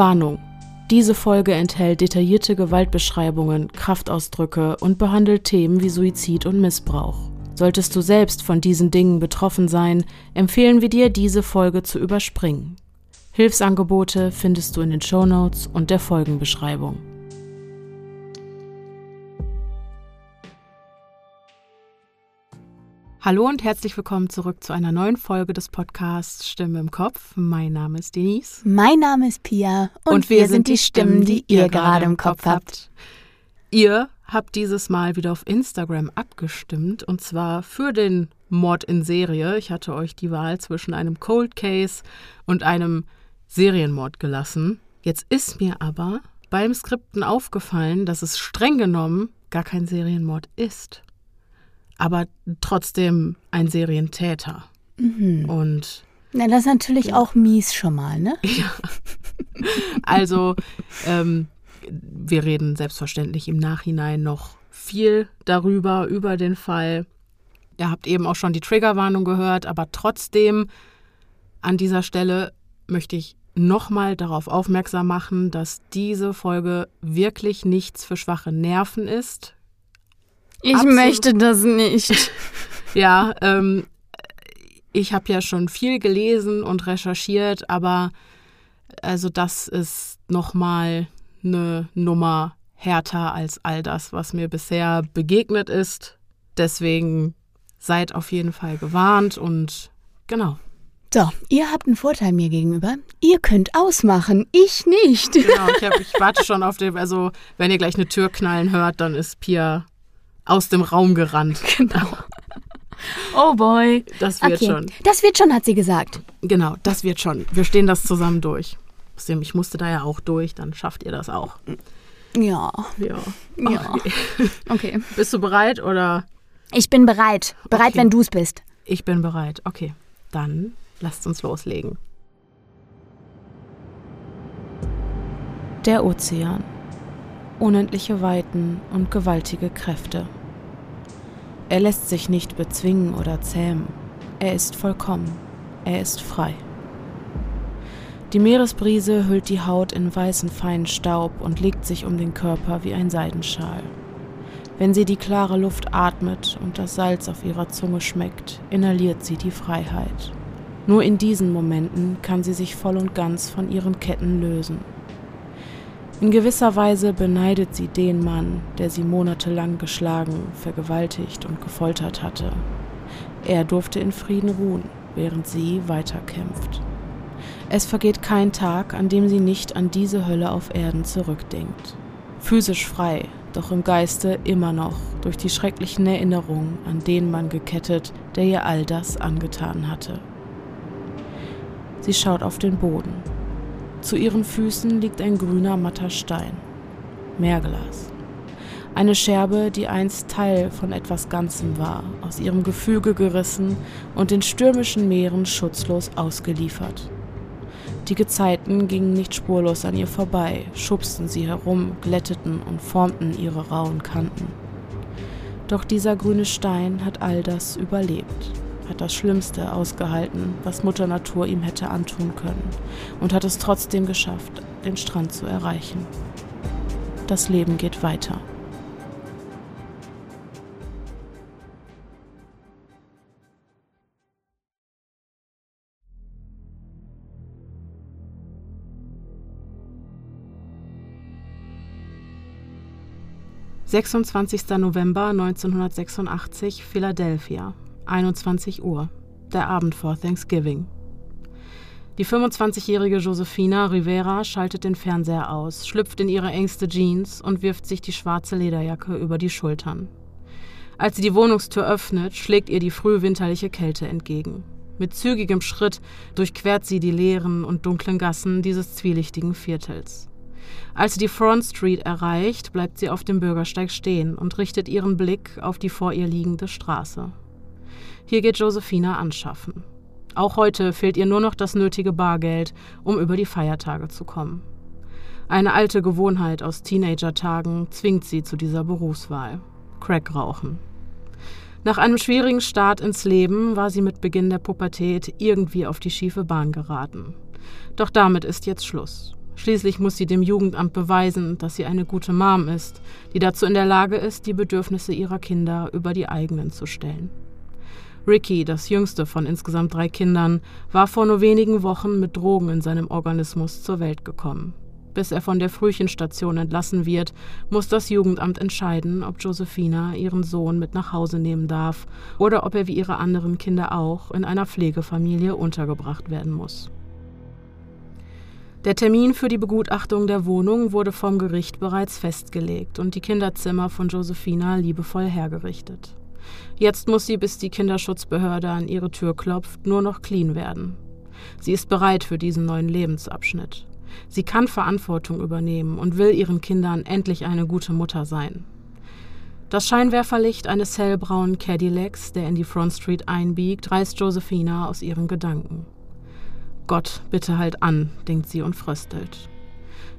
Warnung. Diese Folge enthält detaillierte Gewaltbeschreibungen, Kraftausdrücke und behandelt Themen wie Suizid und Missbrauch. Solltest du selbst von diesen Dingen betroffen sein, empfehlen wir dir, diese Folge zu überspringen. Hilfsangebote findest du in den Shownotes und der Folgenbeschreibung. Hallo und herzlich willkommen zurück zu einer neuen Folge des Podcasts Stimme im Kopf. Mein Name ist Denise. Mein Name ist Pia und, und wir, wir, sind die Stimmen, die ihr gerade im Kopf habt. Ihr habt dieses Mal wieder auf Instagram abgestimmt und zwar für den Mord in Serie. Ich hatte euch die Wahl zwischen einem Cold Case und einem Serienmord gelassen. Jetzt ist mir aber beim Skripten aufgefallen, dass es streng genommen gar kein Serienmord ist aber trotzdem ein Serientäter. Mhm. Und na, das ist natürlich ja. auch mies schon mal, ne? Ja. Also, ähm, wir reden selbstverständlich im Nachhinein noch viel darüber, über den Fall. Ihr habt eben auch schon die Triggerwarnung gehört, aber trotzdem an dieser Stelle möchte ich nochmal darauf aufmerksam machen, dass diese Folge wirklich nichts für schwache Nerven ist. Ich Absolut. möchte das nicht. ja, ähm, ich habe ja schon viel gelesen und recherchiert, aber also das ist nochmal eine Nummer härter als all das, was mir bisher begegnet ist. Deswegen seid auf jeden Fall gewarnt und genau. So, ihr habt einen Vorteil mir gegenüber. Ihr könnt ausmachen, ich nicht. Genau, ich, hab, ich warte schon auf dem, also wenn ihr gleich eine Tür knallen hört, dann ist Pia aus dem Raum gerannt. Genau. Oh boy. Das wird okay. schon. Das wird schon, hat sie gesagt. Genau, das wird schon. Wir stehen das zusammen durch. Ich musste da ja auch durch, dann schafft ihr das auch. Ja. Ja. Ja. Okay. okay. Bist du bereit oder? Ich bin bereit. Bereit, okay. wenn du es bist. Ich bin bereit. Okay. Dann lasst uns loslegen. Der Ozean. Unendliche Weiten und gewaltige Kräfte. Er lässt sich nicht bezwingen oder zähmen. Er ist vollkommen. Er ist frei. Die Meeresbrise hüllt die Haut in weißen feinen Staub und legt sich um den Körper wie ein Seidenschal. Wenn sie die klare Luft atmet und das Salz auf ihrer Zunge schmeckt, inhaliert sie die Freiheit. Nur in diesen Momenten kann sie sich voll und ganz von ihren Ketten lösen. In gewisser Weise beneidet sie den Mann, der sie monatelang geschlagen, vergewaltigt und gefoltert hatte. Er durfte in Frieden ruhen, während sie weiterkämpft. Es vergeht kein Tag, an dem sie nicht an diese Hölle auf Erden zurückdenkt. Physisch frei, doch im Geiste immer noch durch die schrecklichen Erinnerungen an den Mann gekettet, der ihr all das angetan hatte. Sie schaut auf den Boden, zu ihren Füßen liegt ein grüner, matter Stein. Meerglas. Eine Scherbe, die einst Teil von etwas Ganzem war, aus ihrem Gefüge gerissen und den stürmischen Meeren schutzlos ausgeliefert. Die Gezeiten gingen nicht spurlos an ihr vorbei, schubsten sie herum, glätteten und formten ihre rauen Kanten. Doch dieser grüne Stein hat all das überlebt hat das Schlimmste ausgehalten, was Mutter Natur ihm hätte antun können, und hat es trotzdem geschafft, den Strand zu erreichen. Das Leben geht weiter. Sechsundzwanzigster November 1986, Philadelphia. 21 Uhr, der Abend vor Thanksgiving. Die 25-jährige Josefina Rivera schaltet den Fernseher aus, schlüpft in ihre engste Jeans und wirft sich die schwarze Lederjacke über die Schultern. Als sie die Wohnungstür öffnet, schlägt ihr die frühwinterliche Kälte entgegen. Mit zügigem Schritt durchquert sie die leeren und dunklen Gassen dieses zwielichtigen Viertels. Als sie die Front Street erreicht, bleibt sie auf dem Bürgersteig stehen und richtet ihren Blick auf die vor ihr liegende Straße. Hier geht Josephina anschaffen. Auch heute fehlt ihr nur noch das nötige Bargeld, um über die Feiertage zu kommen. Eine alte Gewohnheit aus Teenager-Tagen zwingt sie zu dieser Berufswahl. Crack rauchen. Nach einem schwierigen Start ins Leben war sie mit Beginn der Pubertät irgendwie auf die schiefe Bahn geraten. Doch damit ist jetzt Schluss. Schließlich muss sie dem Jugendamt beweisen, dass sie eine gute Mom ist, die dazu in der Lage ist, die Bedürfnisse ihrer Kinder über die eigenen zu stellen. Ricky, das jüngste von insgesamt drei Kindern, war vor nur wenigen Wochen mit Drogen in seinem Organismus zur Welt gekommen. Bis er von der Frühchenstation entlassen wird, muss das Jugendamt entscheiden, ob Josephina ihren Sohn mit nach Hause nehmen darf oder ob er wie ihre anderen Kinder auch in einer Pflegefamilie untergebracht werden muss. Der Termin für die Begutachtung der Wohnung wurde vom Gericht bereits festgelegt und die Kinderzimmer von Josephina liebevoll hergerichtet. Jetzt muss sie, bis die Kinderschutzbehörde an ihre Tür klopft, nur noch clean werden. Sie ist bereit für diesen neuen Lebensabschnitt. Sie kann Verantwortung übernehmen und will ihren Kindern endlich eine gute Mutter sein. Das Scheinwerferlicht eines hellbraunen Cadillacs, der in die Front Street einbiegt, reißt Josephina aus ihren Gedanken. Gott, bitte halt an, denkt sie und fröstelt.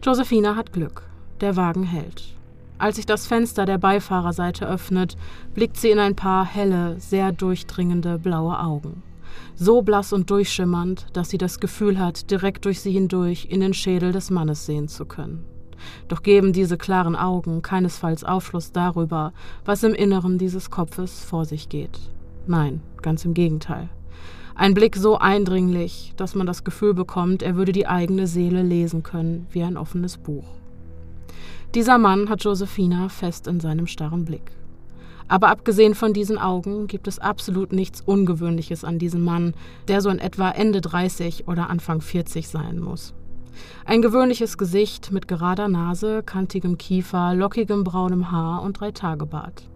Josephina hat Glück. Der Wagen hält. Als sich das Fenster der Beifahrerseite öffnet, blickt sie in ein paar helle, sehr durchdringende blaue Augen so blass und durchschimmernd, dass sie das Gefühl hat, direkt durch sie hindurch in den Schädel des Mannes sehen zu können. Doch geben diese klaren Augen keinesfalls Aufschluss darüber, was im Inneren dieses Kopfes vor sich geht. Nein, ganz im Gegenteil. Ein Blick so eindringlich, dass man das Gefühl bekommt, er würde die eigene Seele lesen können wie ein offenes Buch. Dieser Mann hat Josephina fest in seinem starren Blick. Aber abgesehen von diesen Augen gibt es absolut nichts Ungewöhnliches an diesem Mann, der so in etwa Ende 30 oder Anfang 40 sein muss. Ein gewöhnliches Gesicht mit gerader Nase, kantigem Kiefer, lockigem braunem Haar und Dreitagebart.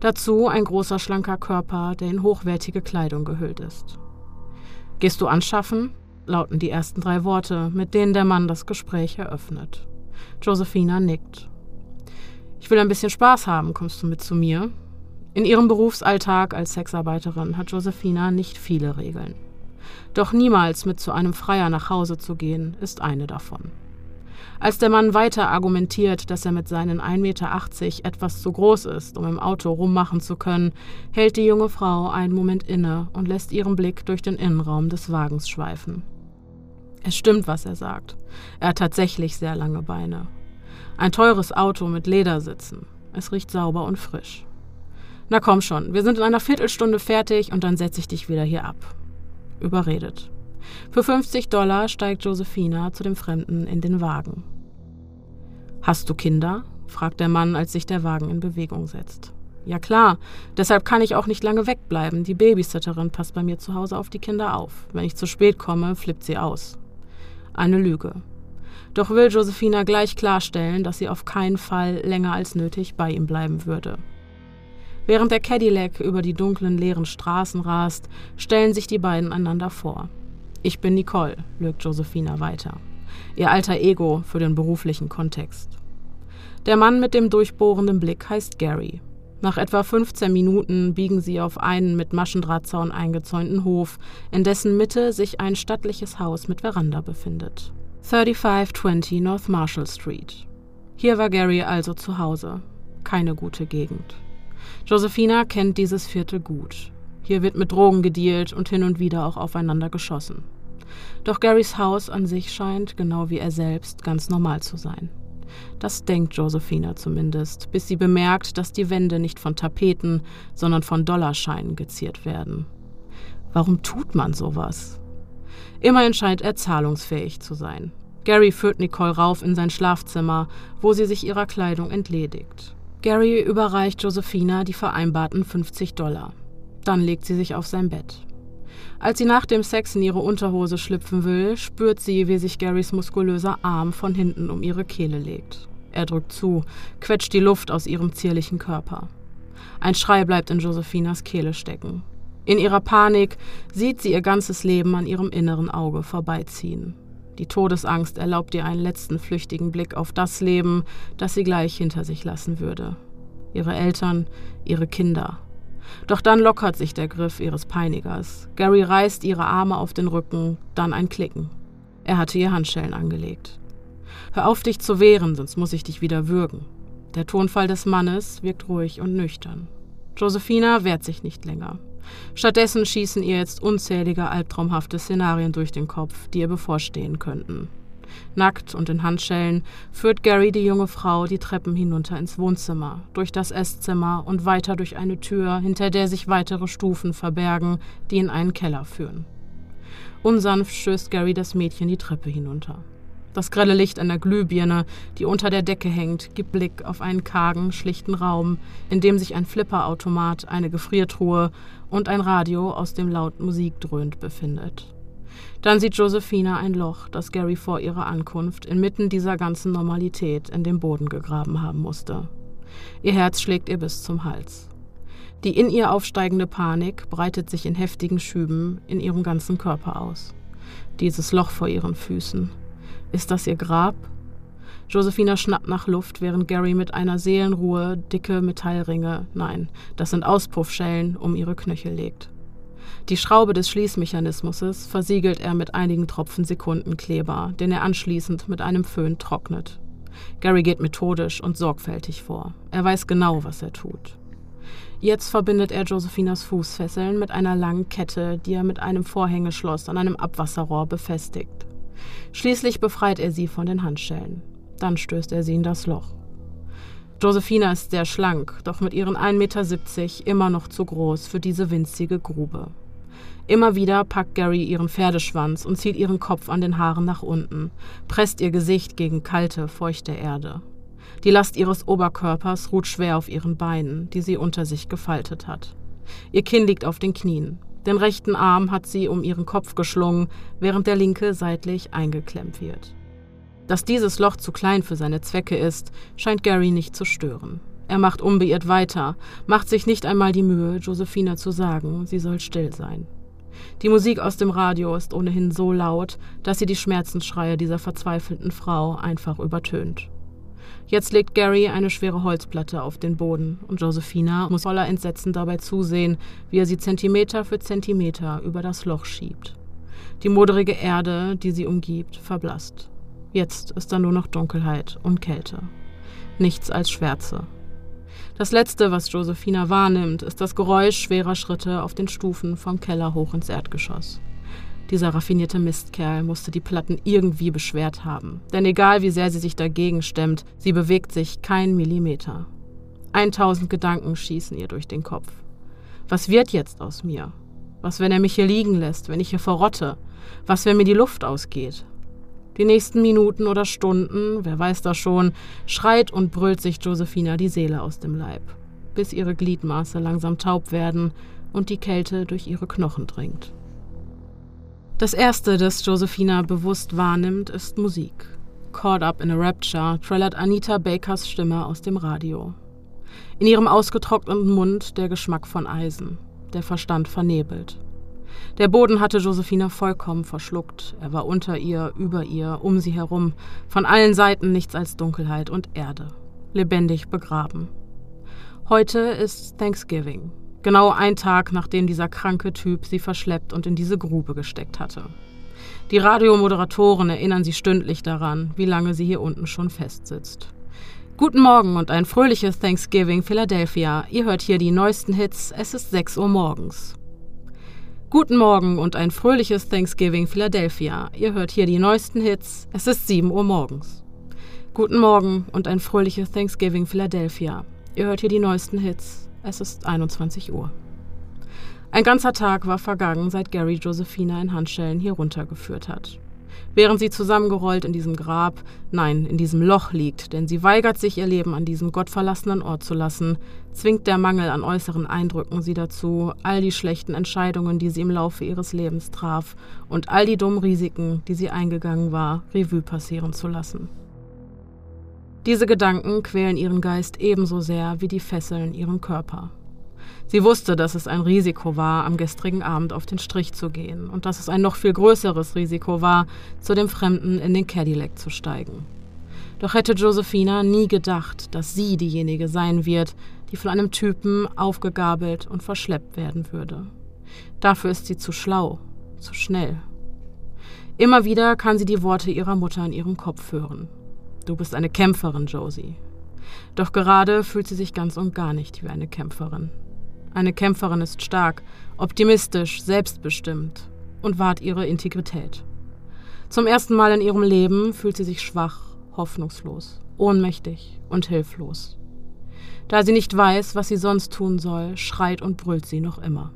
Dazu ein großer schlanker Körper, der in hochwertige Kleidung gehüllt ist. Gehst du anschaffen? lauten die ersten drei Worte, mit denen der Mann das Gespräch eröffnet. Josephina nickt. Ich will ein bisschen Spaß haben, kommst du mit zu mir? In ihrem Berufsalltag als Sexarbeiterin hat Josephina nicht viele Regeln. Doch niemals mit zu einem Freier nach Hause zu gehen, ist eine davon. Als der Mann weiter argumentiert, dass er mit seinen 1,80 Meter etwas zu groß ist, um im Auto rummachen zu können, hält die junge Frau einen Moment inne und lässt ihren Blick durch den Innenraum des Wagens schweifen. Es stimmt, was er sagt. Er hat tatsächlich sehr lange Beine. Ein teures Auto mit Ledersitzen. Es riecht sauber und frisch. Na komm schon, wir sind in einer Viertelstunde fertig und dann setze ich dich wieder hier ab. Überredet. Für 50 Dollar steigt Josephina zu dem Fremden in den Wagen. Hast du Kinder? fragt der Mann, als sich der Wagen in Bewegung setzt. Ja klar, deshalb kann ich auch nicht lange wegbleiben. Die Babysitterin passt bei mir zu Hause auf die Kinder auf. Wenn ich zu spät komme, flippt sie aus. Eine Lüge. Doch will Josephina gleich klarstellen, dass sie auf keinen Fall länger als nötig bei ihm bleiben würde. Während der Cadillac über die dunklen, leeren Straßen rast, stellen sich die beiden einander vor. Ich bin Nicole, lügt Josephina weiter. Ihr alter Ego für den beruflichen Kontext. Der Mann mit dem durchbohrenden Blick heißt Gary. Nach etwa 15 Minuten biegen sie auf einen mit Maschendrahtzaun eingezäunten Hof, in dessen Mitte sich ein stattliches Haus mit Veranda befindet. 3520 North Marshall Street. Hier war Gary also zu Hause. Keine gute Gegend. Josephina kennt dieses Viertel gut. Hier wird mit Drogen gedealt und hin und wieder auch aufeinander geschossen. Doch Garys Haus an sich scheint, genau wie er selbst, ganz normal zu sein. Das denkt Josephina zumindest, bis sie bemerkt, dass die Wände nicht von Tapeten, sondern von Dollarscheinen geziert werden. Warum tut man sowas? Immerhin scheint er zahlungsfähig zu sein. Gary führt Nicole rauf in sein Schlafzimmer, wo sie sich ihrer Kleidung entledigt. Gary überreicht Josephina die vereinbarten 50 Dollar. Dann legt sie sich auf sein Bett. Als sie nach dem Sex in ihre Unterhose schlüpfen will, spürt sie, wie sich Garys muskulöser Arm von hinten um ihre Kehle legt. Er drückt zu, quetscht die Luft aus ihrem zierlichen Körper. Ein Schrei bleibt in Josephinas Kehle stecken. In ihrer Panik sieht sie ihr ganzes Leben an ihrem inneren Auge vorbeiziehen. Die Todesangst erlaubt ihr einen letzten flüchtigen Blick auf das Leben, das sie gleich hinter sich lassen würde. Ihre Eltern, ihre Kinder. Doch dann lockert sich der Griff ihres Peinigers. Gary reißt ihre Arme auf den Rücken, dann ein Klicken. Er hatte ihr Handschellen angelegt. Hör auf, dich zu wehren, sonst muss ich dich wieder würgen. Der Tonfall des Mannes wirkt ruhig und nüchtern. Josephina wehrt sich nicht länger. Stattdessen schießen ihr jetzt unzählige albtraumhafte Szenarien durch den Kopf, die ihr bevorstehen könnten. Nackt und in Handschellen führt Gary die junge Frau die Treppen hinunter ins Wohnzimmer, durch das Esszimmer und weiter durch eine Tür, hinter der sich weitere Stufen verbergen, die in einen Keller führen. Unsanft stößt Gary das Mädchen die Treppe hinunter. Das grelle Licht einer Glühbirne, die unter der Decke hängt, gibt Blick auf einen kargen, schlichten Raum, in dem sich ein Flipperautomat, eine Gefriertruhe und ein Radio, aus dem laut Musik dröhnt, befindet. Dann sieht Josephina ein Loch, das Gary vor ihrer Ankunft inmitten dieser ganzen Normalität in den Boden gegraben haben musste. Ihr Herz schlägt ihr bis zum Hals. Die in ihr aufsteigende Panik breitet sich in heftigen Schüben in ihrem ganzen Körper aus. Dieses Loch vor ihren Füßen. Ist das ihr Grab? Josephina schnappt nach Luft, während Gary mit einer Seelenruhe dicke Metallringe, nein, das sind Auspuffschellen, um ihre Knöchel legt. Die Schraube des Schließmechanismus versiegelt er mit einigen Tropfen Sekundenkleber, den er anschließend mit einem Föhn trocknet. Gary geht methodisch und sorgfältig vor. Er weiß genau, was er tut. Jetzt verbindet er Josephinas Fußfesseln mit einer langen Kette, die er mit einem Vorhängeschloss an einem Abwasserrohr befestigt. Schließlich befreit er sie von den Handschellen. Dann stößt er sie in das Loch. Josephina ist sehr schlank, doch mit ihren 1,70 Meter immer noch zu groß für diese winzige Grube. Immer wieder packt Gary ihren Pferdeschwanz und zieht ihren Kopf an den Haaren nach unten, presst ihr Gesicht gegen kalte, feuchte Erde. Die Last ihres Oberkörpers ruht schwer auf ihren Beinen, die sie unter sich gefaltet hat. Ihr Kinn liegt auf den Knien. Den rechten Arm hat sie um ihren Kopf geschlungen, während der linke seitlich eingeklemmt wird. Dass dieses Loch zu klein für seine Zwecke ist, scheint Gary nicht zu stören. Er macht unbeirrt weiter, macht sich nicht einmal die Mühe, Josephina zu sagen, sie soll still sein. Die Musik aus dem Radio ist ohnehin so laut, dass sie die Schmerzensschreie dieser verzweifelten Frau einfach übertönt. Jetzt legt Gary eine schwere Holzplatte auf den Boden und Josephina muss voller Entsetzen dabei zusehen, wie er sie Zentimeter für Zentimeter über das Loch schiebt. Die modrige Erde, die sie umgibt, verblasst. Jetzt ist da nur noch Dunkelheit und Kälte. Nichts als Schwärze. Das Letzte, was Josephina wahrnimmt, ist das Geräusch schwerer Schritte auf den Stufen vom Keller hoch ins Erdgeschoss. Dieser raffinierte Mistkerl musste die Platten irgendwie beschwert haben. Denn egal wie sehr sie sich dagegen stemmt, sie bewegt sich kein Millimeter. Eintausend Gedanken schießen ihr durch den Kopf. Was wird jetzt aus mir? Was, wenn er mich hier liegen lässt, wenn ich hier verrotte? Was, wenn mir die Luft ausgeht? Die nächsten Minuten oder Stunden, wer weiß das schon, schreit und brüllt sich Josephina die Seele aus dem Leib, bis ihre Gliedmaße langsam taub werden und die Kälte durch ihre Knochen dringt. Das erste, das Josephina bewusst wahrnimmt, ist Musik. Caught Up in a Rapture trällert Anita Bakers Stimme aus dem Radio. In ihrem ausgetrockneten Mund der Geschmack von Eisen, der Verstand vernebelt. Der Boden hatte Josephina vollkommen verschluckt. Er war unter ihr, über ihr, um sie herum, von allen Seiten nichts als Dunkelheit und Erde, lebendig begraben. Heute ist Thanksgiving, Genau ein Tag, nachdem dieser kranke Typ sie verschleppt und in diese Grube gesteckt hatte. Die Radiomoderatoren erinnern sie stündlich daran, wie lange sie hier unten schon festsitzt. Guten Morgen und ein fröhliches Thanksgiving Philadelphia. Ihr hört hier die neuesten Hits. Es ist 6 Uhr morgens. Guten Morgen und ein fröhliches Thanksgiving Philadelphia. Ihr hört hier die neuesten Hits. Es ist 7 Uhr morgens. Guten Morgen und ein fröhliches Thanksgiving Philadelphia. Ihr hört hier die neuesten Hits. Es ist 21 Uhr. Ein ganzer Tag war vergangen, seit Gary Josephina in Handschellen hier runtergeführt hat. Während sie zusammengerollt in diesem Grab, nein, in diesem Loch liegt, denn sie weigert sich, ihr Leben an diesem gottverlassenen Ort zu lassen, zwingt der Mangel an äußeren Eindrücken sie dazu, all die schlechten Entscheidungen, die sie im Laufe ihres Lebens traf, und all die dummen Risiken, die sie eingegangen war, Revue passieren zu lassen. Diese Gedanken quälen ihren Geist ebenso sehr wie die Fesseln ihren Körper. Sie wusste, dass es ein Risiko war, am gestrigen Abend auf den Strich zu gehen und dass es ein noch viel größeres Risiko war, zu dem Fremden in den Cadillac zu steigen. Doch hätte Josephina nie gedacht, dass sie diejenige sein wird, die von einem Typen aufgegabelt und verschleppt werden würde. Dafür ist sie zu schlau, zu schnell. Immer wieder kann sie die Worte ihrer Mutter in ihrem Kopf hören. Du bist eine Kämpferin, Josie. Doch gerade fühlt sie sich ganz und gar nicht wie eine Kämpferin. Eine Kämpferin ist stark, optimistisch, selbstbestimmt und wahrt ihre Integrität. Zum ersten Mal in ihrem Leben fühlt sie sich schwach, hoffnungslos, ohnmächtig und hilflos. Da sie nicht weiß, was sie sonst tun soll, schreit und brüllt sie noch immer.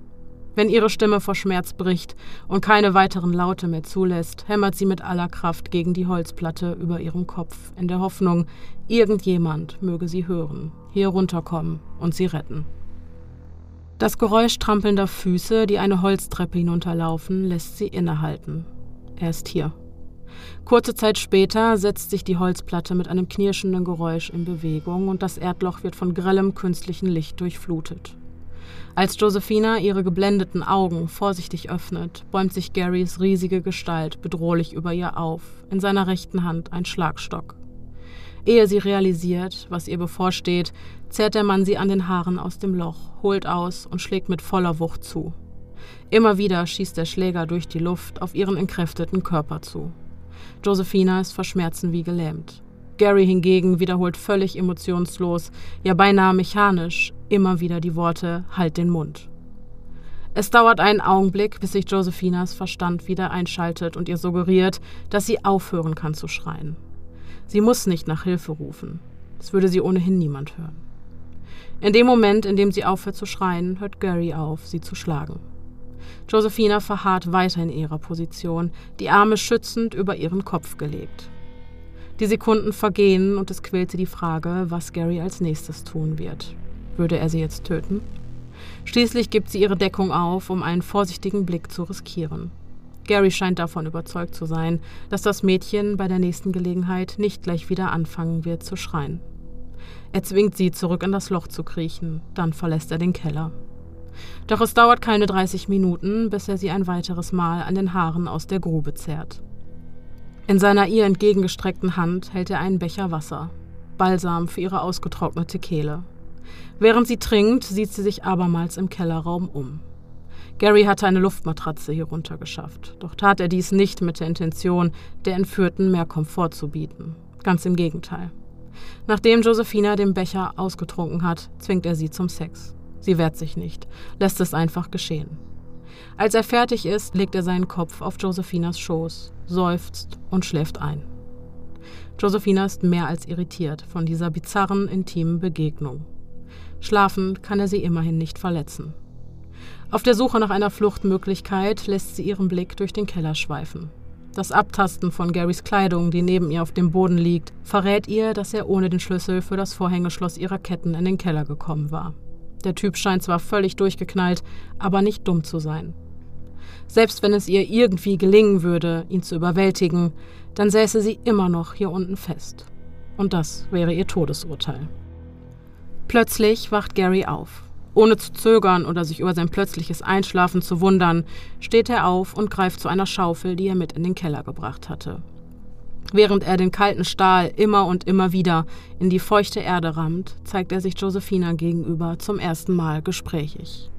Wenn ihre Stimme vor Schmerz bricht und keine weiteren Laute mehr zulässt, hämmert sie mit aller Kraft gegen die Holzplatte über ihrem Kopf, in der Hoffnung, irgendjemand möge sie hören, hier runterkommen und sie retten. Das Geräusch trampelnder Füße, die eine Holztreppe hinunterlaufen, lässt sie innehalten. Er ist hier. Kurze Zeit später setzt sich die Holzplatte mit einem knirschenden Geräusch in Bewegung und das Erdloch wird von grellem künstlichen Licht durchflutet. Als Josephina ihre geblendeten Augen vorsichtig öffnet, bäumt sich Garys riesige Gestalt bedrohlich über ihr auf, in seiner rechten Hand ein Schlagstock. Ehe sie realisiert, was ihr bevorsteht, zerrt der Mann sie an den Haaren aus dem Loch, holt aus und schlägt mit voller Wucht zu. Immer wieder schießt der Schläger durch die Luft auf ihren entkräfteten Körper zu. Josephina ist vor Schmerzen wie gelähmt. Gary hingegen wiederholt völlig emotionslos, ja beinahe mechanisch, immer wieder die Worte Halt den Mund. Es dauert einen Augenblick, bis sich Josephinas Verstand wieder einschaltet und ihr suggeriert, dass sie aufhören kann zu schreien. Sie muss nicht nach Hilfe rufen. Das würde sie ohnehin niemand hören. In dem Moment, in dem sie aufhört zu schreien, hört Gary auf, sie zu schlagen. Josephina verharrt weiter in ihrer Position, die Arme schützend über ihren Kopf gelegt. Die Sekunden vergehen und es quält sie die Frage, was Gary als nächstes tun wird. Würde er sie jetzt töten? Schließlich gibt sie ihre Deckung auf, um einen vorsichtigen Blick zu riskieren. Gary scheint davon überzeugt zu sein, dass das Mädchen bei der nächsten Gelegenheit nicht gleich wieder anfangen wird zu schreien. Er zwingt sie, zurück in das Loch zu kriechen, dann verlässt er den Keller. Doch es dauert keine 30 Minuten, bis er sie ein weiteres Mal an den Haaren aus der Grube zerrt. In seiner ihr entgegengestreckten Hand hält er einen Becher Wasser, Balsam für ihre ausgetrocknete Kehle. Während sie trinkt, sieht sie sich abermals im Kellerraum um. Gary hatte eine Luftmatratze hier runtergeschafft, doch tat er dies nicht mit der Intention, der Entführten mehr Komfort zu bieten. Ganz im Gegenteil. Nachdem Josephina den Becher ausgetrunken hat, zwingt er sie zum Sex. Sie wehrt sich nicht, lässt es einfach geschehen. Als er fertig ist, legt er seinen Kopf auf Josephinas Schoß, seufzt und schläft ein. Josephina ist mehr als irritiert von dieser bizarren, intimen Begegnung. Schlafen kann er sie immerhin nicht verletzen. Auf der Suche nach einer Fluchtmöglichkeit lässt sie ihren Blick durch den Keller schweifen. Das Abtasten von Garys Kleidung, die neben ihr auf dem Boden liegt, verrät ihr, dass er ohne den Schlüssel für das Vorhängeschloss ihrer Ketten in den Keller gekommen war. Der Typ scheint zwar völlig durchgeknallt, aber nicht dumm zu sein. Selbst wenn es ihr irgendwie gelingen würde, ihn zu überwältigen, dann säße sie immer noch hier unten fest. Und das wäre ihr Todesurteil. Plötzlich wacht Gary auf. Ohne zu zögern oder sich über sein plötzliches Einschlafen zu wundern, steht er auf und greift zu einer Schaufel, die er mit in den Keller gebracht hatte. Während er den kalten Stahl immer und immer wieder in die feuchte Erde rammt, zeigt er sich Josephina gegenüber zum ersten Mal gesprächig.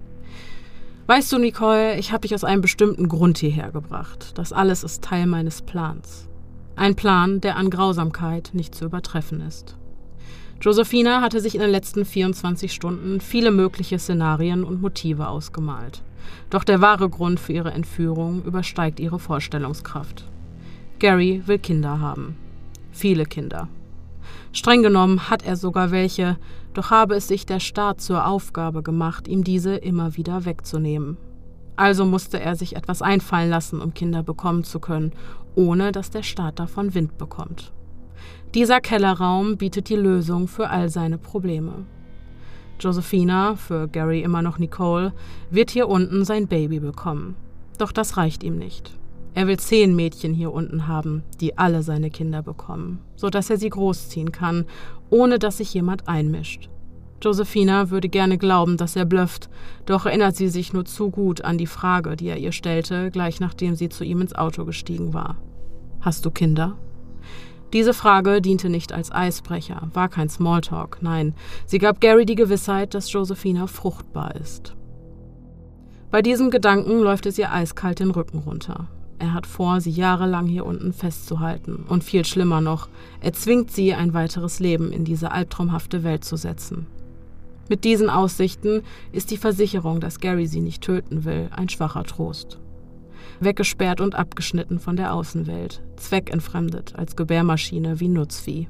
Weißt du, Nicole, ich habe dich aus einem bestimmten Grund hierher gebracht. Das alles ist Teil meines Plans. Ein Plan, der an Grausamkeit nicht zu übertreffen ist. Josephina hatte sich in den letzten 24 Stunden viele mögliche Szenarien und Motive ausgemalt. Doch der wahre Grund für ihre Entführung übersteigt ihre Vorstellungskraft. Gary will Kinder haben. Viele Kinder. Streng genommen hat er sogar welche, doch habe es sich der Staat zur Aufgabe gemacht, ihm diese immer wieder wegzunehmen. Also musste er sich etwas einfallen lassen, um Kinder bekommen zu können, ohne dass der Staat davon Wind bekommt. Dieser Kellerraum bietet die Lösung für all seine Probleme. Josephina, für Gary immer noch Nicole, wird hier unten sein Baby bekommen. Doch das reicht ihm nicht. Er will zehn Mädchen hier unten haben, die alle seine Kinder bekommen, so dass er sie großziehen kann, ohne dass sich jemand einmischt. Josephina würde gerne glauben, dass er blufft, doch erinnert sie sich nur zu gut an die Frage, die er ihr stellte, gleich nachdem sie zu ihm ins Auto gestiegen war. Hast du Kinder? Diese Frage diente nicht als Eisbrecher, war kein Smalltalk, nein, sie gab Gary die Gewissheit, dass Josephina fruchtbar ist. Bei diesem Gedanken läuft es ihr eiskalt den Rücken runter. Er hat vor, sie jahrelang hier unten festzuhalten. Und viel schlimmer noch, er zwingt sie, ein weiteres Leben in diese albtraumhafte Welt zu setzen. Mit diesen Aussichten ist die Versicherung, dass Gary sie nicht töten will, ein schwacher Trost. weggesperrt und abgeschnitten von der Außenwelt, zweckentfremdet als Gebärmaschine wie Nutzvieh.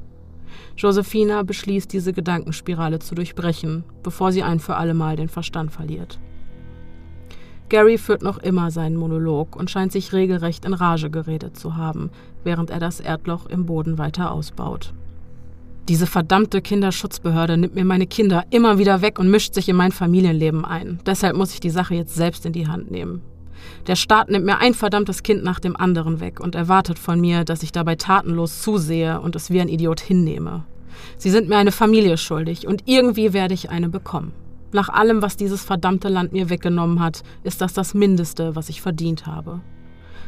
Josephina beschließt, diese Gedankenspirale zu durchbrechen, bevor sie ein für allemal den Verstand verliert. Gary führt noch immer seinen Monolog und scheint sich regelrecht in Rage geredet zu haben, während er das Erdloch im Boden weiter ausbaut. Diese verdammte Kinderschutzbehörde nimmt mir meine Kinder immer wieder weg und mischt sich in mein Familienleben ein. Deshalb muss ich die Sache jetzt selbst in die Hand nehmen. Der Staat nimmt mir ein verdammtes Kind nach dem anderen weg und erwartet von mir, dass ich dabei tatenlos zusehe und es wie ein Idiot hinnehme. Sie sind mir eine Familie schuldig und irgendwie werde ich eine bekommen. Nach allem, was dieses verdammte Land mir weggenommen hat, ist das das Mindeste, was ich verdient habe.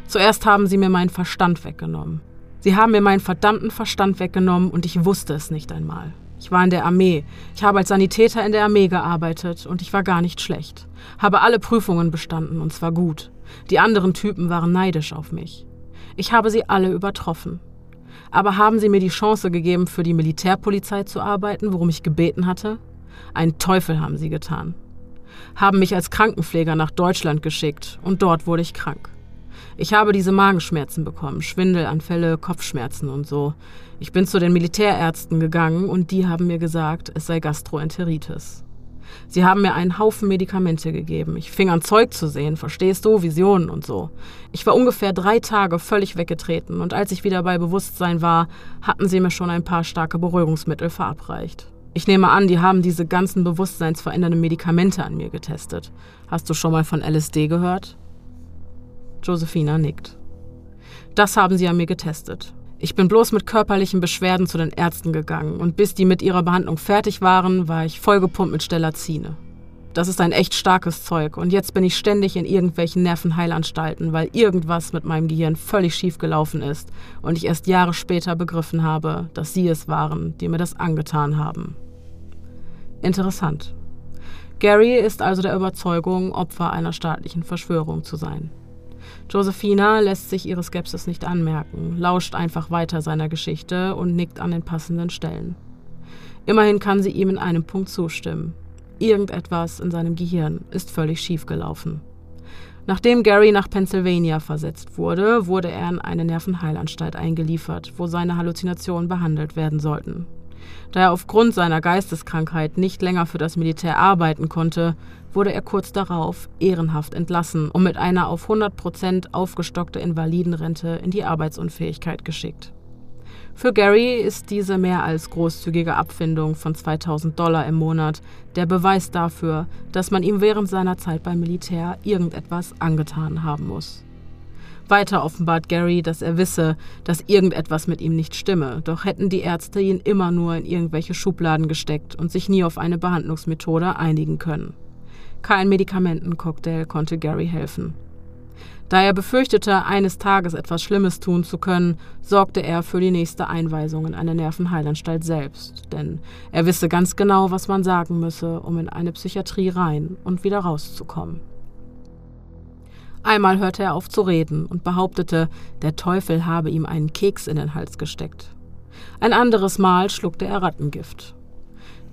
Zuerst haben sie mir meinen Verstand weggenommen. Sie haben mir meinen verdammten Verstand weggenommen und ich wusste es nicht einmal. Ich war in der Armee. Ich habe als Sanitäter in der Armee gearbeitet und ich war gar nicht schlecht. Habe alle Prüfungen bestanden und zwar gut. Die anderen Typen waren neidisch auf mich. Ich habe sie alle übertroffen. Aber haben sie mir die Chance gegeben, für die Militärpolizei zu arbeiten, worum ich gebeten hatte? Ein Teufel haben sie getan. Haben mich als Krankenpfleger nach Deutschland geschickt und dort wurde ich krank. Ich habe diese Magenschmerzen bekommen, Schwindelanfälle, Kopfschmerzen und so. Ich bin zu den Militärärzten gegangen und die haben mir gesagt, es sei Gastroenteritis. Sie haben mir einen Haufen Medikamente gegeben. Ich fing an Zeug zu sehen, verstehst du, Visionen und so. Ich war ungefähr drei Tage völlig weggetreten und als ich wieder bei Bewusstsein war, hatten sie mir schon ein paar starke Beruhigungsmittel verabreicht. Ich nehme an, die haben diese ganzen bewusstseinsverändernden Medikamente an mir getestet. Hast du schon mal von LSD gehört? Josephina nickt. Das haben sie an mir getestet. Ich bin bloß mit körperlichen Beschwerden zu den Ärzten gegangen und bis die mit ihrer Behandlung fertig waren, war ich vollgepumpt mit Stellazine. Das ist ein echt starkes Zeug und jetzt bin ich ständig in irgendwelchen Nervenheilanstalten, weil irgendwas mit meinem Gehirn völlig schief gelaufen ist und ich erst Jahre später begriffen habe, dass sie es waren, die mir das angetan haben. Interessant. Gary ist also der Überzeugung, Opfer einer staatlichen Verschwörung zu sein. Josephina lässt sich ihre Skepsis nicht anmerken, lauscht einfach weiter seiner Geschichte und nickt an den passenden Stellen. Immerhin kann sie ihm in einem Punkt zustimmen. Irgendetwas in seinem Gehirn ist völlig schief gelaufen. Nachdem Gary nach Pennsylvania versetzt wurde, wurde er in eine Nervenheilanstalt eingeliefert, wo seine Halluzinationen behandelt werden sollten. Da er aufgrund seiner Geisteskrankheit nicht länger für das Militär arbeiten konnte, wurde er kurz darauf ehrenhaft entlassen und mit einer auf 100 Prozent aufgestockte Invalidenrente in die Arbeitsunfähigkeit geschickt. Für Gary ist diese mehr als großzügige Abfindung von 2000 Dollar im Monat der Beweis dafür, dass man ihm während seiner Zeit beim Militär irgendetwas angetan haben muss. Weiter offenbart Gary, dass er wisse, dass irgendetwas mit ihm nicht stimme, doch hätten die Ärzte ihn immer nur in irgendwelche Schubladen gesteckt und sich nie auf eine Behandlungsmethode einigen können. Kein Medikamentencocktail konnte Gary helfen. Da er befürchtete, eines Tages etwas Schlimmes tun zu können, sorgte er für die nächste Einweisung in eine Nervenheilanstalt selbst, denn er wisse ganz genau, was man sagen müsse, um in eine Psychiatrie rein und wieder rauszukommen. Einmal hörte er auf zu reden und behauptete, der Teufel habe ihm einen Keks in den Hals gesteckt. Ein anderes Mal schluckte er Rattengift.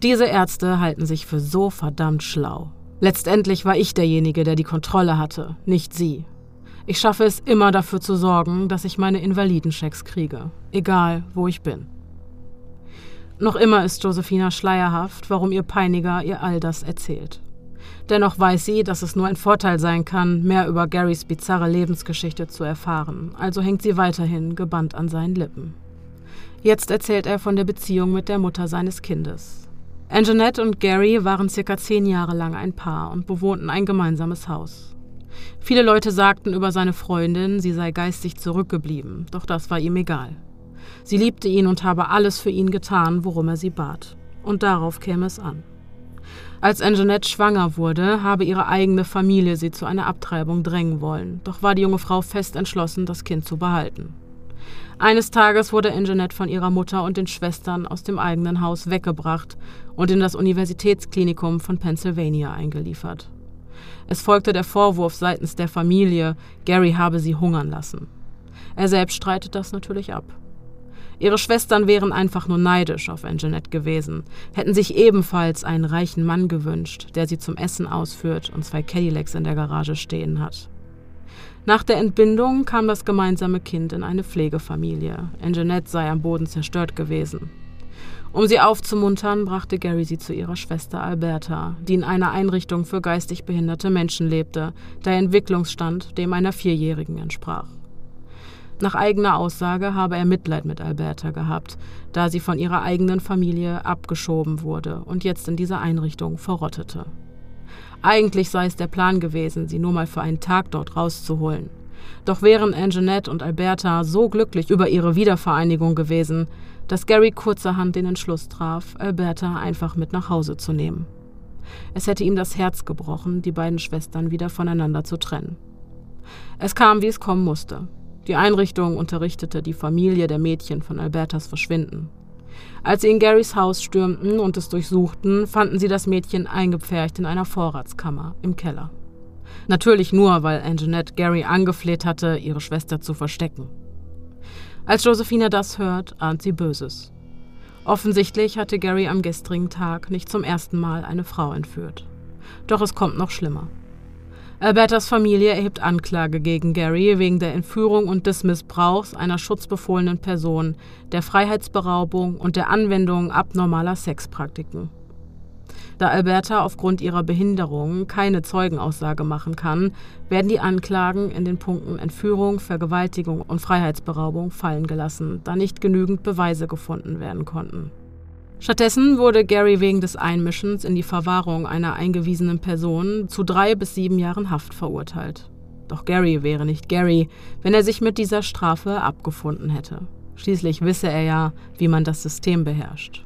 Diese Ärzte halten sich für so verdammt schlau. Letztendlich war ich derjenige, der die Kontrolle hatte, nicht sie. Ich schaffe es immer dafür zu sorgen, dass ich meine Invalidenchecks kriege, egal wo ich bin. Noch immer ist Josephina schleierhaft, warum ihr Peiniger ihr all das erzählt. Dennoch weiß sie, dass es nur ein Vorteil sein kann, mehr über Garys bizarre Lebensgeschichte zu erfahren, also hängt sie weiterhin gebannt an seinen Lippen. Jetzt erzählt er von der Beziehung mit der Mutter seines Kindes. Anjanette und Gary waren circa zehn Jahre lang ein Paar und bewohnten ein gemeinsames Haus. Viele Leute sagten über seine Freundin, sie sei geistig zurückgeblieben, doch das war ihm egal. Sie liebte ihn und habe alles für ihn getan, worum er sie bat. Und darauf käme es an. Als Anjanette schwanger wurde, habe ihre eigene Familie sie zu einer Abtreibung drängen wollen, doch war die junge Frau fest entschlossen, das Kind zu behalten. Eines Tages wurde Anjanette von ihrer Mutter und den Schwestern aus dem eigenen Haus weggebracht und in das Universitätsklinikum von Pennsylvania eingeliefert. Es folgte der Vorwurf seitens der Familie, Gary habe sie hungern lassen. Er selbst streitet das natürlich ab. Ihre Schwestern wären einfach nur neidisch auf Anjanette gewesen, hätten sich ebenfalls einen reichen Mann gewünscht, der sie zum Essen ausführt und zwei Cadillacs in der Garage stehen hat. Nach der Entbindung kam das gemeinsame Kind in eine Pflegefamilie. Anjanette sei am Boden zerstört gewesen. Um sie aufzumuntern, brachte Gary sie zu ihrer Schwester Alberta, die in einer Einrichtung für geistig behinderte Menschen lebte, der Entwicklungsstand dem einer Vierjährigen entsprach. Nach eigener Aussage habe er Mitleid mit Alberta gehabt, da sie von ihrer eigenen Familie abgeschoben wurde und jetzt in dieser Einrichtung verrottete. Eigentlich sei es der Plan gewesen, sie nur mal für einen Tag dort rauszuholen. Doch wären Anjanette und Alberta so glücklich über ihre Wiedervereinigung gewesen, dass Gary kurzerhand den Entschluss traf, Alberta einfach mit nach Hause zu nehmen. Es hätte ihm das Herz gebrochen, die beiden Schwestern wieder voneinander zu trennen. Es kam, wie es kommen musste. Die Einrichtung unterrichtete die Familie der Mädchen von Albertas Verschwinden. Als sie in Garys Haus stürmten und es durchsuchten, fanden sie das Mädchen eingepfercht in einer Vorratskammer im Keller. Natürlich nur, weil Anjanette Gary angefleht hatte, ihre Schwester zu verstecken. Als Josephina das hört, ahnt sie Böses. Offensichtlich hatte Gary am gestrigen Tag nicht zum ersten Mal eine Frau entführt. Doch es kommt noch schlimmer. Albertas Familie erhebt Anklage gegen Gary wegen der Entführung und des Missbrauchs einer schutzbefohlenen Person, der Freiheitsberaubung und der Anwendung abnormaler Sexpraktiken. Da Alberta aufgrund ihrer Behinderung keine Zeugenaussage machen kann, werden die Anklagen in den Punkten Entführung, Vergewaltigung und Freiheitsberaubung fallen gelassen, da nicht genügend Beweise gefunden werden konnten. Stattdessen wurde Gary wegen des Einmischens in die Verwahrung einer eingewiesenen Person zu drei bis sieben Jahren Haft verurteilt. Doch Gary wäre nicht Gary, wenn er sich mit dieser Strafe abgefunden hätte. Schließlich wisse er ja, wie man das System beherrscht.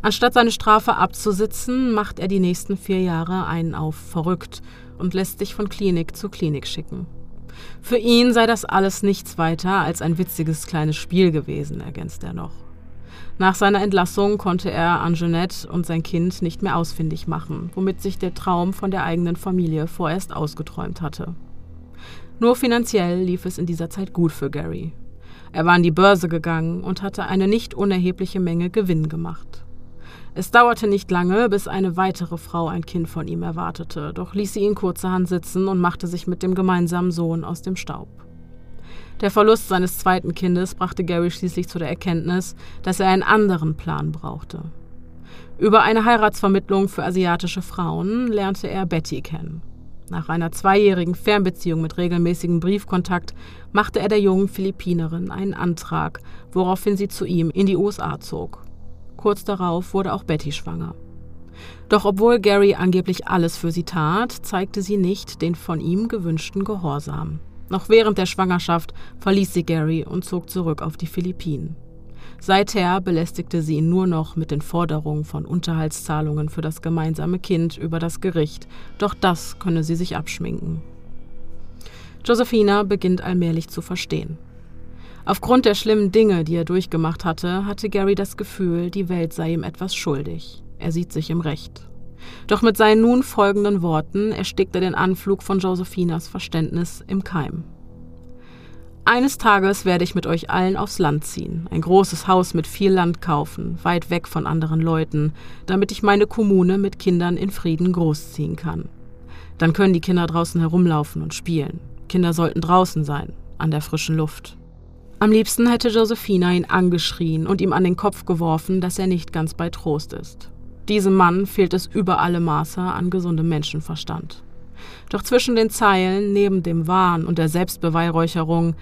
Anstatt seine Strafe abzusitzen, macht er die nächsten vier Jahre einen auf verrückt und lässt sich von Klinik zu Klinik schicken. Für ihn sei das alles nichts weiter als ein witziges kleines Spiel gewesen, ergänzt er noch. Nach seiner Entlassung konnte er Anjanette und sein Kind nicht mehr ausfindig machen, womit sich der Traum von der eigenen Familie vorerst ausgeträumt hatte. Nur finanziell lief es in dieser Zeit gut für Gary. Er war an die Börse gegangen und hatte eine nicht unerhebliche Menge Gewinn gemacht. Es dauerte nicht lange, bis eine weitere Frau ein Kind von ihm erwartete, doch ließ sie ihn kurzerhand sitzen und machte sich mit dem gemeinsamen Sohn aus dem Staub. Der Verlust seines zweiten Kindes brachte Gary schließlich zu der Erkenntnis, dass er einen anderen Plan brauchte. Über eine Heiratsvermittlung für asiatische Frauen lernte er Betty kennen. Nach einer zweijährigen Fernbeziehung mit regelmäßigem Briefkontakt machte er der jungen Philippinerin einen Antrag, woraufhin sie zu ihm in die USA zog. Kurz darauf wurde auch Betty schwanger. Doch obwohl Gary angeblich alles für sie tat, zeigte sie nicht den von ihm gewünschten Gehorsam. Noch während der Schwangerschaft verließ sie Gary und zog zurück auf die Philippinen. Seither belästigte sie ihn nur noch mit den Forderungen von Unterhaltszahlungen für das gemeinsame Kind über das Gericht, doch das könne sie sich abschminken. Josephina beginnt allmählich zu verstehen. Aufgrund der schlimmen Dinge, die er durchgemacht hatte, hatte Gary das Gefühl, die Welt sei ihm etwas schuldig. Er sieht sich im Recht. Doch mit seinen nun folgenden Worten erstickt er den Anflug von Josephinas Verständnis im Keim. Eines Tages werde ich mit euch allen aufs Land ziehen, ein großes Haus mit viel Land kaufen, weit weg von anderen Leuten, damit ich meine Kommune mit Kindern in Frieden großziehen kann. Dann können die Kinder draußen herumlaufen und spielen. Kinder sollten draußen sein, an der frischen Luft. Am liebsten hätte Josephina ihn angeschrien und ihm an den Kopf geworfen, dass er nicht ganz bei Trost ist. Diesem Mann fehlt es über alle Maße an gesundem Menschenverstand. Doch zwischen den Zeilen, neben dem Wahn und der Selbstbeweihräucherung,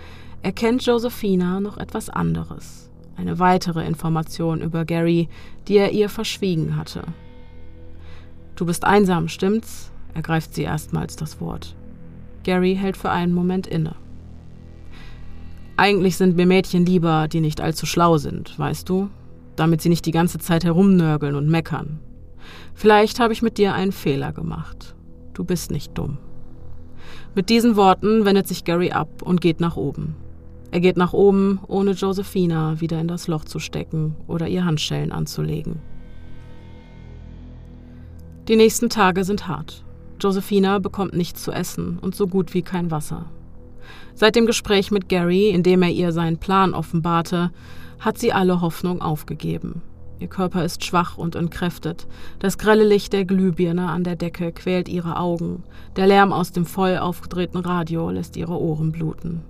erkennt Josephina noch etwas anderes. Eine weitere Information über Gary, die er ihr verschwiegen hatte. Du bist einsam, stimmt's? ergreift sie erstmals das Wort. Gary hält für einen Moment inne. Eigentlich sind mir Mädchen lieber, die nicht allzu schlau sind, weißt du? Damit sie nicht die ganze Zeit herumnörgeln und meckern. Vielleicht habe ich mit dir einen Fehler gemacht. Du bist nicht dumm. Mit diesen Worten wendet sich Gary ab und geht nach oben. Er geht nach oben, ohne Josephina wieder in das Loch zu stecken oder ihr Handschellen anzulegen. Die nächsten Tage sind hart. Josephina bekommt nichts zu essen und so gut wie kein Wasser. Seit dem Gespräch mit Gary, in dem er ihr seinen Plan offenbarte, hat sie alle Hoffnung aufgegeben. Ihr Körper ist schwach und entkräftet. Das grelle Licht der Glühbirne an der Decke quält ihre Augen. Der Lärm aus dem voll aufgedrehten Radio lässt ihre Ohren bluten.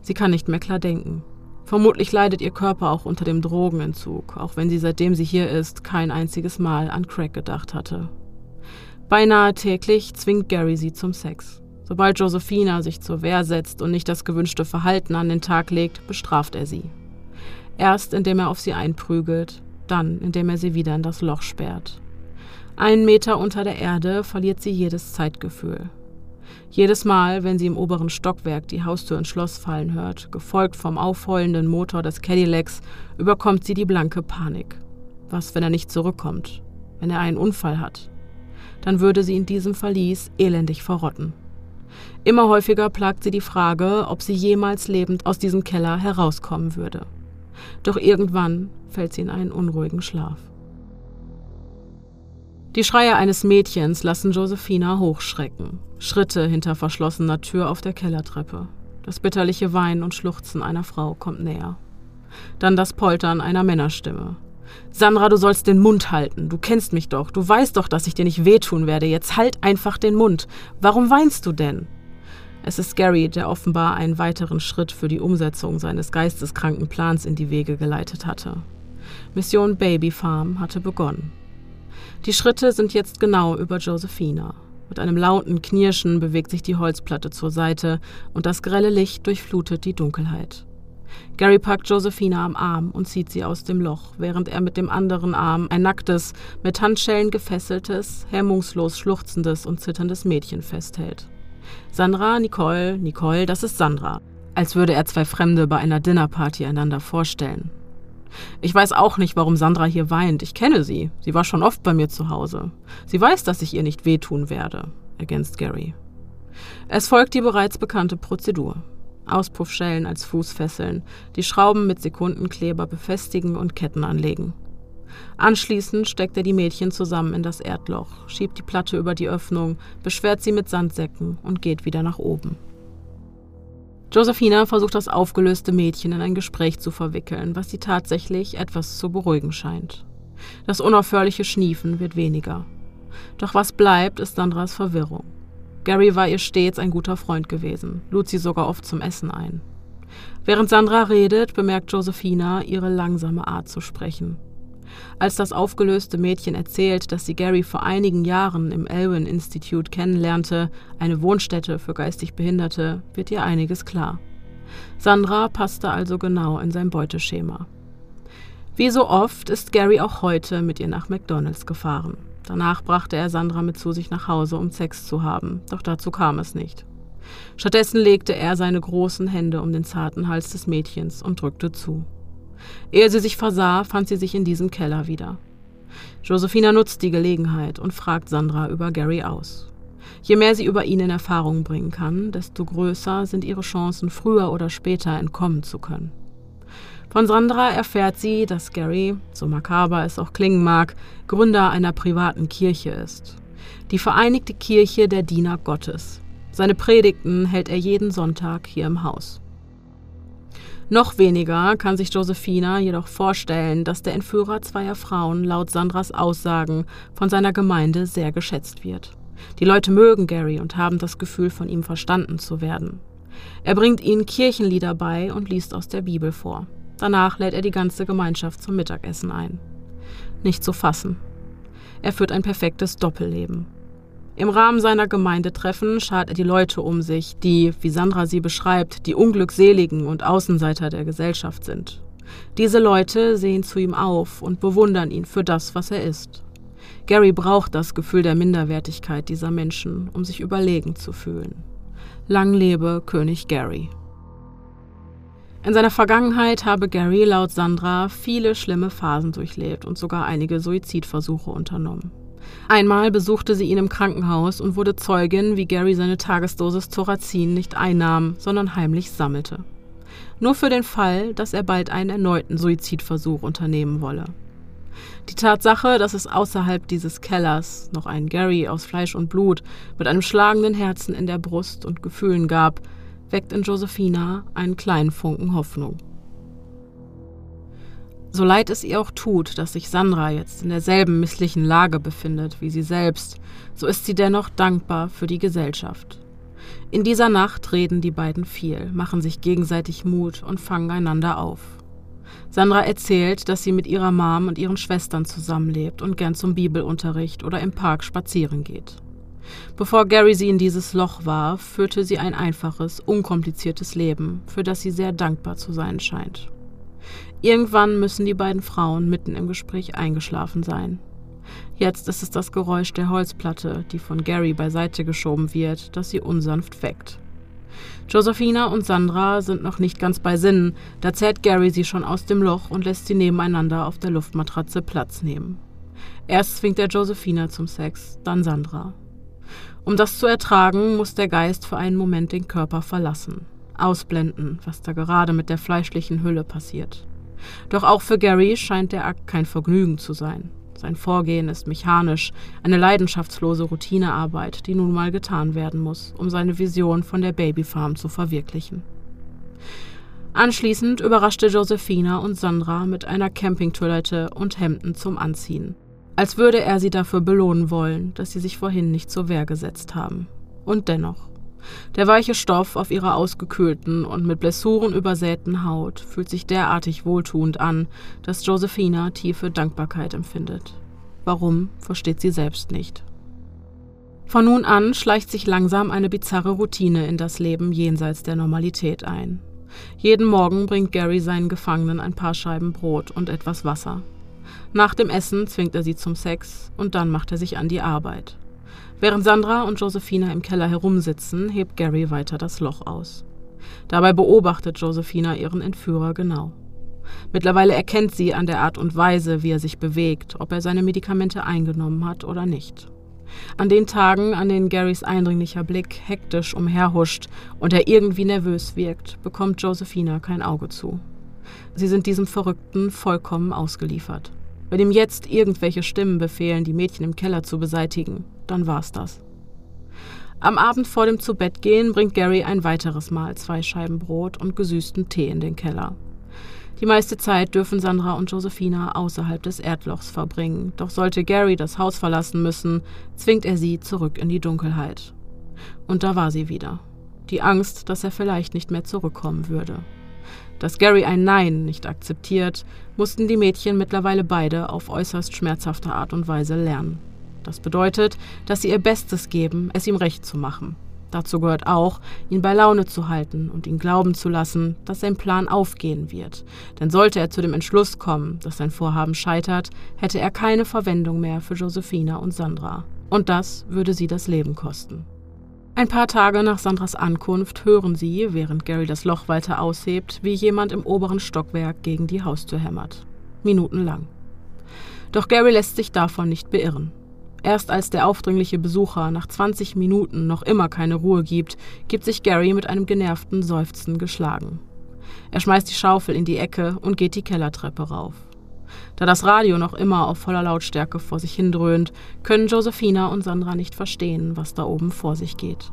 Sie kann nicht mehr klar denken. Vermutlich leidet ihr Körper auch unter dem Drogenentzug, auch wenn sie seitdem sie hier ist kein einziges Mal an Crack gedacht hatte. Beinahe täglich zwingt Gary sie zum Sex. Sobald Josephina sich zur Wehr setzt und nicht das gewünschte Verhalten an den Tag legt, bestraft er sie. Erst indem er auf sie einprügelt, dann indem er sie wieder in das Loch sperrt. Einen Meter unter der Erde verliert sie jedes Zeitgefühl. Jedes Mal, wenn sie im oberen Stockwerk die Haustür ins Schloss fallen hört, gefolgt vom aufheulenden Motor des Cadillacs, überkommt sie die blanke Panik. Was, wenn er nicht zurückkommt? Wenn er einen Unfall hat? Dann würde sie in diesem Verlies elendig verrotten. Immer häufiger plagt sie die Frage, ob sie jemals lebend aus diesem Keller herauskommen würde. Doch irgendwann fällt sie in einen unruhigen Schlaf. Die Schreie eines Mädchens lassen Josephina hochschrecken. Schritte hinter verschlossener Tür auf der Kellertreppe. Das bitterliche Weinen und Schluchzen einer Frau kommt näher. Dann das Poltern einer Männerstimme. Sandra, du sollst den Mund halten. Du kennst mich doch. Du weißt doch, dass ich dir nicht wehtun werde. Jetzt halt einfach den Mund. Warum weinst du denn? Es ist Gary, der offenbar einen weiteren Schritt für die Umsetzung seines geisteskranken Plans in die Wege geleitet hatte. Mission Baby Farm hatte begonnen. Die Schritte sind jetzt genau über Josephina. Mit einem lauten Knirschen bewegt sich die Holzplatte zur Seite und das grelle Licht durchflutet die Dunkelheit. Gary packt Josephina am Arm und zieht sie aus dem Loch, während er mit dem anderen Arm ein nacktes, mit Handschellen gefesseltes, hemmungslos schluchzendes und zitterndes Mädchen festhält. Sandra, Nicole, Nicole, das ist Sandra. Als würde er zwei Fremde bei einer Dinnerparty einander vorstellen. Ich weiß auch nicht, warum Sandra hier weint. Ich kenne sie. Sie war schon oft bei mir zu Hause. Sie weiß, dass ich ihr nicht wehtun werde, ergänzt Gary. Es folgt die bereits bekannte Prozedur. Auspuffschellen als Fußfesseln, die Schrauben mit Sekundenkleber befestigen und Ketten anlegen. Anschließend steckt er die Mädchen zusammen in das Erdloch, schiebt die Platte über die Öffnung, beschwert sie mit Sandsäcken und geht wieder nach oben. Josephina versucht das aufgelöste Mädchen in ein Gespräch zu verwickeln, was sie tatsächlich etwas zu beruhigen scheint. Das unaufhörliche Schniefen wird weniger. Doch was bleibt, ist Sandras Verwirrung. Gary war ihr stets ein guter Freund gewesen, lud sie sogar oft zum Essen ein. Während Sandra redet, bemerkt Josephina ihre langsame Art zu sprechen. Als das aufgelöste Mädchen erzählt, dass sie Gary vor einigen Jahren im Elwyn Institute kennenlernte, eine Wohnstätte für geistig Behinderte, wird ihr einiges klar. Sandra passte also genau in sein Beuteschema. Wie so oft ist Gary auch heute mit ihr nach McDonalds gefahren. Danach brachte er Sandra mit zu sich nach Hause, um Sex zu haben, doch dazu kam es nicht. Stattdessen legte er seine großen Hände um den zarten Hals des Mädchens und drückte zu. Ehe sie sich versah, fand sie sich in diesem Keller wieder. Josephina nutzt die Gelegenheit und fragt Sandra über Gary aus. Je mehr sie über ihn in Erfahrung bringen kann, desto größer sind ihre Chancen, früher oder später entkommen zu können. Von Sandra erfährt sie, dass Gary, so makaber es auch klingen mag, Gründer einer privaten Kirche ist. Die Vereinigte Kirche der Diener Gottes. Seine Predigten hält er jeden Sonntag hier im Haus. Noch weniger kann sich Josephina jedoch vorstellen, dass der Entführer zweier Frauen laut Sandras Aussagen von seiner Gemeinde sehr geschätzt wird. Die Leute mögen Gary und haben das Gefühl, von ihm verstanden zu werden. Er bringt ihnen Kirchenlieder bei und liest aus der Bibel vor. Danach lädt er die ganze Gemeinschaft zum Mittagessen ein. Nicht zu fassen. Er führt ein perfektes Doppelleben. Im Rahmen seiner Gemeindetreffen schart er die Leute um sich, die, wie Sandra sie beschreibt, die Unglückseligen und Außenseiter der Gesellschaft sind. Diese Leute sehen zu ihm auf und bewundern ihn für das, was er ist. Gary braucht das Gefühl der Minderwertigkeit dieser Menschen, um sich überlegen zu fühlen. Lang lebe König Gary. In seiner Vergangenheit habe Gary laut Sandra viele schlimme Phasen durchlebt und sogar einige Suizidversuche unternommen. Einmal besuchte sie ihn im Krankenhaus und wurde Zeugin, wie Gary seine Tagesdosis Thorazin nicht einnahm, sondern heimlich sammelte. Nur für den Fall, dass er bald einen erneuten Suizidversuch unternehmen wolle. Die Tatsache, dass es außerhalb dieses Kellers noch einen Gary aus Fleisch und Blut mit einem schlagenden Herzen in der Brust und Gefühlen gab, weckt in Josephina einen kleinen Funken Hoffnung. So leid es ihr auch tut, dass sich Sandra jetzt in derselben misslichen Lage befindet wie sie selbst, so ist sie dennoch dankbar für die Gesellschaft. In dieser Nacht reden die beiden viel, machen sich gegenseitig Mut und fangen einander auf. Sandra erzählt, dass sie mit ihrer Mom und ihren Schwestern zusammenlebt und gern zum Bibelunterricht oder im Park spazieren geht. Bevor Gary sie in dieses Loch warf, führte sie ein einfaches, unkompliziertes Leben, für das sie sehr dankbar zu sein scheint. Irgendwann müssen die beiden Frauen mitten im Gespräch eingeschlafen sein. Jetzt ist es das Geräusch der Holzplatte, die von Gary beiseite geschoben wird, das sie unsanft weckt. Josephina und Sandra sind noch nicht ganz bei Sinnen, da zerrt Gary sie schon aus dem Loch und lässt sie nebeneinander auf der Luftmatratze Platz nehmen. Erst zwingt er Josephina zum Sex, dann Sandra. Um das zu ertragen, muss der Geist für einen Moment den Körper verlassen, ausblenden, was da gerade mit der fleischlichen Hülle passiert. Doch auch für Gary scheint der Akt kein Vergnügen zu sein. Sein Vorgehen ist mechanisch, eine leidenschaftslose Routinearbeit, die nun mal getan werden muss, um seine Vision von der Babyfarm zu verwirklichen. Anschließend überraschte Josephina und Sandra mit einer Campingtoilette und Hemden zum Anziehen. Als würde er sie dafür belohnen wollen, dass sie sich vorhin nicht zur Wehr gesetzt haben. Und dennoch. Der weiche Stoff auf ihrer ausgekühlten und mit Blessuren übersäten Haut fühlt sich derartig wohltuend an, dass Josephina tiefe Dankbarkeit empfindet. Warum, versteht sie selbst nicht. Von nun an schleicht sich langsam eine bizarre Routine in das Leben jenseits der Normalität ein. Jeden Morgen bringt Gary seinen Gefangenen ein paar Scheiben Brot und etwas Wasser. Nach dem Essen zwingt er sie zum Sex und dann macht er sich an die Arbeit. Während Sandra und Josephina im Keller herumsitzen, hebt Gary weiter das Loch aus. Dabei beobachtet Josephina ihren Entführer genau. Mittlerweile erkennt sie an der Art und Weise, wie er sich bewegt, ob er seine Medikamente eingenommen hat oder nicht. An den Tagen, an denen Garys eindringlicher Blick hektisch umherhuscht und er irgendwie nervös wirkt, bekommt Josephina kein Auge zu. Sie sind diesem Verrückten vollkommen ausgeliefert. Wenn ihm jetzt irgendwelche Stimmen befehlen, die Mädchen im Keller zu beseitigen, dann war's das. Am Abend vor dem Zubettgehen bringt Gary ein weiteres Mal zwei Scheiben Brot und gesüßten Tee in den Keller. Die meiste Zeit dürfen Sandra und Josephina außerhalb des Erdlochs verbringen, doch sollte Gary das Haus verlassen müssen, zwingt er sie zurück in die Dunkelheit. Und da war sie wieder. Die Angst, dass er vielleicht nicht mehr zurückkommen würde. Dass Gary ein Nein nicht akzeptiert, mussten die Mädchen mittlerweile beide auf äußerst schmerzhafte Art und Weise lernen. Das bedeutet, dass sie ihr Bestes geben, es ihm recht zu machen. Dazu gehört auch, ihn bei Laune zu halten und ihn glauben zu lassen, dass sein Plan aufgehen wird. Denn sollte er zu dem Entschluss kommen, dass sein Vorhaben scheitert, hätte er keine Verwendung mehr für Josephina und Sandra. Und das würde sie das Leben kosten. Ein paar Tage nach Sandras Ankunft hören sie, während Gary das Loch weiter aushebt, wie jemand im oberen Stockwerk gegen die Haustür hämmert. Minutenlang. Doch Gary lässt sich davon nicht beirren. Erst als der aufdringliche Besucher nach 20 Minuten noch immer keine Ruhe gibt, gibt sich Gary mit einem genervten Seufzen geschlagen. Er schmeißt die Schaufel in die Ecke und geht die Kellertreppe rauf. Da das Radio noch immer auf voller Lautstärke vor sich hindröhnt, können Josephina und Sandra nicht verstehen, was da oben vor sich geht.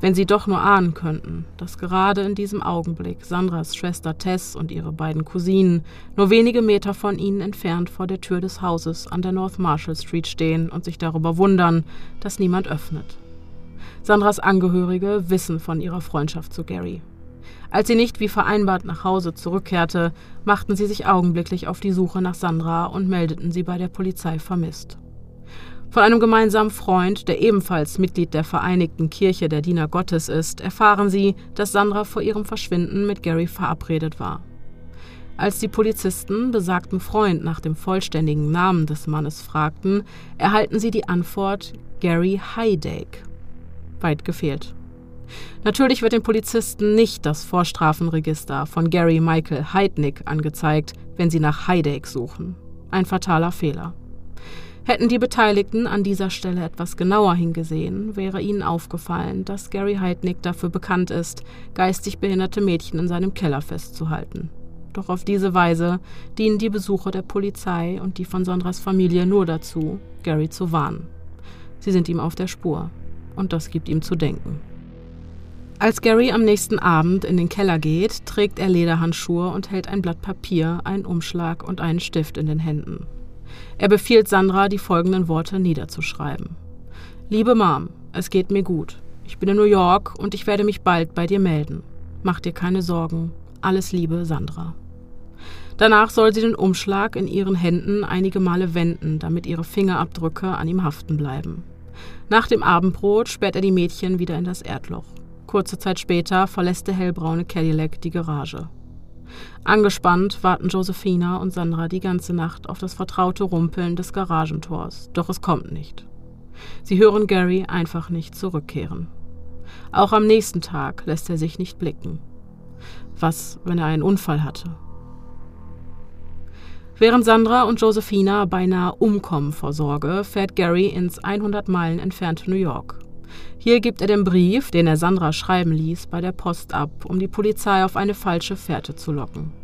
Wenn sie doch nur ahnen könnten, dass gerade in diesem Augenblick Sandras Schwester Tess und ihre beiden Cousinen nur wenige Meter von ihnen entfernt vor der Tür des Hauses an der North Marshall Street stehen und sich darüber wundern, dass niemand öffnet. Sandras Angehörige wissen von ihrer Freundschaft zu Gary. Als sie nicht wie vereinbart nach Hause zurückkehrte, machten sie sich augenblicklich auf die Suche nach Sandra und meldeten sie bei der Polizei vermisst. Von einem gemeinsamen Freund, der ebenfalls Mitglied der Vereinigten Kirche der Diener Gottes ist, erfahren sie, dass Sandra vor ihrem Verschwinden mit Gary verabredet war. Als die Polizisten besagten Freund nach dem vollständigen Namen des Mannes fragten, erhalten sie die Antwort Gary Heidake. Weit gefehlt. Natürlich wird den Polizisten nicht das Vorstrafenregister von Gary Michael Heidnick angezeigt, wenn sie nach Heidake suchen. Ein fataler Fehler. Hätten die Beteiligten an dieser Stelle etwas genauer hingesehen, wäre ihnen aufgefallen, dass Gary Heidnick dafür bekannt ist, geistig behinderte Mädchen in seinem Keller festzuhalten. Doch auf diese Weise dienen die Besuche der Polizei und die von Sondras Familie nur dazu, Gary zu warnen. Sie sind ihm auf der Spur. Und das gibt ihm zu denken. Als Gary am nächsten Abend in den Keller geht, trägt er Lederhandschuhe und hält ein Blatt Papier, einen Umschlag und einen Stift in den Händen. Er befiehlt Sandra, die folgenden Worte niederzuschreiben. Liebe Mom, es geht mir gut. Ich bin in New York und ich werde mich bald bei dir melden. Mach dir keine Sorgen. Alles Liebe, Sandra. Danach soll sie den Umschlag in ihren Händen einige Male wenden, damit ihre Fingerabdrücke an ihm haften bleiben. Nach dem Abendbrot sperrt er die Mädchen wieder in das Erdloch. Kurze Zeit später verlässt der hellbraune Cadillac die Garage. Angespannt warten Josephina und Sandra die ganze Nacht auf das vertraute Rumpeln des Garagentors, doch es kommt nicht. Sie hören Gary einfach nicht zurückkehren. Auch am nächsten Tag lässt er sich nicht blicken. Was, wenn er einen Unfall hatte? Während Sandra und Josephina beinahe umkommen vor Sorge, fährt Gary ins 100 Meilen entfernte New York. Hier gibt er den Brief, den er Sandra schreiben ließ, bei der Post ab, um die Polizei auf eine falsche Fährte zu locken.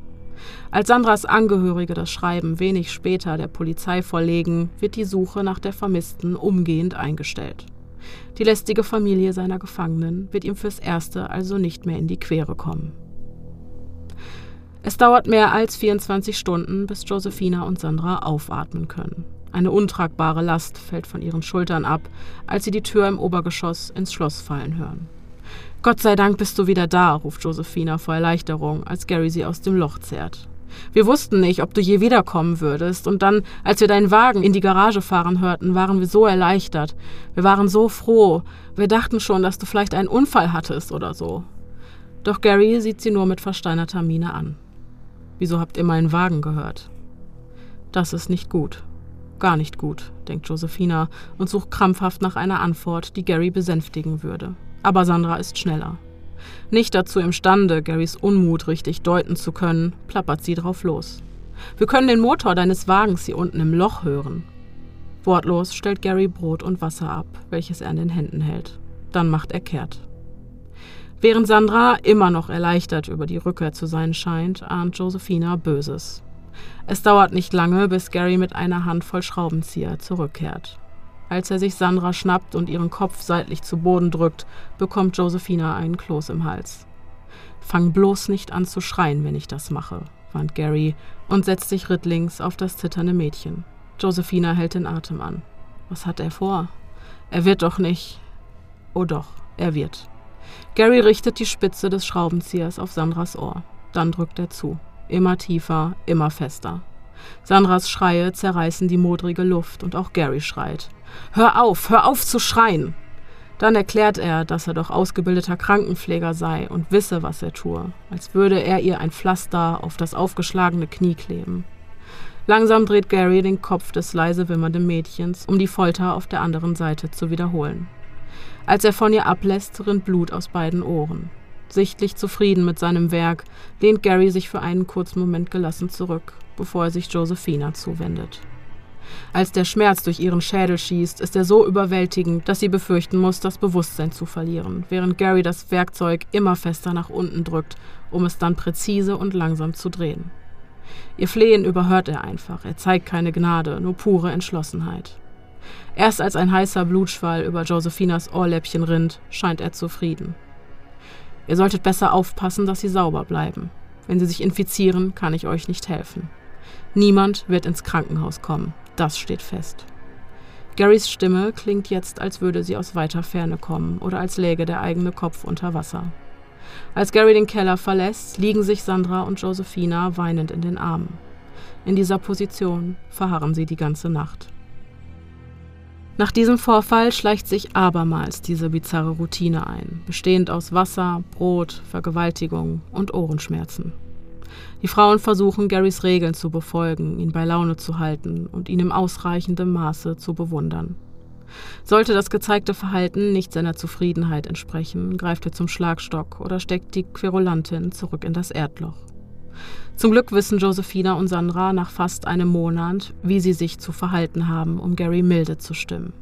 Als Sandras Angehörige das Schreiben wenig später der Polizei vorlegen, wird die Suche nach der Vermissten umgehend eingestellt. Die lästige Familie seiner Gefangenen wird ihm fürs Erste also nicht mehr in die Quere kommen. Es dauert mehr als 24 Stunden, bis Josephina und Sandra aufatmen können. Eine untragbare Last fällt von ihren Schultern ab, als sie die Tür im Obergeschoss ins Schloss fallen hören. Gott sei Dank bist du wieder da, ruft Josephina vor Erleichterung, als Gary sie aus dem Loch zerrt. Wir wussten nicht, ob du je wiederkommen würdest, und dann, als wir deinen Wagen in die Garage fahren hörten, waren wir so erleichtert. Wir waren so froh. Wir dachten schon, dass du vielleicht einen Unfall hattest oder so. Doch Gary sieht sie nur mit versteinerter Miene an. Wieso habt ihr meinen Wagen gehört? Das ist nicht gut. Gar nicht gut, denkt Josephina und sucht krampfhaft nach einer Antwort, die Gary besänftigen würde. Aber Sandra ist schneller. Nicht dazu imstande, Garys Unmut richtig deuten zu können, plappert sie drauf los. Wir können den Motor deines Wagens hier unten im Loch hören. Wortlos stellt Gary Brot und Wasser ab, welches er in den Händen hält. Dann macht er kehrt. Während Sandra immer noch erleichtert über die Rückkehr zu sein scheint, ahnt Josephina Böses. Es dauert nicht lange, bis Gary mit einer Handvoll Schraubenzieher zurückkehrt. Als er sich Sandra schnappt und ihren Kopf seitlich zu Boden drückt, bekommt Josephina einen Kloß im Hals. Fang bloß nicht an zu schreien, wenn ich das mache, warnt Gary und setzt sich rittlings auf das zitternde Mädchen. Josephina hält den Atem an. Was hat er vor? Er wird doch nicht. Oh doch, er wird. Gary richtet die Spitze des Schraubenziehers auf Sandras Ohr. Dann drückt er zu. Immer tiefer, immer fester. Sandras Schreie zerreißen die modrige Luft und auch Gary schreit. Hör auf, hör auf zu schreien! Dann erklärt er, dass er doch ausgebildeter Krankenpfleger sei und wisse, was er tue, als würde er ihr ein Pflaster auf das aufgeschlagene Knie kleben. Langsam dreht Gary den Kopf des leise wimmernden Mädchens, um die Folter auf der anderen Seite zu wiederholen. Als er von ihr ablässt, rinnt Blut aus beiden Ohren. Sichtlich zufrieden mit seinem Werk, lehnt Gary sich für einen kurzen Moment gelassen zurück, bevor er sich Josephina zuwendet. Als der Schmerz durch ihren Schädel schießt, ist er so überwältigend, dass sie befürchten muss, das Bewusstsein zu verlieren, während Gary das Werkzeug immer fester nach unten drückt, um es dann präzise und langsam zu drehen. Ihr Flehen überhört er einfach, er zeigt keine Gnade, nur pure Entschlossenheit. Erst als ein heißer Blutschwall über Josephinas Ohrläppchen rinnt, scheint er zufrieden. Ihr solltet besser aufpassen, dass sie sauber bleiben. Wenn sie sich infizieren, kann ich euch nicht helfen. Niemand wird ins Krankenhaus kommen, das steht fest. Garys Stimme klingt jetzt, als würde sie aus weiter Ferne kommen oder als läge der eigene Kopf unter Wasser. Als Gary den Keller verlässt, liegen sich Sandra und Josephina weinend in den Armen. In dieser Position verharren sie die ganze Nacht. Nach diesem Vorfall schleicht sich abermals diese bizarre Routine ein, bestehend aus Wasser, Brot, Vergewaltigung und Ohrenschmerzen. Die Frauen versuchen, Garys Regeln zu befolgen, ihn bei Laune zu halten und ihn im ausreichenden Maße zu bewundern. Sollte das gezeigte Verhalten nicht seiner Zufriedenheit entsprechen, greift er zum Schlagstock oder steckt die Querulantin zurück in das Erdloch. Zum Glück wissen Josephina und Sandra nach fast einem Monat, wie sie sich zu verhalten haben, um Gary milde zu stimmen.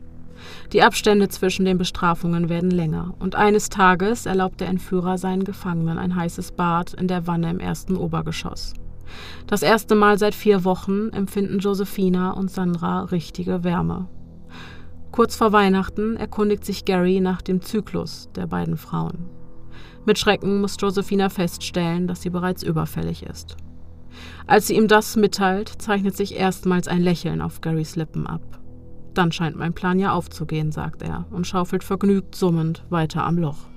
Die Abstände zwischen den Bestrafungen werden länger, und eines Tages erlaubt der Entführer seinen Gefangenen ein heißes Bad in der Wanne im ersten Obergeschoss. Das erste Mal seit vier Wochen empfinden Josephina und Sandra richtige Wärme. Kurz vor Weihnachten erkundigt sich Gary nach dem Zyklus der beiden Frauen. Mit Schrecken muss Josephina feststellen, dass sie bereits überfällig ist. Als sie ihm das mitteilt, zeichnet sich erstmals ein Lächeln auf Garys Lippen ab. Dann scheint mein Plan ja aufzugehen, sagt er und schaufelt vergnügt summend weiter am Loch.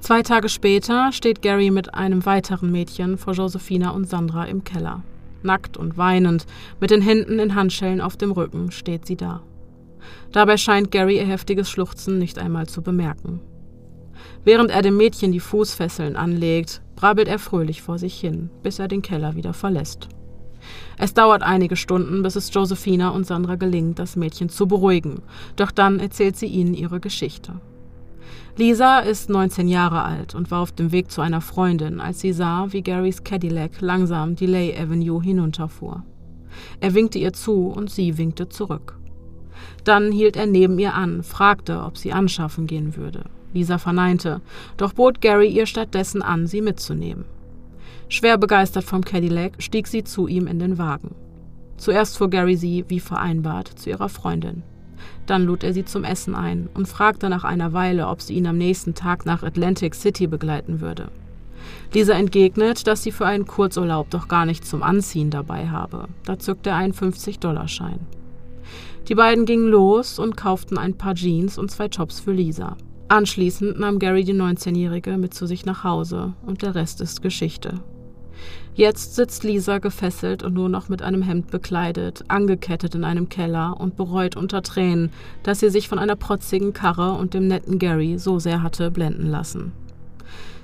Zwei Tage später steht Gary mit einem weiteren Mädchen vor Josephina und Sandra im Keller. Nackt und weinend, mit den Händen in Handschellen auf dem Rücken, steht sie da. Dabei scheint Gary ihr heftiges Schluchzen nicht einmal zu bemerken. Während er dem Mädchen die Fußfesseln anlegt, brabbelt er fröhlich vor sich hin, bis er den Keller wieder verlässt. Es dauert einige Stunden, bis es Josephina und Sandra gelingt, das Mädchen zu beruhigen, doch dann erzählt sie ihnen ihre Geschichte. Lisa ist 19 Jahre alt und war auf dem Weg zu einer Freundin, als sie sah, wie Garys Cadillac langsam die Lay Avenue hinunterfuhr. Er winkte ihr zu und sie winkte zurück. Dann hielt er neben ihr an, fragte, ob sie anschaffen gehen würde. Lisa verneinte, doch bot Gary ihr stattdessen an, sie mitzunehmen. Schwer begeistert vom Cadillac stieg sie zu ihm in den Wagen. Zuerst fuhr Gary sie, wie vereinbart, zu ihrer Freundin. Dann lud er sie zum Essen ein und fragte nach einer Weile, ob sie ihn am nächsten Tag nach Atlantic City begleiten würde. Lisa entgegnet, dass sie für einen Kurzurlaub doch gar nichts zum Anziehen dabei habe. Da zückte er einen 50-Dollar-Schein. Die beiden gingen los und kauften ein paar Jeans und zwei Tops für Lisa. Anschließend nahm Gary die 19-Jährige mit zu sich nach Hause und der Rest ist Geschichte. Jetzt sitzt Lisa gefesselt und nur noch mit einem Hemd bekleidet, angekettet in einem Keller und bereut unter Tränen, dass sie sich von einer protzigen Karre und dem netten Gary so sehr hatte blenden lassen.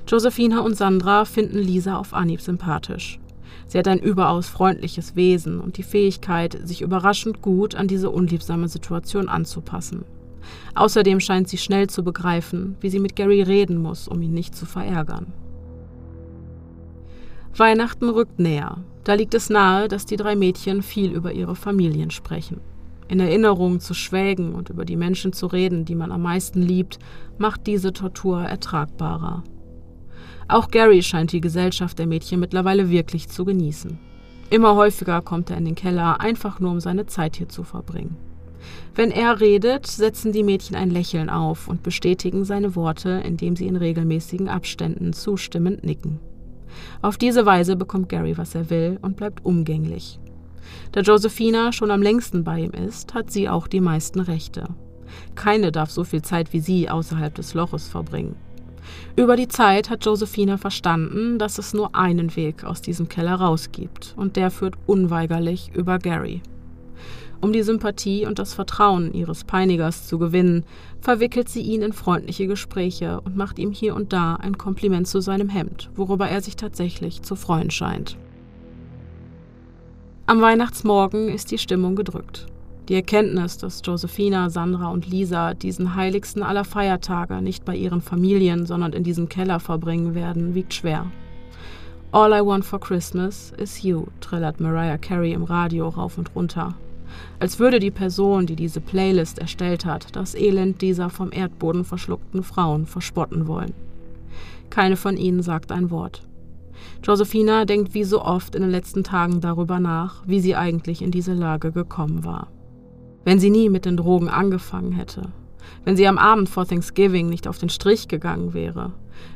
Josephina und Sandra finden Lisa auf Anhieb sympathisch. Sie hat ein überaus freundliches Wesen und die Fähigkeit, sich überraschend gut an diese unliebsame Situation anzupassen. Außerdem scheint sie schnell zu begreifen, wie sie mit Gary reden muss, um ihn nicht zu verärgern. Weihnachten rückt näher. Da liegt es nahe, dass die drei Mädchen viel über ihre Familien sprechen. In Erinnerung zu schwelgen und über die Menschen zu reden, die man am meisten liebt, macht diese Tortur ertragbarer. Auch Gary scheint die Gesellschaft der Mädchen mittlerweile wirklich zu genießen. Immer häufiger kommt er in den Keller, einfach nur um seine Zeit hier zu verbringen. Wenn er redet, setzen die Mädchen ein Lächeln auf und bestätigen seine Worte, indem sie in regelmäßigen Abständen zustimmend nicken. Auf diese Weise bekommt Gary, was er will und bleibt umgänglich. Da Josephina schon am längsten bei ihm ist, hat sie auch die meisten Rechte. Keine darf so viel Zeit wie sie außerhalb des Loches verbringen. Über die Zeit hat Josephina verstanden, dass es nur einen Weg aus diesem Keller raus gibt, und der führt unweigerlich über Gary. Um die Sympathie und das Vertrauen ihres Peinigers zu gewinnen, verwickelt sie ihn in freundliche Gespräche und macht ihm hier und da ein Kompliment zu seinem Hemd, worüber er sich tatsächlich zu freuen scheint. Am Weihnachtsmorgen ist die Stimmung gedrückt. Die Erkenntnis, dass Josephina, Sandra und Lisa diesen heiligsten aller Feiertage nicht bei ihren Familien, sondern in diesem Keller verbringen werden, wiegt schwer. All I Want for Christmas is You, trällert Mariah Carey im Radio rauf und runter als würde die Person, die diese Playlist erstellt hat, das Elend dieser vom Erdboden verschluckten Frauen verspotten wollen. Keine von ihnen sagt ein Wort. Josephina denkt wie so oft in den letzten Tagen darüber nach, wie sie eigentlich in diese Lage gekommen war. Wenn sie nie mit den Drogen angefangen hätte, wenn sie am Abend vor Thanksgiving nicht auf den Strich gegangen wäre,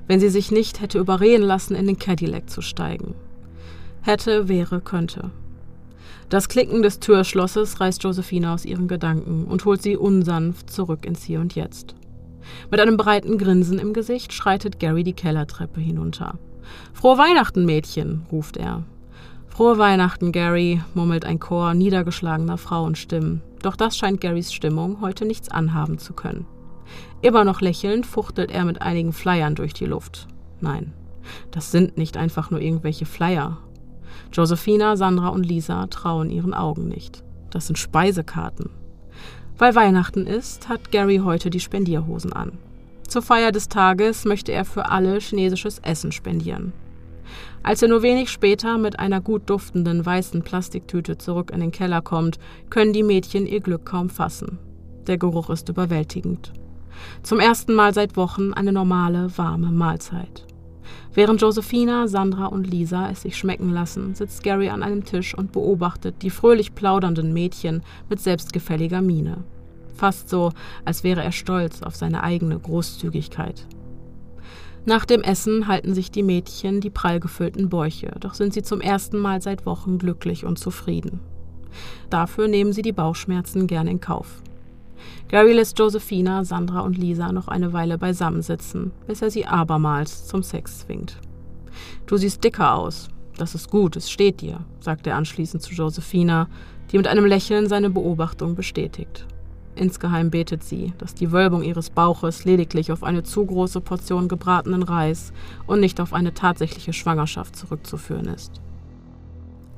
wenn sie sich nicht hätte überreden lassen, in den Cadillac zu steigen. Hätte, wäre, könnte. Das Klicken des Türschlosses reißt Josephine aus ihren Gedanken und holt sie unsanft zurück ins Hier und Jetzt. Mit einem breiten Grinsen im Gesicht schreitet Gary die Kellertreppe hinunter. Frohe Weihnachten, Mädchen, ruft er. Frohe Weihnachten, Gary, murmelt ein Chor niedergeschlagener Frauenstimmen. Doch das scheint Garys Stimmung heute nichts anhaben zu können. Immer noch lächelnd fuchtelt er mit einigen Flyern durch die Luft. Nein, das sind nicht einfach nur irgendwelche Flyer. Josephina, Sandra und Lisa trauen ihren Augen nicht. Das sind Speisekarten. Weil Weihnachten ist, hat Gary heute die Spendierhosen an. Zur Feier des Tages möchte er für alle chinesisches Essen spendieren. Als er nur wenig später mit einer gut duftenden weißen Plastiktüte zurück in den Keller kommt, können die Mädchen ihr Glück kaum fassen. Der Geruch ist überwältigend. Zum ersten Mal seit Wochen eine normale, warme Mahlzeit. Während Josephina, Sandra und Lisa es sich schmecken lassen, sitzt Gary an einem Tisch und beobachtet die fröhlich plaudernden Mädchen mit selbstgefälliger Miene. Fast so, als wäre er stolz auf seine eigene Großzügigkeit. Nach dem Essen halten sich die Mädchen die prall gefüllten Bäuche, doch sind sie zum ersten Mal seit Wochen glücklich und zufrieden. Dafür nehmen sie die Bauchschmerzen gern in Kauf. Gary lässt Josephina, Sandra und Lisa noch eine Weile beisammensitzen, bis er sie abermals zum Sex zwingt. Du siehst dicker aus. Das ist gut, es steht dir, sagt er anschließend zu Josephina, die mit einem Lächeln seine Beobachtung bestätigt. Insgeheim betet sie, dass die Wölbung ihres Bauches lediglich auf eine zu große Portion gebratenen Reis und nicht auf eine tatsächliche Schwangerschaft zurückzuführen ist.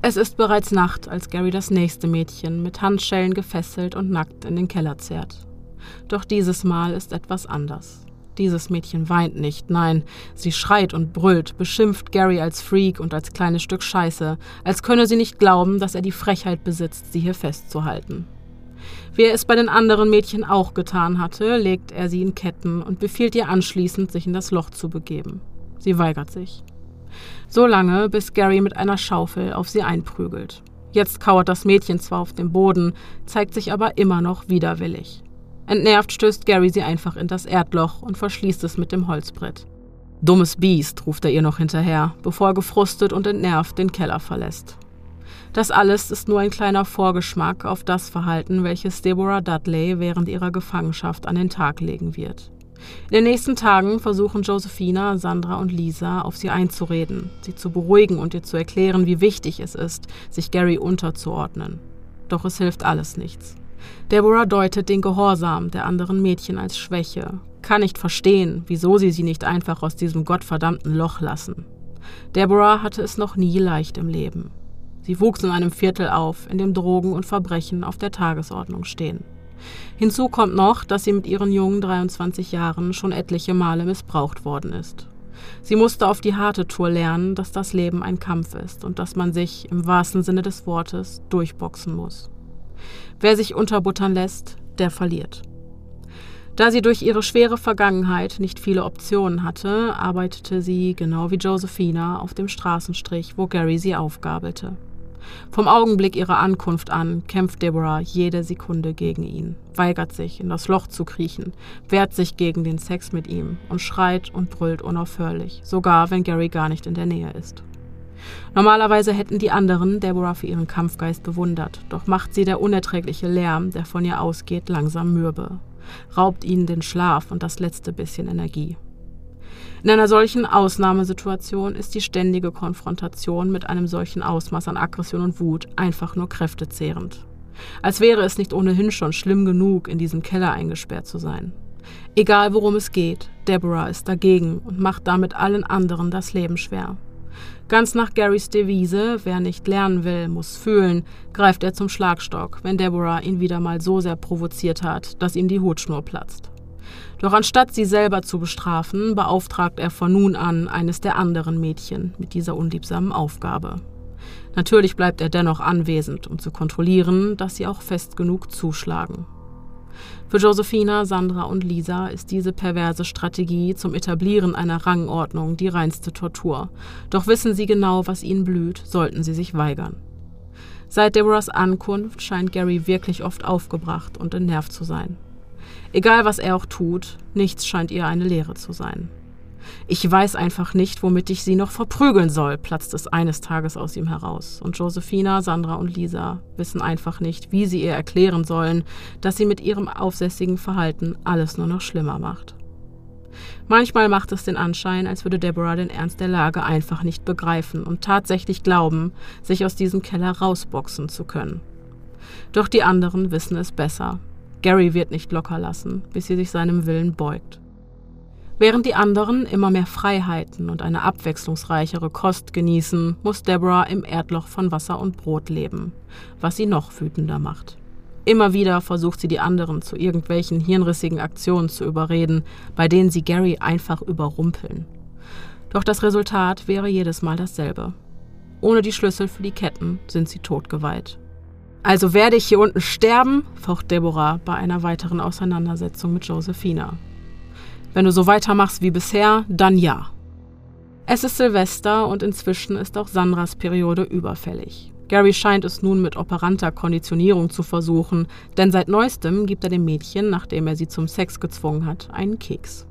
Es ist bereits Nacht, als Gary das nächste Mädchen mit Handschellen gefesselt und nackt in den Keller zerrt. Doch dieses Mal ist etwas anders. Dieses Mädchen weint nicht, nein, sie schreit und brüllt, beschimpft Gary als Freak und als kleines Stück Scheiße, als könne sie nicht glauben, dass er die Frechheit besitzt, sie hier festzuhalten. Wie er es bei den anderen Mädchen auch getan hatte, legt er sie in Ketten und befiehlt ihr anschließend, sich in das Loch zu begeben. Sie weigert sich. So lange, bis Gary mit einer Schaufel auf sie einprügelt. Jetzt kauert das Mädchen zwar auf dem Boden, zeigt sich aber immer noch widerwillig. Entnervt stößt Gary sie einfach in das Erdloch und verschließt es mit dem Holzbrett. Dummes Biest, ruft er ihr noch hinterher, bevor er gefrustet und entnervt den Keller verlässt. Das alles ist nur ein kleiner Vorgeschmack auf das Verhalten, welches Deborah Dudley während ihrer Gefangenschaft an den Tag legen wird. In den nächsten Tagen versuchen Josephina, Sandra und Lisa auf sie einzureden, sie zu beruhigen und ihr zu erklären, wie wichtig es ist, sich Gary unterzuordnen. Doch es hilft alles nichts. Deborah deutet den Gehorsam der anderen Mädchen als Schwäche, kann nicht verstehen, wieso sie sie nicht einfach aus diesem gottverdammten Loch lassen. Deborah hatte es noch nie leicht im Leben. Sie wuchs in einem Viertel auf, in dem Drogen und Verbrechen auf der Tagesordnung stehen. Hinzu kommt noch, dass sie mit ihren jungen 23 Jahren schon etliche Male missbraucht worden ist. Sie musste auf die harte Tour lernen, dass das Leben ein Kampf ist und dass man sich, im wahrsten Sinne des Wortes, durchboxen muss. Wer sich unterbuttern lässt, der verliert. Da sie durch ihre schwere Vergangenheit nicht viele Optionen hatte, arbeitete sie, genau wie Josephina, auf dem Straßenstrich, wo Gary sie aufgabelte. Vom Augenblick ihrer Ankunft an kämpft Deborah jede Sekunde gegen ihn, weigert sich, in das Loch zu kriechen, wehrt sich gegen den Sex mit ihm und schreit und brüllt unaufhörlich, sogar wenn Gary gar nicht in der Nähe ist. Normalerweise hätten die anderen Deborah für ihren Kampfgeist bewundert, doch macht sie der unerträgliche Lärm, der von ihr ausgeht, langsam mürbe, raubt ihnen den Schlaf und das letzte bisschen Energie. In einer solchen Ausnahmesituation ist die ständige Konfrontation mit einem solchen Ausmaß an Aggression und Wut einfach nur kräftezehrend. Als wäre es nicht ohnehin schon schlimm genug, in diesem Keller eingesperrt zu sein. Egal worum es geht, Deborah ist dagegen und macht damit allen anderen das Leben schwer. Ganz nach Garys Devise, wer nicht lernen will, muss fühlen, greift er zum Schlagstock, wenn Deborah ihn wieder mal so sehr provoziert hat, dass ihm die Hutschnur platzt. Doch anstatt sie selber zu bestrafen, beauftragt er von nun an eines der anderen Mädchen mit dieser unliebsamen Aufgabe. Natürlich bleibt er dennoch anwesend, um zu kontrollieren, dass sie auch fest genug zuschlagen. Für Josephina, Sandra und Lisa ist diese perverse Strategie zum Etablieren einer Rangordnung die reinste Tortur. Doch wissen sie genau, was ihnen blüht, sollten sie sich weigern. Seit Deborahs Ankunft scheint Gary wirklich oft aufgebracht und entnervt zu sein. Egal was er auch tut, nichts scheint ihr eine Lehre zu sein. Ich weiß einfach nicht, womit ich sie noch verprügeln soll, platzt es eines Tages aus ihm heraus. Und Josephina, Sandra und Lisa wissen einfach nicht, wie sie ihr erklären sollen, dass sie mit ihrem aufsässigen Verhalten alles nur noch schlimmer macht. Manchmal macht es den Anschein, als würde Deborah den Ernst der Lage einfach nicht begreifen und tatsächlich glauben, sich aus diesem Keller rausboxen zu können. Doch die anderen wissen es besser. Gary wird nicht locker lassen, bis sie sich seinem Willen beugt. Während die anderen immer mehr Freiheiten und eine abwechslungsreichere Kost genießen, muss Deborah im Erdloch von Wasser und Brot leben, was sie noch wütender macht. Immer wieder versucht sie die anderen zu irgendwelchen hirnrissigen Aktionen zu überreden, bei denen sie Gary einfach überrumpeln. Doch das Resultat wäre jedes Mal dasselbe. Ohne die Schlüssel für die Ketten sind sie totgeweiht. Also werde ich hier unten sterben, faucht Deborah bei einer weiteren Auseinandersetzung mit Josephina. Wenn du so weitermachst wie bisher, dann ja. Es ist Silvester und inzwischen ist auch Sandras Periode überfällig. Gary scheint es nun mit operanter Konditionierung zu versuchen, denn seit neuestem gibt er dem Mädchen, nachdem er sie zum Sex gezwungen hat, einen Keks.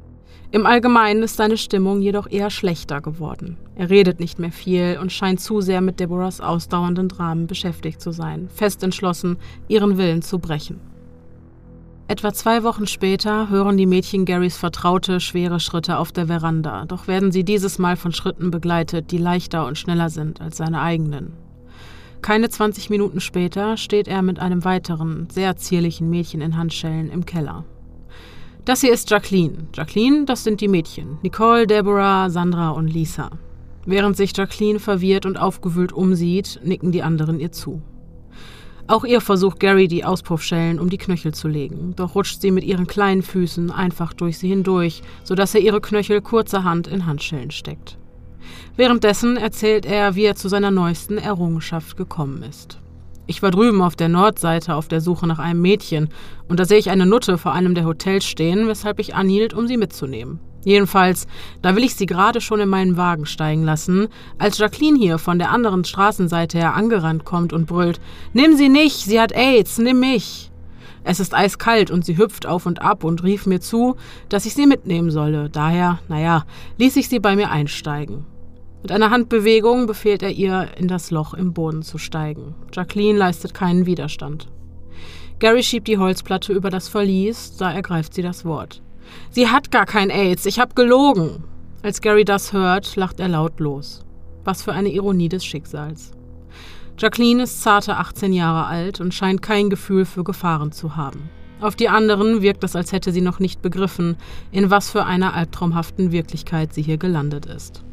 Im Allgemeinen ist seine Stimmung jedoch eher schlechter geworden. Er redet nicht mehr viel und scheint zu sehr mit Deborahs ausdauernden Dramen beschäftigt zu sein, fest entschlossen, ihren Willen zu brechen. Etwa zwei Wochen später hören die Mädchen Garys vertraute, schwere Schritte auf der Veranda, doch werden sie dieses Mal von Schritten begleitet, die leichter und schneller sind als seine eigenen. Keine 20 Minuten später steht er mit einem weiteren, sehr zierlichen Mädchen in Handschellen im Keller. Das hier ist Jacqueline. Jacqueline, das sind die Mädchen. Nicole, Deborah, Sandra und Lisa. Während sich Jacqueline verwirrt und aufgewühlt umsieht, nicken die anderen ihr zu. Auch ihr versucht Gary die Auspuffschellen um die Knöchel zu legen, doch rutscht sie mit ihren kleinen Füßen einfach durch sie hindurch, sodass er ihre Knöchel kurzerhand in Handschellen steckt. Währenddessen erzählt er, wie er zu seiner neuesten Errungenschaft gekommen ist. Ich war drüben auf der Nordseite auf der Suche nach einem Mädchen und da sehe ich eine Nutte vor einem der Hotels stehen, weshalb ich anhielt, um sie mitzunehmen. Jedenfalls, da will ich sie gerade schon in meinen Wagen steigen lassen, als Jacqueline hier von der anderen Straßenseite her angerannt kommt und brüllt: Nimm sie nicht, sie hat AIDS, nimm mich! Es ist eiskalt und sie hüpft auf und ab und rief mir zu, dass ich sie mitnehmen solle. Daher, naja, ließ ich sie bei mir einsteigen. Mit einer Handbewegung befehlt er ihr, in das Loch im Boden zu steigen. Jacqueline leistet keinen Widerstand. Gary schiebt die Holzplatte über das Verlies, da ergreift sie das Wort. Sie hat gar kein AIDS, ich hab gelogen. Als Gary das hört, lacht er laut los. Was für eine Ironie des Schicksals. Jacqueline ist zarte 18 Jahre alt und scheint kein Gefühl für Gefahren zu haben. Auf die anderen wirkt es, als hätte sie noch nicht begriffen, in was für einer albtraumhaften Wirklichkeit sie hier gelandet ist.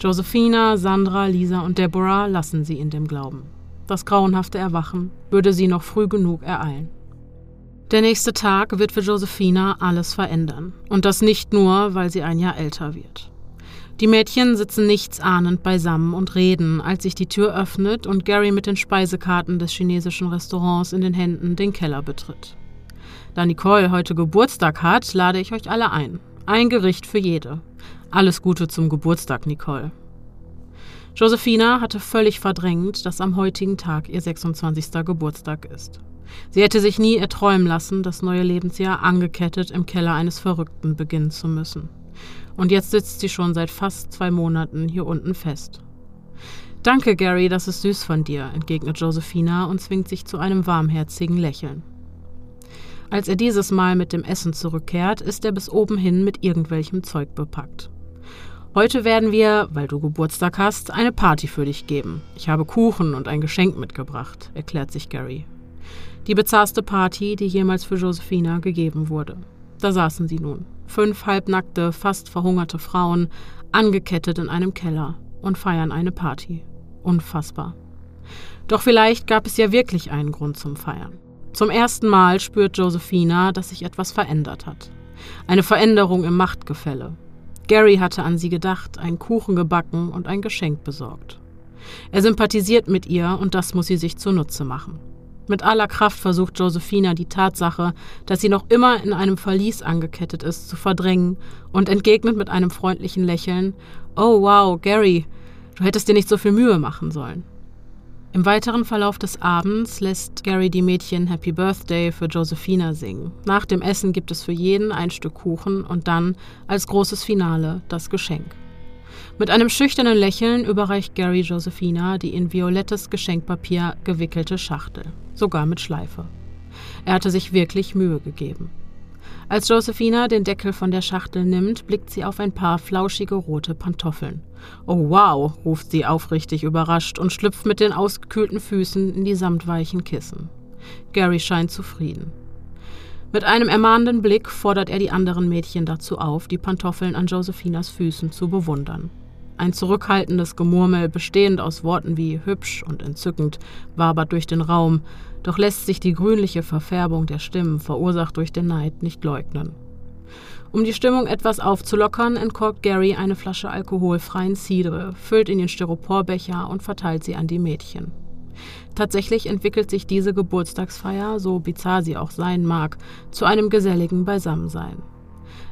Josephina, Sandra, Lisa und Deborah lassen sie in dem Glauben. Das grauenhafte Erwachen würde sie noch früh genug ereilen. Der nächste Tag wird für Josephina alles verändern. Und das nicht nur, weil sie ein Jahr älter wird. Die Mädchen sitzen nichtsahnend beisammen und reden, als sich die Tür öffnet und Gary mit den Speisekarten des chinesischen Restaurants in den Händen den Keller betritt. Da Nicole heute Geburtstag hat, lade ich euch alle ein. Ein Gericht für jede. Alles Gute zum Geburtstag, Nicole. Josephina hatte völlig verdrängt, dass am heutigen Tag ihr 26. Geburtstag ist. Sie hätte sich nie erträumen lassen, das neue Lebensjahr angekettet im Keller eines Verrückten beginnen zu müssen. Und jetzt sitzt sie schon seit fast zwei Monaten hier unten fest. Danke, Gary, das ist süß von dir, entgegnet Josephina und zwingt sich zu einem warmherzigen Lächeln. Als er dieses Mal mit dem Essen zurückkehrt, ist er bis oben hin mit irgendwelchem Zeug bepackt. Heute werden wir, weil du Geburtstag hast, eine Party für dich geben. Ich habe Kuchen und ein Geschenk mitgebracht, erklärt sich Gary. Die bizarrste Party, die jemals für Josephina gegeben wurde. Da saßen sie nun. Fünf halbnackte, fast verhungerte Frauen, angekettet in einem Keller und feiern eine Party. Unfassbar. Doch vielleicht gab es ja wirklich einen Grund zum Feiern. Zum ersten Mal spürt Josephina, dass sich etwas verändert hat. Eine Veränderung im Machtgefälle. Gary hatte an sie gedacht, einen Kuchen gebacken und ein Geschenk besorgt. Er sympathisiert mit ihr und das muss sie sich zunutze machen. Mit aller Kraft versucht Josephina die Tatsache, dass sie noch immer in einem Verlies angekettet ist, zu verdrängen und entgegnet mit einem freundlichen Lächeln: Oh wow, Gary, du hättest dir nicht so viel Mühe machen sollen. Im weiteren Verlauf des Abends lässt Gary die Mädchen Happy Birthday für Josephina singen. Nach dem Essen gibt es für jeden ein Stück Kuchen und dann als großes Finale das Geschenk. Mit einem schüchternen Lächeln überreicht Gary Josephina die in violettes Geschenkpapier gewickelte Schachtel, sogar mit Schleife. Er hatte sich wirklich Mühe gegeben. Als Josephina den Deckel von der Schachtel nimmt, blickt sie auf ein paar flauschige rote Pantoffeln. Oh wow, ruft sie aufrichtig überrascht und schlüpft mit den ausgekühlten Füßen in die samtweichen Kissen. Gary scheint zufrieden. Mit einem ermahnenden Blick fordert er die anderen Mädchen dazu auf, die Pantoffeln an Josephinas Füßen zu bewundern. Ein zurückhaltendes Gemurmel, bestehend aus Worten wie hübsch und entzückend, wabert durch den Raum, doch lässt sich die grünliche Verfärbung der Stimmen, verursacht durch den Neid, nicht leugnen. Um die Stimmung etwas aufzulockern, entkorkt Gary eine Flasche alkoholfreien Cidre, füllt in den Styroporbecher und verteilt sie an die Mädchen. Tatsächlich entwickelt sich diese Geburtstagsfeier, so bizarr sie auch sein mag, zu einem geselligen Beisammensein.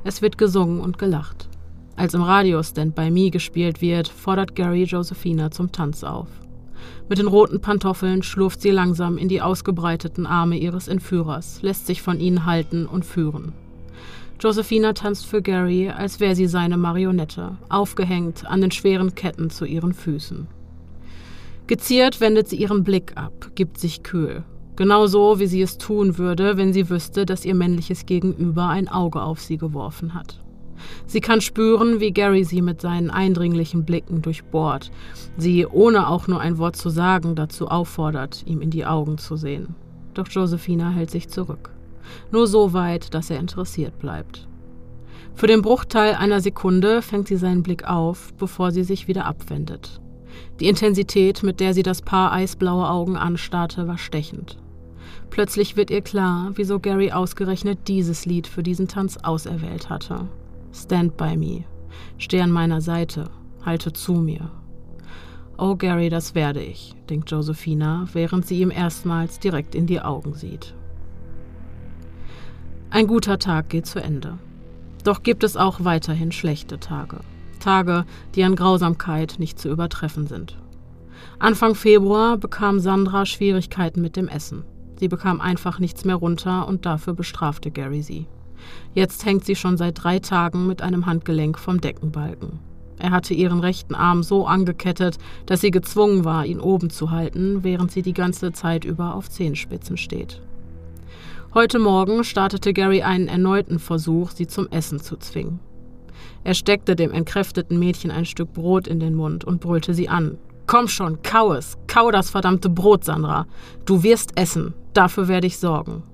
Es wird gesungen und gelacht. Als im Radio Stand by Me gespielt wird, fordert Gary Josephina zum Tanz auf. Mit den roten Pantoffeln schlurft sie langsam in die ausgebreiteten Arme ihres Entführers, lässt sich von ihnen halten und führen. Josephina tanzt für Gary, als wäre sie seine Marionette, aufgehängt an den schweren Ketten zu ihren Füßen. Geziert wendet sie ihren Blick ab, gibt sich kühl. Genauso, wie sie es tun würde, wenn sie wüsste, dass ihr männliches Gegenüber ein Auge auf sie geworfen hat. Sie kann spüren, wie Gary sie mit seinen eindringlichen Blicken durchbohrt, sie, ohne auch nur ein Wort zu sagen, dazu auffordert, ihm in die Augen zu sehen. Doch Josephina hält sich zurück. Nur so weit, dass er interessiert bleibt. Für den Bruchteil einer Sekunde fängt sie seinen Blick auf, bevor sie sich wieder abwendet. Die Intensität, mit der sie das Paar eisblaue Augen anstarrte, war stechend. Plötzlich wird ihr klar, wieso Gary ausgerechnet dieses Lied für diesen Tanz auserwählt hatte. Stand by me. Steh an meiner Seite. Halte zu mir. Oh, Gary, das werde ich, denkt Josephina, während sie ihm erstmals direkt in die Augen sieht. Ein guter Tag geht zu Ende. Doch gibt es auch weiterhin schlechte Tage. Tage, die an Grausamkeit nicht zu übertreffen sind. Anfang Februar bekam Sandra Schwierigkeiten mit dem Essen. Sie bekam einfach nichts mehr runter und dafür bestrafte Gary sie. Jetzt hängt sie schon seit drei Tagen mit einem Handgelenk vom Deckenbalken. Er hatte ihren rechten Arm so angekettet, dass sie gezwungen war, ihn oben zu halten, während sie die ganze Zeit über auf Zehenspitzen steht. Heute Morgen startete Gary einen erneuten Versuch, sie zum Essen zu zwingen. Er steckte dem entkräfteten Mädchen ein Stück Brot in den Mund und brüllte sie an. Komm schon, kau es, kau das verdammte Brot, Sandra. Du wirst essen, dafür werde ich sorgen.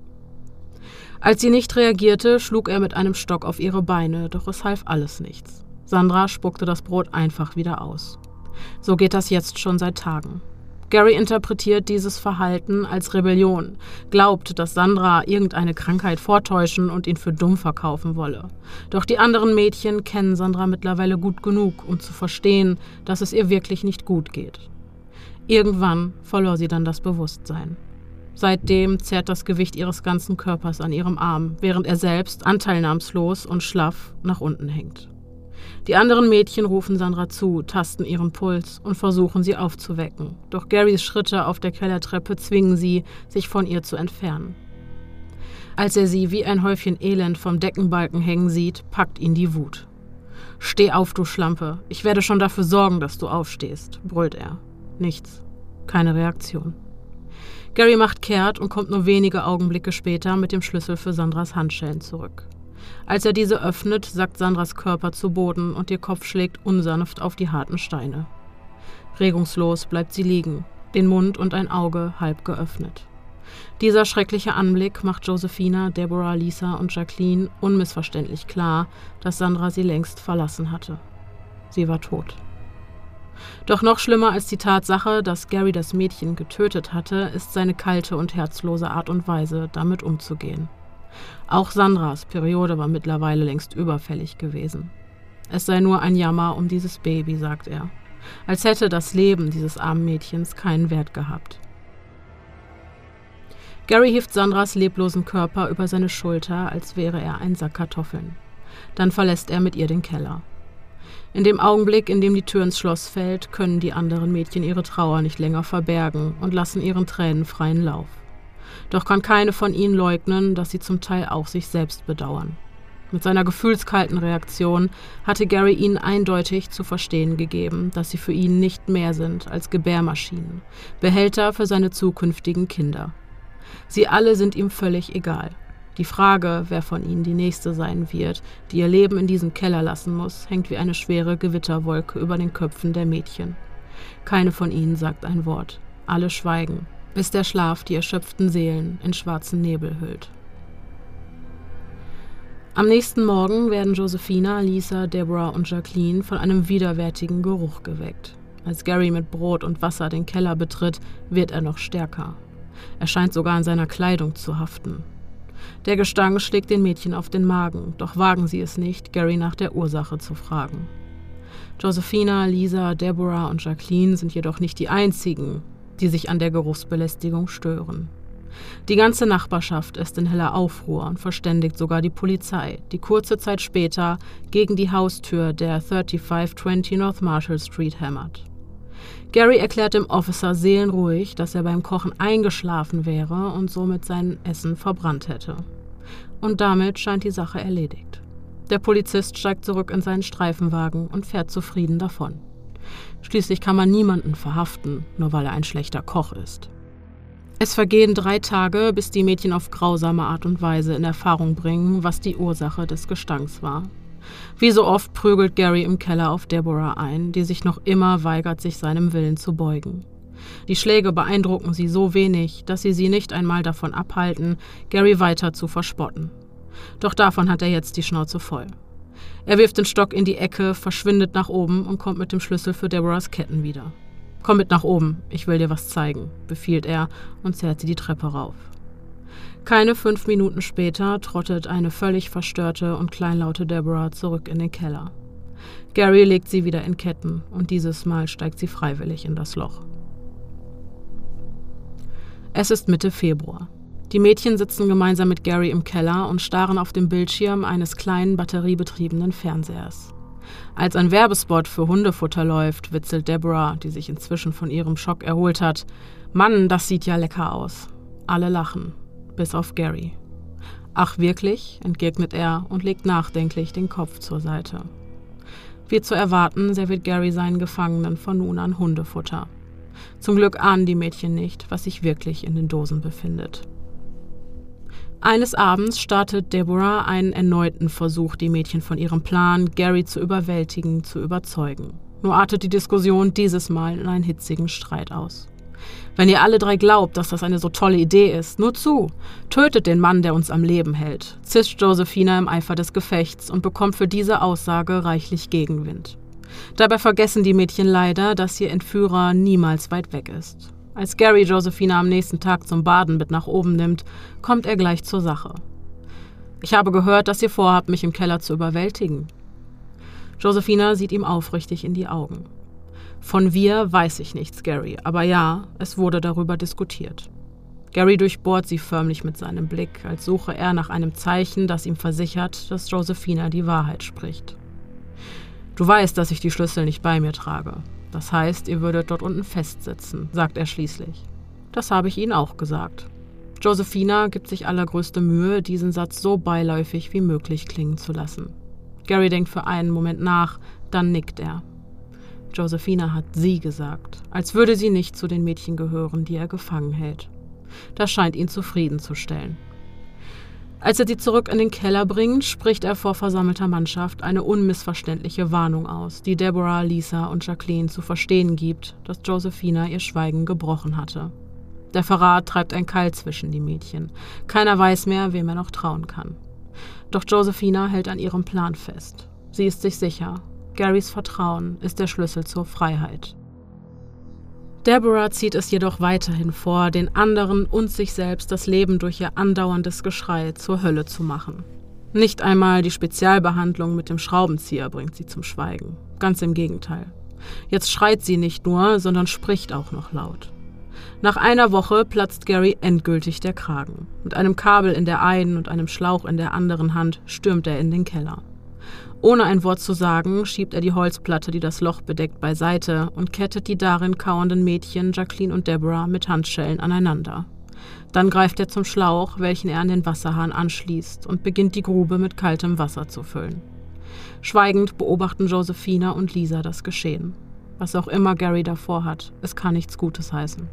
Als sie nicht reagierte, schlug er mit einem Stock auf ihre Beine, doch es half alles nichts. Sandra spuckte das Brot einfach wieder aus. So geht das jetzt schon seit Tagen. Gary interpretiert dieses Verhalten als Rebellion, glaubt, dass Sandra irgendeine Krankheit vortäuschen und ihn für dumm verkaufen wolle. Doch die anderen Mädchen kennen Sandra mittlerweile gut genug, um zu verstehen, dass es ihr wirklich nicht gut geht. Irgendwann verlor sie dann das Bewusstsein. Seitdem zerrt das Gewicht ihres ganzen Körpers an ihrem Arm, während er selbst anteilnahmslos und schlaff nach unten hängt. Die anderen Mädchen rufen Sandra zu, tasten ihren Puls und versuchen sie aufzuwecken. Doch Garys Schritte auf der Kellertreppe zwingen sie, sich von ihr zu entfernen. Als er sie wie ein Häufchen Elend vom Deckenbalken hängen sieht, packt ihn die Wut. Steh auf, du Schlampe. Ich werde schon dafür sorgen, dass du aufstehst, brüllt er. Nichts. Keine Reaktion. Gary macht kehrt und kommt nur wenige Augenblicke später mit dem Schlüssel für Sandras Handschellen zurück. Als er diese öffnet, sackt Sandras Körper zu Boden und ihr Kopf schlägt unsanft auf die harten Steine. Regungslos bleibt sie liegen, den Mund und ein Auge halb geöffnet. Dieser schreckliche Anblick macht Josephina, Deborah, Lisa und Jacqueline unmissverständlich klar, dass Sandra sie längst verlassen hatte. Sie war tot. Doch noch schlimmer als die Tatsache, dass Gary das Mädchen getötet hatte, ist seine kalte und herzlose Art und Weise, damit umzugehen. Auch Sandras Periode war mittlerweile längst überfällig gewesen. Es sei nur ein Jammer um dieses Baby, sagt er, als hätte das Leben dieses armen Mädchens keinen Wert gehabt. Gary hieft Sandras leblosen Körper über seine Schulter, als wäre er ein Sack Kartoffeln. Dann verlässt er mit ihr den Keller. In dem Augenblick, in dem die Tür ins Schloss fällt, können die anderen Mädchen ihre Trauer nicht länger verbergen und lassen ihren Tränen freien Lauf. Doch kann keine von ihnen leugnen, dass sie zum Teil auch sich selbst bedauern. Mit seiner gefühlskalten Reaktion hatte Gary ihnen eindeutig zu verstehen gegeben, dass sie für ihn nicht mehr sind als Gebärmaschinen, Behälter für seine zukünftigen Kinder. Sie alle sind ihm völlig egal. Die Frage, wer von ihnen die nächste sein wird, die ihr Leben in diesem Keller lassen muss, hängt wie eine schwere Gewitterwolke über den Köpfen der Mädchen. Keine von ihnen sagt ein Wort. Alle schweigen, bis der Schlaf die erschöpften Seelen in schwarzen Nebel hüllt. Am nächsten Morgen werden Josephina, Lisa, Deborah und Jacqueline von einem widerwärtigen Geruch geweckt. Als Gary mit Brot und Wasser den Keller betritt, wird er noch stärker. Er scheint sogar an seiner Kleidung zu haften. Der Gestank schlägt den Mädchen auf den Magen, doch wagen sie es nicht, Gary nach der Ursache zu fragen. Josephina, Lisa, Deborah und Jacqueline sind jedoch nicht die einzigen, die sich an der Geruchsbelästigung stören. Die ganze Nachbarschaft ist in heller Aufruhr und verständigt sogar die Polizei, die kurze Zeit später gegen die Haustür der 3520 North Marshall Street hämmert. Gary erklärt dem Officer seelenruhig, dass er beim Kochen eingeschlafen wäre und somit sein Essen verbrannt hätte. Und damit scheint die Sache erledigt. Der Polizist steigt zurück in seinen Streifenwagen und fährt zufrieden davon. Schließlich kann man niemanden verhaften, nur weil er ein schlechter Koch ist. Es vergehen drei Tage, bis die Mädchen auf grausame Art und Weise in Erfahrung bringen, was die Ursache des Gestanks war. Wie so oft prügelt Gary im Keller auf Deborah ein, die sich noch immer weigert, sich seinem Willen zu beugen. Die Schläge beeindrucken sie so wenig, dass sie sie nicht einmal davon abhalten, Gary weiter zu verspotten. Doch davon hat er jetzt die Schnauze voll. Er wirft den Stock in die Ecke, verschwindet nach oben und kommt mit dem Schlüssel für Deborahs Ketten wieder. Komm mit nach oben, ich will dir was zeigen, befiehlt er und zerrt sie die Treppe rauf. Keine fünf Minuten später trottet eine völlig verstörte und kleinlaute Deborah zurück in den Keller. Gary legt sie wieder in Ketten und dieses Mal steigt sie freiwillig in das Loch. Es ist Mitte Februar. Die Mädchen sitzen gemeinsam mit Gary im Keller und starren auf dem Bildschirm eines kleinen batteriebetriebenen Fernsehers. Als ein Werbespot für Hundefutter läuft, witzelt Deborah, die sich inzwischen von ihrem Schock erholt hat. Mann, das sieht ja lecker aus. Alle lachen, bis auf Gary. Ach wirklich? entgegnet er und legt nachdenklich den Kopf zur Seite. Wie zu erwarten, serviert Gary seinen Gefangenen von nun an Hundefutter. Zum Glück ahnen die Mädchen nicht, was sich wirklich in den Dosen befindet. Eines Abends startet Deborah einen erneuten Versuch, die Mädchen von ihrem Plan, Gary zu überwältigen, zu überzeugen. Nur artet die Diskussion dieses Mal in einen hitzigen Streit aus. Wenn ihr alle drei glaubt, dass das eine so tolle Idee ist, nur zu. Tötet den Mann, der uns am Leben hält, zischt Josephina im Eifer des Gefechts und bekommt für diese Aussage reichlich Gegenwind. Dabei vergessen die Mädchen leider, dass ihr Entführer niemals weit weg ist. Als Gary Josephina am nächsten Tag zum Baden mit nach oben nimmt, kommt er gleich zur Sache. Ich habe gehört, dass ihr vorhabt, mich im Keller zu überwältigen. Josephina sieht ihm aufrichtig in die Augen. Von wir weiß ich nichts, Gary, aber ja, es wurde darüber diskutiert. Gary durchbohrt sie förmlich mit seinem Blick, als suche er nach einem Zeichen, das ihm versichert, dass Josephina die Wahrheit spricht. Du weißt, dass ich die Schlüssel nicht bei mir trage. Das heißt, ihr würdet dort unten festsitzen, sagt er schließlich. Das habe ich Ihnen auch gesagt. Josephina gibt sich allergrößte Mühe, diesen Satz so beiläufig wie möglich klingen zu lassen. Gary denkt für einen Moment nach, dann nickt er. Josephina hat sie gesagt, als würde sie nicht zu den Mädchen gehören, die er gefangen hält. Das scheint ihn zufriedenzustellen. Als er sie zurück in den Keller bringt, spricht er vor versammelter Mannschaft eine unmissverständliche Warnung aus, die Deborah, Lisa und Jacqueline zu verstehen gibt, dass Josephina ihr Schweigen gebrochen hatte. Der Verrat treibt ein Keil zwischen die Mädchen. Keiner weiß mehr, wem er noch trauen kann. Doch Josephina hält an ihrem Plan fest. Sie ist sich sicher. Garys Vertrauen ist der Schlüssel zur Freiheit. Deborah zieht es jedoch weiterhin vor, den anderen und sich selbst das Leben durch ihr andauerndes Geschrei zur Hölle zu machen. Nicht einmal die Spezialbehandlung mit dem Schraubenzieher bringt sie zum Schweigen. Ganz im Gegenteil. Jetzt schreit sie nicht nur, sondern spricht auch noch laut. Nach einer Woche platzt Gary endgültig der Kragen. Mit einem Kabel in der einen und einem Schlauch in der anderen Hand stürmt er in den Keller. Ohne ein Wort zu sagen, schiebt er die Holzplatte, die das Loch bedeckt, beiseite und kettet die darin kauernden Mädchen Jacqueline und Deborah mit Handschellen aneinander. Dann greift er zum Schlauch, welchen er an den Wasserhahn anschließt, und beginnt die Grube mit kaltem Wasser zu füllen. Schweigend beobachten Josephina und Lisa das Geschehen. Was auch immer Gary davor hat, es kann nichts Gutes heißen.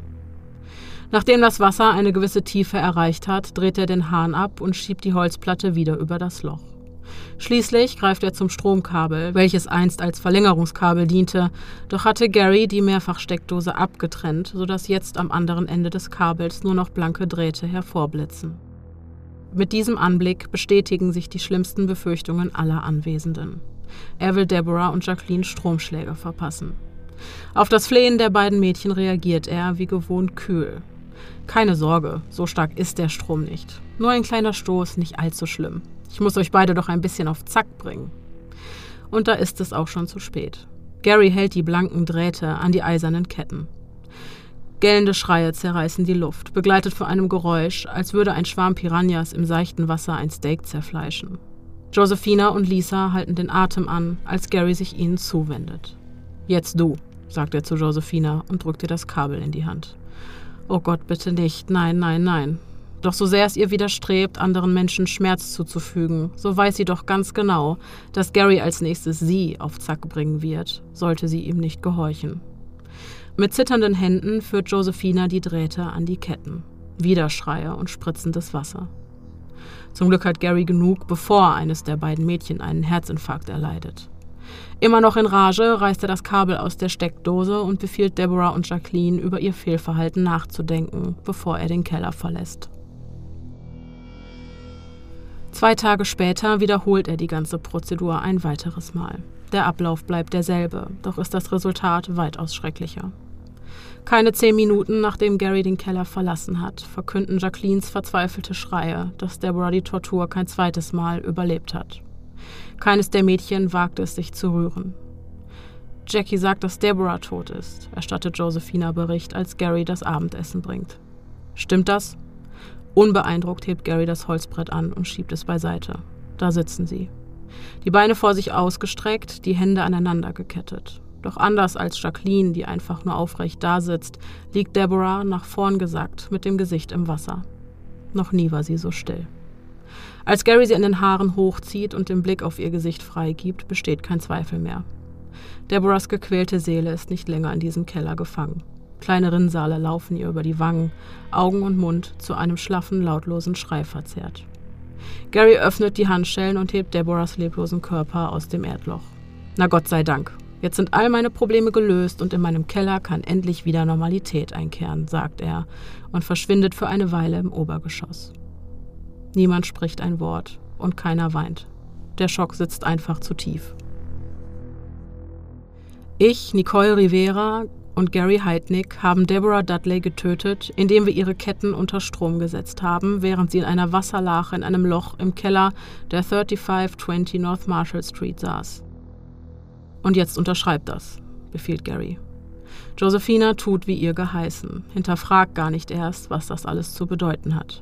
Nachdem das Wasser eine gewisse Tiefe erreicht hat, dreht er den Hahn ab und schiebt die Holzplatte wieder über das Loch. Schließlich greift er zum Stromkabel, welches einst als Verlängerungskabel diente, doch hatte Gary die Mehrfachsteckdose abgetrennt, sodass jetzt am anderen Ende des Kabels nur noch blanke Drähte hervorblitzen. Mit diesem Anblick bestätigen sich die schlimmsten Befürchtungen aller Anwesenden. Er will Deborah und Jacqueline Stromschläge verpassen. Auf das Flehen der beiden Mädchen reagiert er wie gewohnt kühl. Keine Sorge, so stark ist der Strom nicht. Nur ein kleiner Stoß, nicht allzu schlimm. Ich muss euch beide doch ein bisschen auf Zack bringen. Und da ist es auch schon zu spät. Gary hält die blanken Drähte an die eisernen Ketten. Gellende Schreie zerreißen die Luft, begleitet von einem Geräusch, als würde ein Schwarm Piranhas im seichten Wasser ein Steak zerfleischen. Josephina und Lisa halten den Atem an, als Gary sich ihnen zuwendet. Jetzt du, sagt er zu Josephina und drückt ihr das Kabel in die Hand. Oh Gott, bitte nicht. Nein, nein, nein. Doch so sehr es ihr widerstrebt, anderen Menschen Schmerz zuzufügen, so weiß sie doch ganz genau, dass Gary als nächstes sie auf Zack bringen wird, sollte sie ihm nicht gehorchen. Mit zitternden Händen führt Josephina die Drähte an die Ketten. Widerschreie und spritzendes Wasser. Zum Glück hat Gary genug, bevor eines der beiden Mädchen einen Herzinfarkt erleidet. Immer noch in Rage reißt er das Kabel aus der Steckdose und befiehlt Deborah und Jacqueline, über ihr Fehlverhalten nachzudenken, bevor er den Keller verlässt. Zwei Tage später wiederholt er die ganze Prozedur ein weiteres Mal. Der Ablauf bleibt derselbe, doch ist das Resultat weitaus schrecklicher. Keine zehn Minuten nachdem Gary den Keller verlassen hat, verkünden Jacquelines verzweifelte Schreie, dass Deborah die Tortur kein zweites Mal überlebt hat. Keines der Mädchen wagt es, sich zu rühren. Jackie sagt, dass Deborah tot ist, erstattet Josephina Bericht, als Gary das Abendessen bringt. Stimmt das? Unbeeindruckt hebt Gary das Holzbrett an und schiebt es beiseite. Da sitzen sie. Die Beine vor sich ausgestreckt, die Hände aneinander gekettet. Doch anders als Jacqueline, die einfach nur aufrecht dasitzt, liegt Deborah nach vorn gesackt, mit dem Gesicht im Wasser. Noch nie war sie so still. Als Gary sie an den Haaren hochzieht und den Blick auf ihr Gesicht freigibt, besteht kein Zweifel mehr. Deborahs gequälte Seele ist nicht länger in diesem Keller gefangen. Kleine Rinnsale laufen ihr über die Wangen, Augen und Mund zu einem schlaffen, lautlosen Schrei verzerrt. Gary öffnet die Handschellen und hebt Deborahs leblosen Körper aus dem Erdloch. Na Gott sei Dank. Jetzt sind all meine Probleme gelöst und in meinem Keller kann endlich wieder Normalität einkehren, sagt er und verschwindet für eine Weile im Obergeschoss. Niemand spricht ein Wort und keiner weint. Der Schock sitzt einfach zu tief. Ich, Nicole Rivera und Gary Heidnick haben Deborah Dudley getötet, indem wir ihre Ketten unter Strom gesetzt haben, während sie in einer Wasserlache in einem Loch im Keller der 3520 North Marshall Street saß. Und jetzt unterschreibt das, befiehlt Gary. Josephina tut wie ihr geheißen, hinterfragt gar nicht erst, was das alles zu bedeuten hat.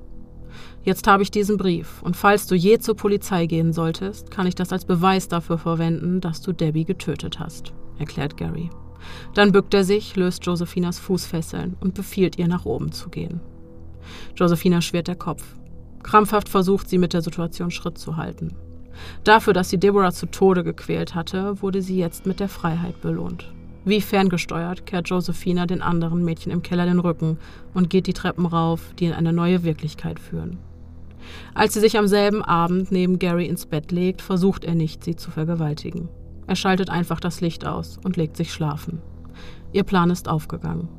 Jetzt habe ich diesen Brief, und falls du je zur Polizei gehen solltest, kann ich das als Beweis dafür verwenden, dass du Debbie getötet hast, erklärt Gary. Dann bückt er sich, löst Josephinas Fußfesseln und befiehlt ihr, nach oben zu gehen. Josephina schwirrt der Kopf. Krampfhaft versucht sie mit der Situation Schritt zu halten. Dafür, dass sie Deborah zu Tode gequält hatte, wurde sie jetzt mit der Freiheit belohnt. Wie ferngesteuert kehrt Josephina den anderen Mädchen im Keller den Rücken und geht die Treppen rauf, die in eine neue Wirklichkeit führen. Als sie sich am selben Abend neben Gary ins Bett legt, versucht er nicht, sie zu vergewaltigen. Er schaltet einfach das Licht aus und legt sich schlafen. Ihr Plan ist aufgegangen.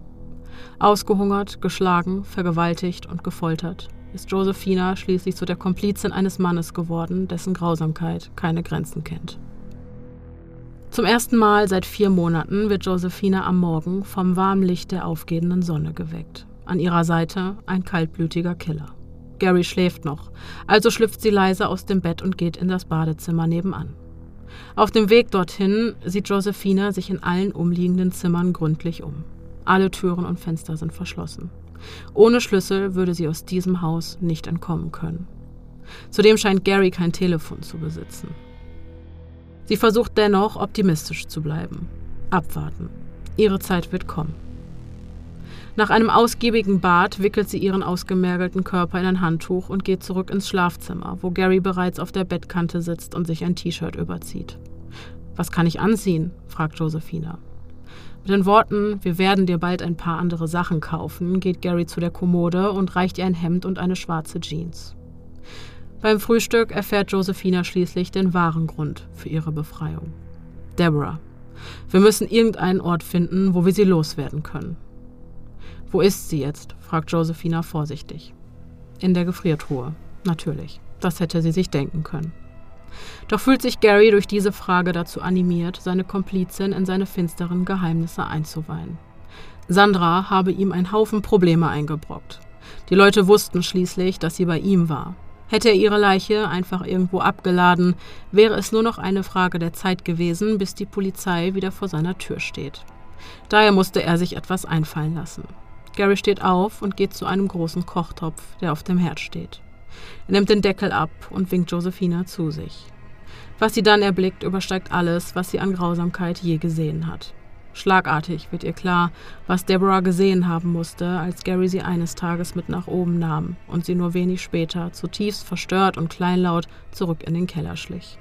Ausgehungert, geschlagen, vergewaltigt und gefoltert ist Josephina schließlich zu der Komplizin eines Mannes geworden, dessen Grausamkeit keine Grenzen kennt. Zum ersten Mal seit vier Monaten wird Josephina am Morgen vom warmen Licht der aufgehenden Sonne geweckt. An ihrer Seite ein kaltblütiger Killer. Gary schläft noch, also schlüpft sie leise aus dem Bett und geht in das Badezimmer nebenan. Auf dem Weg dorthin sieht Josephina sich in allen umliegenden Zimmern gründlich um. Alle Türen und Fenster sind verschlossen. Ohne Schlüssel würde sie aus diesem Haus nicht entkommen können. Zudem scheint Gary kein Telefon zu besitzen. Sie versucht dennoch, optimistisch zu bleiben. Abwarten. Ihre Zeit wird kommen. Nach einem ausgiebigen Bad wickelt sie ihren ausgemergelten Körper in ein Handtuch und geht zurück ins Schlafzimmer, wo Gary bereits auf der Bettkante sitzt und sich ein T-Shirt überzieht. Was kann ich anziehen? fragt Josephina. Mit den Worten, wir werden dir bald ein paar andere Sachen kaufen, geht Gary zu der Kommode und reicht ihr ein Hemd und eine schwarze Jeans. Beim Frühstück erfährt Josephina schließlich den wahren Grund für ihre Befreiung. Deborah. Wir müssen irgendeinen Ort finden, wo wir sie loswerden können. Wo ist sie jetzt? fragt Josephina vorsichtig. In der Gefriertruhe. Natürlich. Das hätte sie sich denken können. Doch fühlt sich Gary durch diese Frage dazu animiert, seine Komplizin in seine finsteren Geheimnisse einzuweihen. Sandra habe ihm einen Haufen Probleme eingebrockt. Die Leute wussten schließlich, dass sie bei ihm war. Hätte er ihre Leiche einfach irgendwo abgeladen, wäre es nur noch eine Frage der Zeit gewesen, bis die Polizei wieder vor seiner Tür steht. Daher musste er sich etwas einfallen lassen. Gary steht auf und geht zu einem großen Kochtopf, der auf dem Herd steht. Er nimmt den Deckel ab und winkt Josephina zu sich. Was sie dann erblickt, übersteigt alles, was sie an Grausamkeit je gesehen hat. Schlagartig wird ihr klar, was Deborah gesehen haben musste, als Gary sie eines Tages mit nach oben nahm und sie nur wenig später, zutiefst verstört und kleinlaut, zurück in den Keller schlich.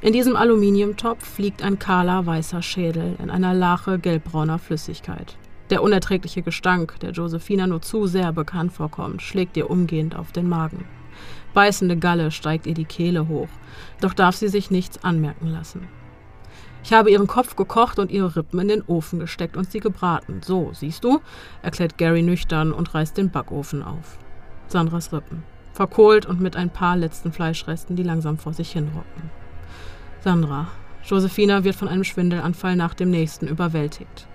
In diesem Aluminiumtopf liegt ein kahler weißer Schädel in einer Lache gelbbrauner Flüssigkeit. Der unerträgliche Gestank, der Josephina nur zu sehr bekannt vorkommt, schlägt ihr umgehend auf den Magen. Beißende Galle steigt ihr die Kehle hoch, doch darf sie sich nichts anmerken lassen. Ich habe ihren Kopf gekocht und ihre Rippen in den Ofen gesteckt und sie gebraten. So, siehst du, erklärt Gary nüchtern und reißt den Backofen auf. Sandras Rippen. Verkohlt und mit ein paar letzten Fleischresten, die langsam vor sich hinrocken. Sandra. Josephina wird von einem Schwindelanfall nach dem nächsten überwältigt.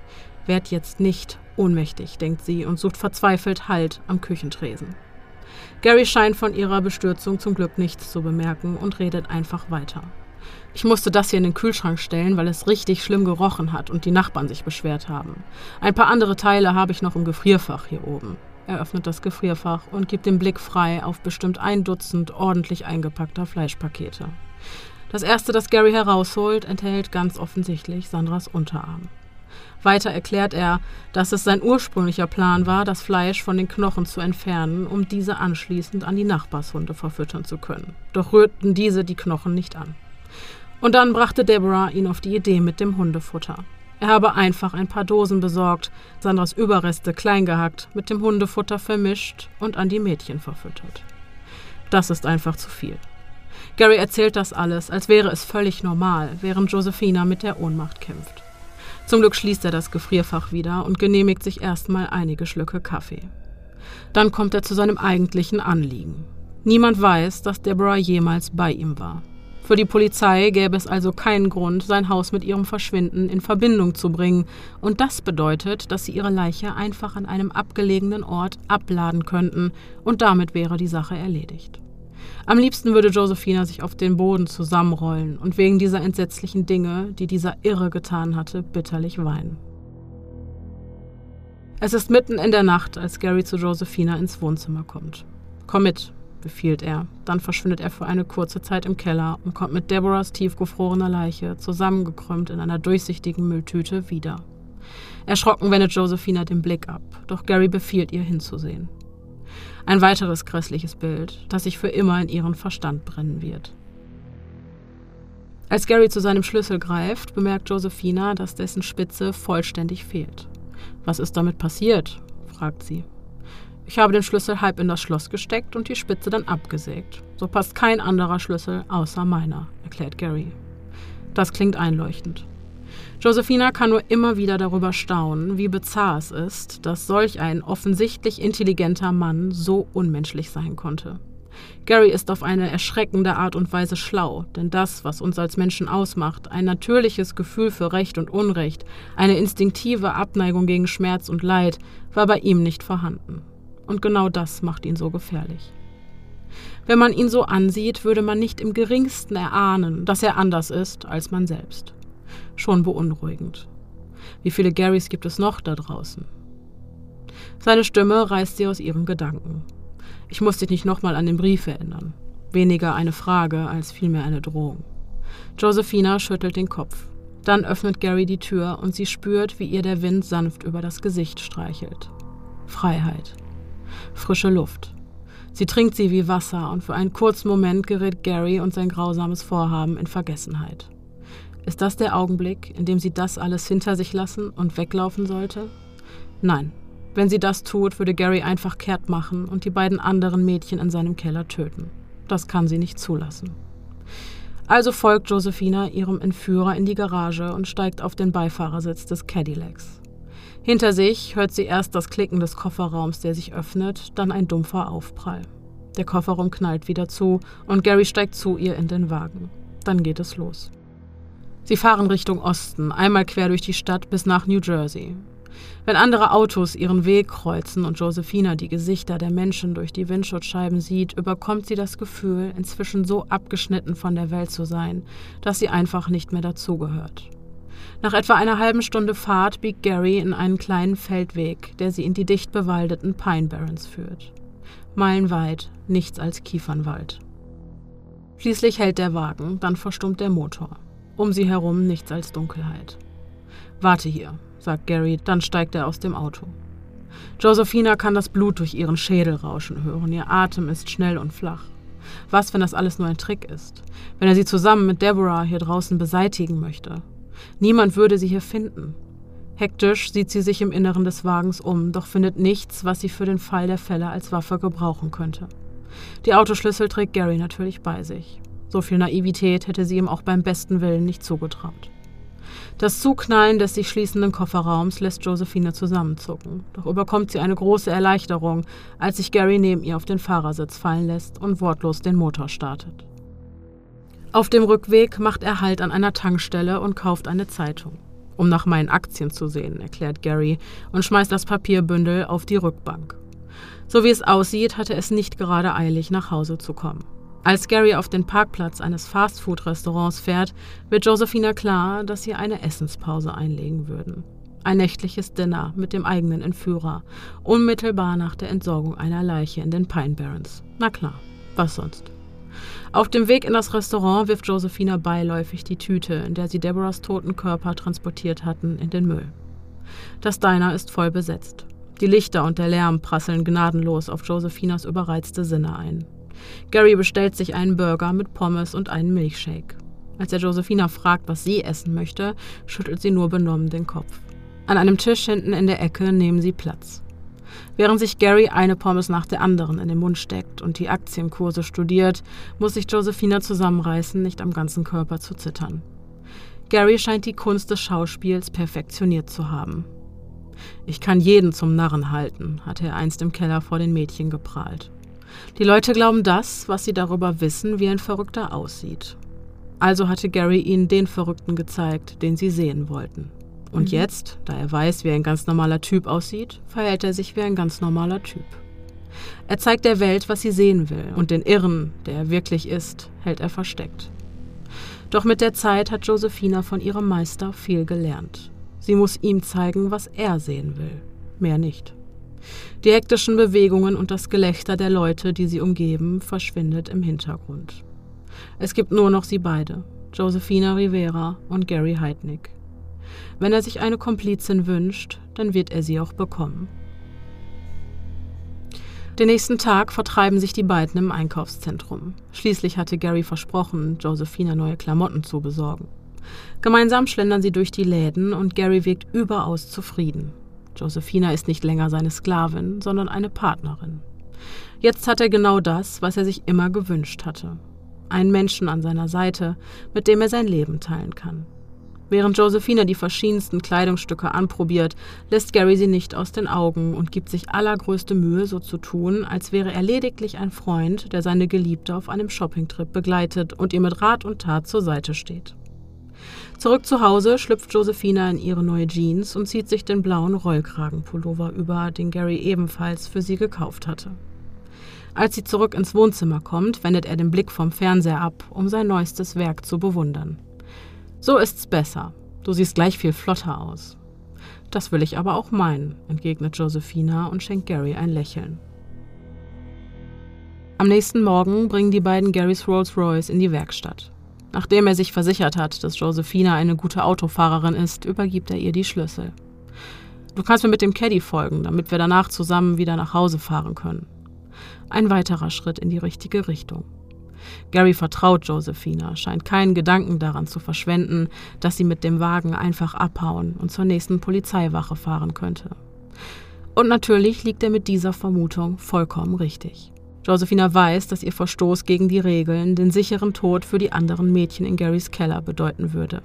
Werd jetzt nicht ohnmächtig, denkt sie und sucht verzweifelt Halt am Küchentresen. Gary scheint von ihrer Bestürzung zum Glück nichts zu bemerken und redet einfach weiter. Ich musste das hier in den Kühlschrank stellen, weil es richtig schlimm gerochen hat und die Nachbarn sich beschwert haben. Ein paar andere Teile habe ich noch im Gefrierfach hier oben. Er öffnet das Gefrierfach und gibt den Blick frei auf bestimmt ein Dutzend ordentlich eingepackter Fleischpakete. Das erste, das Gary herausholt, enthält ganz offensichtlich Sandras Unterarm. Weiter erklärt er, dass es sein ursprünglicher Plan war, das Fleisch von den Knochen zu entfernen, um diese anschließend an die Nachbarshunde verfüttern zu können. Doch rührten diese die Knochen nicht an. Und dann brachte Deborah ihn auf die Idee mit dem Hundefutter. Er habe einfach ein paar Dosen besorgt, Sandras Überreste klein gehackt, mit dem Hundefutter vermischt und an die Mädchen verfüttert. Das ist einfach zu viel. Gary erzählt das alles, als wäre es völlig normal, während Josephina mit der Ohnmacht kämpft. Zum Glück schließt er das Gefrierfach wieder und genehmigt sich erstmal einige Schlücke Kaffee. Dann kommt er zu seinem eigentlichen Anliegen. Niemand weiß, dass Deborah jemals bei ihm war. Für die Polizei gäbe es also keinen Grund, sein Haus mit ihrem Verschwinden in Verbindung zu bringen, und das bedeutet, dass sie ihre Leiche einfach an einem abgelegenen Ort abladen könnten, und damit wäre die Sache erledigt. Am liebsten würde Josephina sich auf den Boden zusammenrollen und wegen dieser entsetzlichen Dinge, die dieser Irre getan hatte, bitterlich weinen. Es ist mitten in der Nacht, als Gary zu Josephina ins Wohnzimmer kommt. Komm mit, befiehlt er. Dann verschwindet er für eine kurze Zeit im Keller und kommt mit Deborahs tiefgefrorener Leiche, zusammengekrümmt in einer durchsichtigen Mülltüte, wieder. Erschrocken wendet Josephina den Blick ab, doch Gary befiehlt ihr hinzusehen. Ein weiteres grässliches Bild, das sich für immer in ihren Verstand brennen wird. Als Gary zu seinem Schlüssel greift, bemerkt Josephina, dass dessen Spitze vollständig fehlt. Was ist damit passiert? fragt sie. Ich habe den Schlüssel halb in das Schloss gesteckt und die Spitze dann abgesägt. So passt kein anderer Schlüssel außer meiner, erklärt Gary. Das klingt einleuchtend. Josephina kann nur immer wieder darüber staunen, wie bizarr es ist, dass solch ein offensichtlich intelligenter Mann so unmenschlich sein konnte. Gary ist auf eine erschreckende Art und Weise schlau, denn das, was uns als Menschen ausmacht, ein natürliches Gefühl für Recht und Unrecht, eine instinktive Abneigung gegen Schmerz und Leid, war bei ihm nicht vorhanden. Und genau das macht ihn so gefährlich. Wenn man ihn so ansieht, würde man nicht im geringsten erahnen, dass er anders ist als man selbst. Schon beunruhigend. Wie viele Garys gibt es noch da draußen? Seine Stimme reißt sie aus ihren Gedanken. Ich muss dich nicht nochmal an den Brief erinnern. Weniger eine Frage als vielmehr eine Drohung. Josephina schüttelt den Kopf. Dann öffnet Gary die Tür und sie spürt, wie ihr der Wind sanft über das Gesicht streichelt. Freiheit frische Luft. Sie trinkt sie wie Wasser und für einen kurzen Moment gerät Gary und sein grausames Vorhaben in Vergessenheit. Ist das der Augenblick, in dem sie das alles hinter sich lassen und weglaufen sollte? Nein. Wenn sie das tut, würde Gary einfach kehrt machen und die beiden anderen Mädchen in seinem Keller töten. Das kann sie nicht zulassen. Also folgt Josephina ihrem Entführer in die Garage und steigt auf den Beifahrersitz des Cadillacs. Hinter sich hört sie erst das Klicken des Kofferraums, der sich öffnet, dann ein dumpfer Aufprall. Der Kofferraum knallt wieder zu und Gary steigt zu ihr in den Wagen. Dann geht es los. Sie fahren Richtung Osten, einmal quer durch die Stadt bis nach New Jersey. Wenn andere Autos ihren Weg kreuzen und Josephina die Gesichter der Menschen durch die Windschutzscheiben sieht, überkommt sie das Gefühl, inzwischen so abgeschnitten von der Welt zu sein, dass sie einfach nicht mehr dazugehört. Nach etwa einer halben Stunde Fahrt biegt Gary in einen kleinen Feldweg, der sie in die dicht bewaldeten Pine Barrens führt. Meilenweit nichts als Kiefernwald. Schließlich hält der Wagen, dann verstummt der Motor. Um sie herum nichts als Dunkelheit. Warte hier, sagt Gary, dann steigt er aus dem Auto. Josephina kann das Blut durch ihren Schädel rauschen hören, ihr Atem ist schnell und flach. Was, wenn das alles nur ein Trick ist? Wenn er sie zusammen mit Deborah hier draußen beseitigen möchte? Niemand würde sie hier finden. Hektisch sieht sie sich im Inneren des Wagens um, doch findet nichts, was sie für den Fall der Fälle als Waffe gebrauchen könnte. Die Autoschlüssel trägt Gary natürlich bei sich. So viel Naivität hätte sie ihm auch beim besten Willen nicht zugetraut. Das Zuknallen des sich schließenden Kofferraums lässt Josephine zusammenzucken. Doch überkommt sie eine große Erleichterung, als sich Gary neben ihr auf den Fahrersitz fallen lässt und wortlos den Motor startet. Auf dem Rückweg macht er Halt an einer Tankstelle und kauft eine Zeitung. Um nach meinen Aktien zu sehen, erklärt Gary und schmeißt das Papierbündel auf die Rückbank. So wie es aussieht, hatte es nicht gerade eilig, nach Hause zu kommen. Als Gary auf den Parkplatz eines Fastfood-Restaurants fährt, wird Josephina klar, dass sie eine Essenspause einlegen würden. Ein nächtliches Dinner mit dem eigenen Entführer, unmittelbar nach der Entsorgung einer Leiche in den Pine Barrens. Na klar, was sonst? Auf dem Weg in das Restaurant wirft Josephina beiläufig die Tüte, in der sie Deborahs toten Körper transportiert hatten, in den Müll. Das Diner ist voll besetzt. Die Lichter und der Lärm prasseln gnadenlos auf Josephinas überreizte Sinne ein. Gary bestellt sich einen Burger mit Pommes und einen Milchshake. Als er Josephina fragt, was sie essen möchte, schüttelt sie nur benommen den Kopf. An einem Tisch hinten in der Ecke nehmen sie Platz. Während sich Gary eine Pommes nach der anderen in den Mund steckt und die Aktienkurse studiert, muss sich Josephina zusammenreißen, nicht am ganzen Körper zu zittern. Gary scheint die Kunst des Schauspiels perfektioniert zu haben. Ich kann jeden zum Narren halten, hatte er einst im Keller vor den Mädchen geprahlt. Die Leute glauben das, was sie darüber wissen, wie ein Verrückter aussieht. Also hatte Gary ihnen den Verrückten gezeigt, den sie sehen wollten. Und mhm. jetzt, da er weiß, wie ein ganz normaler Typ aussieht, verhält er sich wie ein ganz normaler Typ. Er zeigt der Welt, was sie sehen will, und den Irren, der er wirklich ist, hält er versteckt. Doch mit der Zeit hat Josephina von ihrem Meister viel gelernt. Sie muss ihm zeigen, was er sehen will, mehr nicht. Die hektischen Bewegungen und das Gelächter der Leute, die sie umgeben, verschwindet im Hintergrund. Es gibt nur noch sie beide, Josephina Rivera und Gary Heidnick. Wenn er sich eine Komplizin wünscht, dann wird er sie auch bekommen. Den nächsten Tag vertreiben sich die beiden im Einkaufszentrum. Schließlich hatte Gary versprochen, Josephina neue Klamotten zu besorgen. Gemeinsam schlendern sie durch die Läden und Gary wirkt überaus zufrieden. Josephina ist nicht länger seine Sklavin, sondern eine Partnerin. Jetzt hat er genau das, was er sich immer gewünscht hatte. Einen Menschen an seiner Seite, mit dem er sein Leben teilen kann. Während Josephina die verschiedensten Kleidungsstücke anprobiert, lässt Gary sie nicht aus den Augen und gibt sich allergrößte Mühe, so zu tun, als wäre er lediglich ein Freund, der seine Geliebte auf einem Shoppingtrip begleitet und ihr mit Rat und Tat zur Seite steht. Zurück zu Hause schlüpft Josephina in ihre neue Jeans und zieht sich den blauen Rollkragenpullover über, den Gary ebenfalls für sie gekauft hatte. Als sie zurück ins Wohnzimmer kommt, wendet er den Blick vom Fernseher ab, um sein neuestes Werk zu bewundern. So ist's besser. Du siehst gleich viel flotter aus. Das will ich aber auch meinen, entgegnet Josephina und schenkt Gary ein Lächeln. Am nächsten Morgen bringen die beiden Garys Rolls Royce in die Werkstatt. Nachdem er sich versichert hat, dass Josephina eine gute Autofahrerin ist, übergibt er ihr die Schlüssel. Du kannst mir mit dem Caddy folgen, damit wir danach zusammen wieder nach Hause fahren können. Ein weiterer Schritt in die richtige Richtung. Gary vertraut Josephina, scheint keinen Gedanken daran zu verschwenden, dass sie mit dem Wagen einfach abhauen und zur nächsten Polizeiwache fahren könnte. Und natürlich liegt er mit dieser Vermutung vollkommen richtig. Josephina weiß, dass ihr Verstoß gegen die Regeln den sicheren Tod für die anderen Mädchen in Garys Keller bedeuten würde.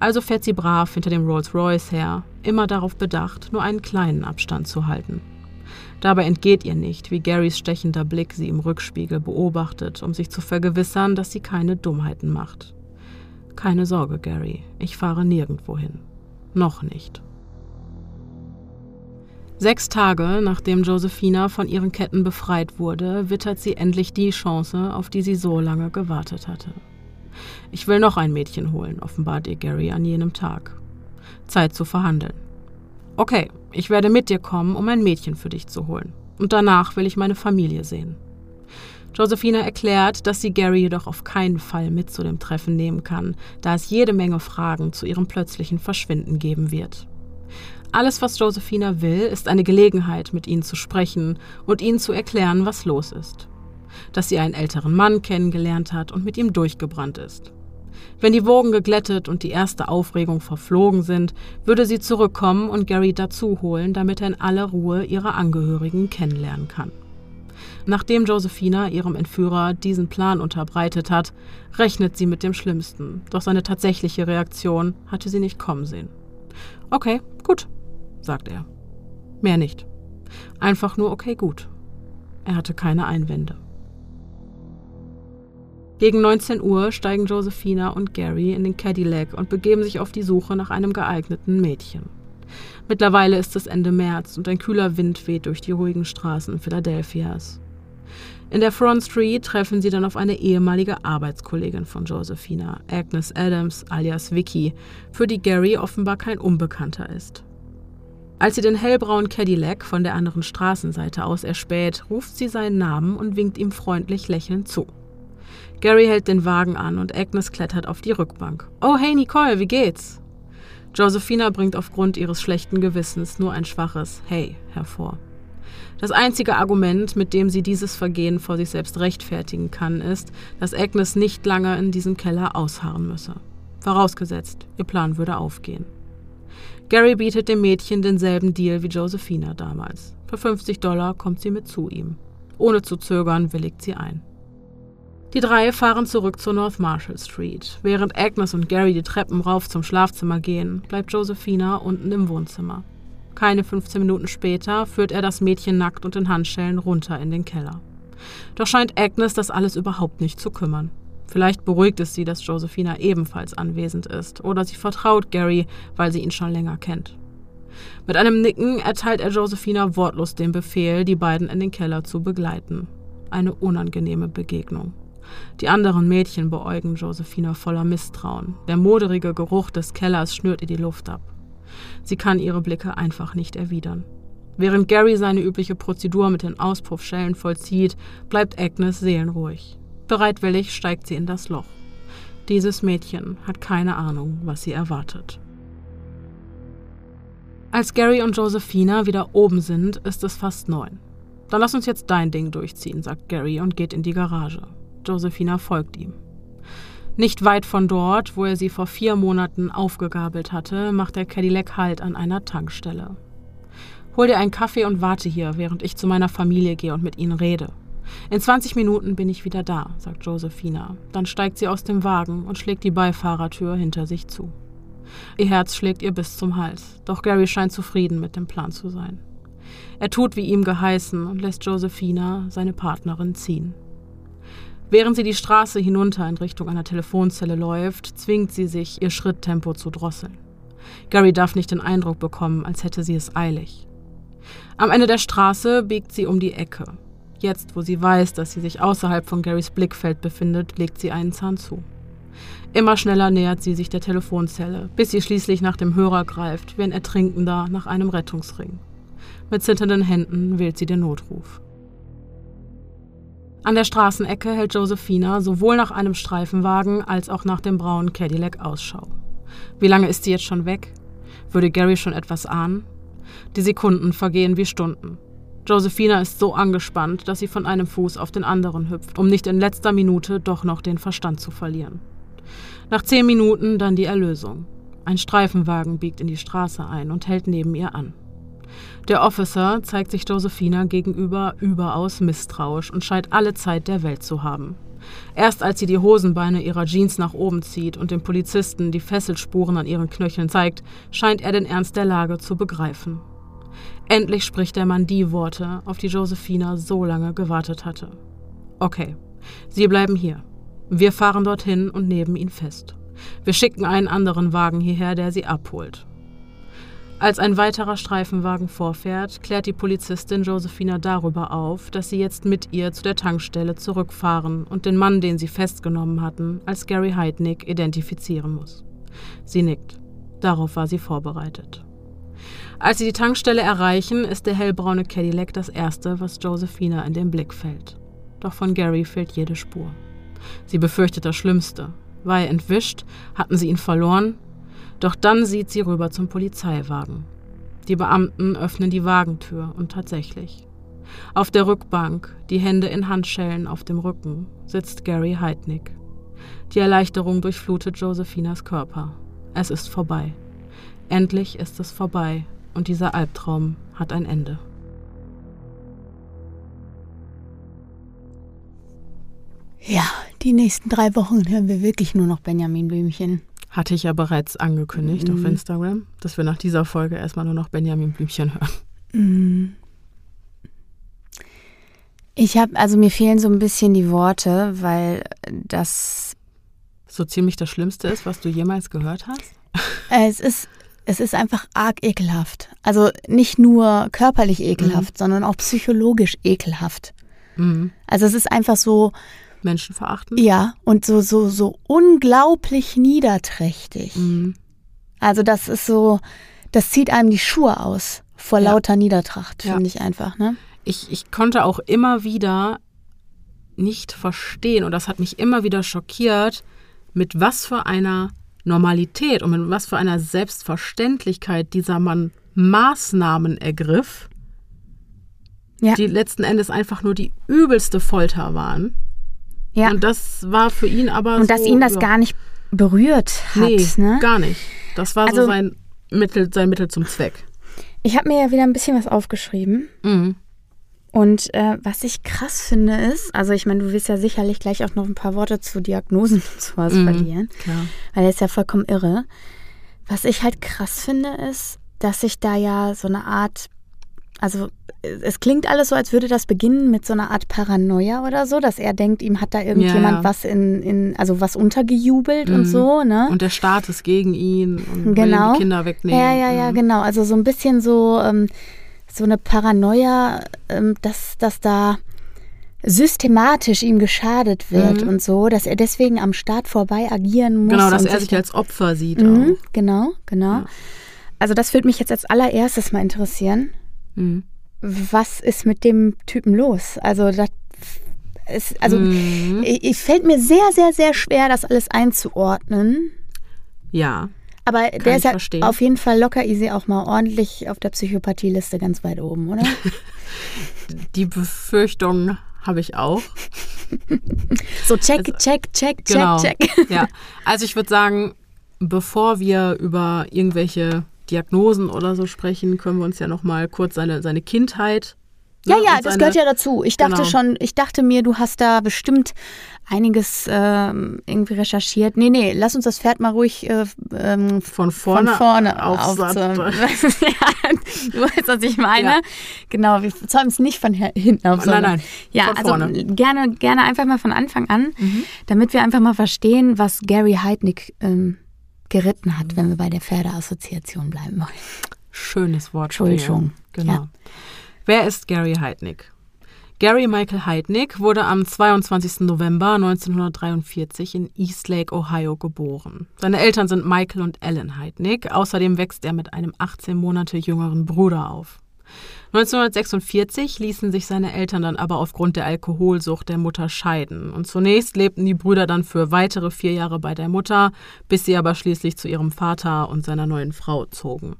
Also fährt sie brav hinter dem Rolls Royce her, immer darauf bedacht, nur einen kleinen Abstand zu halten. Dabei entgeht ihr nicht, wie Garys stechender Blick sie im Rückspiegel beobachtet, um sich zu vergewissern, dass sie keine Dummheiten macht. Keine Sorge, Gary, ich fahre nirgendwo hin. Noch nicht. Sechs Tage nachdem Josephina von ihren Ketten befreit wurde, wittert sie endlich die Chance, auf die sie so lange gewartet hatte. Ich will noch ein Mädchen holen, offenbart ihr Gary an jenem Tag. Zeit zu verhandeln. Okay, ich werde mit dir kommen, um ein Mädchen für dich zu holen. Und danach will ich meine Familie sehen. Josephina erklärt, dass sie Gary jedoch auf keinen Fall mit zu dem Treffen nehmen kann, da es jede Menge Fragen zu ihrem plötzlichen Verschwinden geben wird. Alles, was Josephina will, ist eine Gelegenheit, mit ihnen zu sprechen und ihnen zu erklären, was los ist. Dass sie einen älteren Mann kennengelernt hat und mit ihm durchgebrannt ist. Wenn die Wogen geglättet und die erste Aufregung verflogen sind, würde sie zurückkommen und Gary dazu holen, damit er in aller Ruhe ihre Angehörigen kennenlernen kann. Nachdem Josephina ihrem Entführer diesen Plan unterbreitet hat, rechnet sie mit dem Schlimmsten, doch seine tatsächliche Reaktion hatte sie nicht kommen sehen. Okay, gut, sagt er. Mehr nicht. Einfach nur okay, gut. Er hatte keine Einwände. Gegen 19 Uhr steigen Josephina und Gary in den Cadillac und begeben sich auf die Suche nach einem geeigneten Mädchen. Mittlerweile ist es Ende März und ein kühler Wind weht durch die ruhigen Straßen Philadelphias. In der Front Street treffen sie dann auf eine ehemalige Arbeitskollegin von Josephina, Agnes Adams alias Vicky, für die Gary offenbar kein Unbekannter ist. Als sie den hellbraunen Cadillac von der anderen Straßenseite aus erspäht, ruft sie seinen Namen und winkt ihm freundlich lächelnd zu. Gary hält den Wagen an und Agnes klettert auf die Rückbank. Oh, hey Nicole, wie geht's? Josephina bringt aufgrund ihres schlechten Gewissens nur ein schwaches Hey hervor. Das einzige Argument, mit dem sie dieses Vergehen vor sich selbst rechtfertigen kann, ist, dass Agnes nicht lange in diesem Keller ausharren müsse. Vorausgesetzt, ihr Plan würde aufgehen. Gary bietet dem Mädchen denselben Deal wie Josephina damals. Für 50 Dollar kommt sie mit zu ihm. Ohne zu zögern willigt sie ein. Die drei fahren zurück zur North Marshall Street. Während Agnes und Gary die Treppen rauf zum Schlafzimmer gehen, bleibt Josephina unten im Wohnzimmer. Keine 15 Minuten später führt er das Mädchen nackt und in Handschellen runter in den Keller. Doch scheint Agnes das alles überhaupt nicht zu kümmern. Vielleicht beruhigt es sie, dass Josephina ebenfalls anwesend ist, oder sie vertraut Gary, weil sie ihn schon länger kennt. Mit einem Nicken erteilt er Josephina wortlos den Befehl, die beiden in den Keller zu begleiten. Eine unangenehme Begegnung. Die anderen Mädchen beäugen Josephina voller Misstrauen. Der moderige Geruch des Kellers schnürt ihr die Luft ab. Sie kann ihre Blicke einfach nicht erwidern. Während Gary seine übliche Prozedur mit den Auspuffschellen vollzieht, bleibt Agnes seelenruhig. Bereitwillig steigt sie in das Loch. Dieses Mädchen hat keine Ahnung, was sie erwartet. Als Gary und Josephina wieder oben sind, ist es fast neun. Dann lass uns jetzt dein Ding durchziehen, sagt Gary und geht in die Garage. Josephina folgt ihm. Nicht weit von dort, wo er sie vor vier Monaten aufgegabelt hatte, macht der Cadillac Halt an einer Tankstelle. Hol dir einen Kaffee und warte hier, während ich zu meiner Familie gehe und mit ihnen rede. In 20 Minuten bin ich wieder da, sagt Josephina. Dann steigt sie aus dem Wagen und schlägt die Beifahrertür hinter sich zu. Ihr Herz schlägt ihr bis zum Hals, doch Gary scheint zufrieden mit dem Plan zu sein. Er tut wie ihm geheißen und lässt Josephina, seine Partnerin, ziehen. Während sie die Straße hinunter in Richtung einer Telefonzelle läuft, zwingt sie sich, ihr Schritttempo zu drosseln. Gary darf nicht den Eindruck bekommen, als hätte sie es eilig. Am Ende der Straße biegt sie um die Ecke. Jetzt, wo sie weiß, dass sie sich außerhalb von Garys Blickfeld befindet, legt sie einen Zahn zu. Immer schneller nähert sie sich der Telefonzelle, bis sie schließlich nach dem Hörer greift, wie ein Ertrinkender nach einem Rettungsring. Mit zitternden Händen wählt sie den Notruf. An der Straßenecke hält Josephina sowohl nach einem Streifenwagen als auch nach dem braunen Cadillac Ausschau. Wie lange ist sie jetzt schon weg? Würde Gary schon etwas ahnen? Die Sekunden vergehen wie Stunden. Josephina ist so angespannt, dass sie von einem Fuß auf den anderen hüpft, um nicht in letzter Minute doch noch den Verstand zu verlieren. Nach zehn Minuten dann die Erlösung. Ein Streifenwagen biegt in die Straße ein und hält neben ihr an. Der Officer zeigt sich Josephina gegenüber überaus misstrauisch und scheint alle Zeit der Welt zu haben. Erst als sie die Hosenbeine ihrer Jeans nach oben zieht und dem Polizisten die Fesselspuren an ihren Knöcheln zeigt, scheint er den Ernst der Lage zu begreifen. Endlich spricht der Mann die Worte, auf die Josephina so lange gewartet hatte. Okay, Sie bleiben hier. Wir fahren dorthin und nehmen ihn fest. Wir schicken einen anderen Wagen hierher, der Sie abholt. Als ein weiterer Streifenwagen vorfährt, klärt die Polizistin Josephina darüber auf, dass sie jetzt mit ihr zu der Tankstelle zurückfahren und den Mann, den sie festgenommen hatten, als Gary Heidnick identifizieren muss. Sie nickt. Darauf war sie vorbereitet. Als sie die Tankstelle erreichen, ist der hellbraune Cadillac das erste, was Josephina in den Blick fällt. doch von Gary fehlt jede Spur. Sie befürchtet das Schlimmste. War er entwischt, hatten sie ihn verloren, doch dann sieht sie rüber zum Polizeiwagen. Die Beamten öffnen die Wagentür und tatsächlich. Auf der Rückbank, die Hände in Handschellen auf dem Rücken, sitzt Gary Heidnick. Die Erleichterung durchflutet Josephinas Körper. Es ist vorbei. Endlich ist es vorbei und dieser Albtraum hat ein Ende. Ja, die nächsten drei Wochen hören wir wirklich nur noch Benjamin Blümchen. Hatte ich ja bereits angekündigt mhm. auf Instagram, dass wir nach dieser Folge erstmal nur noch Benjamin Blümchen hören. Mhm. Ich habe, also mir fehlen so ein bisschen die Worte, weil das so ziemlich das Schlimmste ist, was du jemals gehört hast? Es ist, es ist einfach arg ekelhaft. Also nicht nur körperlich ekelhaft, mhm. sondern auch psychologisch ekelhaft. Mhm. Also es ist einfach so, Menschenverachtend? Ja, und so, so, so unglaublich niederträchtig. Mhm. Also das ist so, das zieht einem die Schuhe aus vor ja. lauter Niedertracht, finde ja. ich einfach. Ne? Ich, ich konnte auch immer wieder nicht verstehen, und das hat mich immer wieder schockiert, mit was für einer Normalität und mit was für einer Selbstverständlichkeit dieser Mann Maßnahmen ergriff, ja. die letzten Endes einfach nur die übelste Folter waren. Ja. Und das war für ihn aber. Und so, dass ihn das ja. gar nicht berührt hat. Nee, ne? gar nicht. Das war also, so sein Mittel, sein Mittel zum Zweck. Ich habe mir ja wieder ein bisschen was aufgeschrieben. Mhm. Und äh, was ich krass finde ist, also ich meine, du wirst ja sicherlich gleich auch noch ein paar Worte zu Diagnosen und sowas mhm, verlieren, klar. weil er ist ja vollkommen irre. Was ich halt krass finde ist, dass sich da ja so eine Art also es klingt alles so, als würde das beginnen mit so einer Art Paranoia oder so, dass er denkt, ihm hat da irgendjemand ja, ja. was in, in, also was untergejubelt mhm. und so, ne? Und der Staat ist gegen ihn und genau. will die Kinder wegnehmen. Ja, ja, ja, mhm. genau. Also so ein bisschen so, ähm, so eine Paranoia, ähm, dass, dass da systematisch ihm geschadet wird mhm. und so, dass er deswegen am Staat vorbei agieren muss. Genau, dass er sich als Opfer sieht. Mhm, genau, genau. Ja. Also das würde mich jetzt als allererstes mal interessieren. Mhm. Was ist mit dem Typen los? Also, das ist, also mhm. ich, fällt mir sehr, sehr, sehr schwer, das alles einzuordnen. Ja. Aber der ist ja verstehen. auf jeden Fall locker easy auch mal ordentlich auf der Psychopathieliste ganz weit oben, oder? Die Befürchtung habe ich auch. so check, also, check, check, genau. check, check. Ja, also ich würde sagen, bevor wir über irgendwelche Diagnosen oder so sprechen, können wir uns ja noch mal kurz seine, seine Kindheit. Ne, ja, ja, das gehört ja dazu. Ich dachte genau. schon, ich dachte mir, du hast da bestimmt einiges ähm, irgendwie recherchiert. Nee, nee, lass uns das Pferd mal ruhig äh, ähm, von vorne, von vorne auf. ja, du weißt, was ich meine. Ja. Genau, wir zäumen es nicht von hinten auf. Nein, nein. Ja, von also vorne. gerne, gerne einfach mal von Anfang an, mhm. damit wir einfach mal verstehen, was Gary Heidnick ähm, geritten hat, wenn wir bei der Pferdeassoziation bleiben wollen. Schönes Wort. Entschuldigung. Genau. Ja. Wer ist Gary Heidnick? Gary Michael Heidnick wurde am 22. November 1943 in Eastlake, Ohio geboren. Seine Eltern sind Michael und Ellen Heidnick. Außerdem wächst er mit einem 18 Monate jüngeren Bruder auf. 1946 ließen sich seine Eltern dann aber aufgrund der Alkoholsucht der Mutter scheiden. Und zunächst lebten die Brüder dann für weitere vier Jahre bei der Mutter, bis sie aber schließlich zu ihrem Vater und seiner neuen Frau zogen.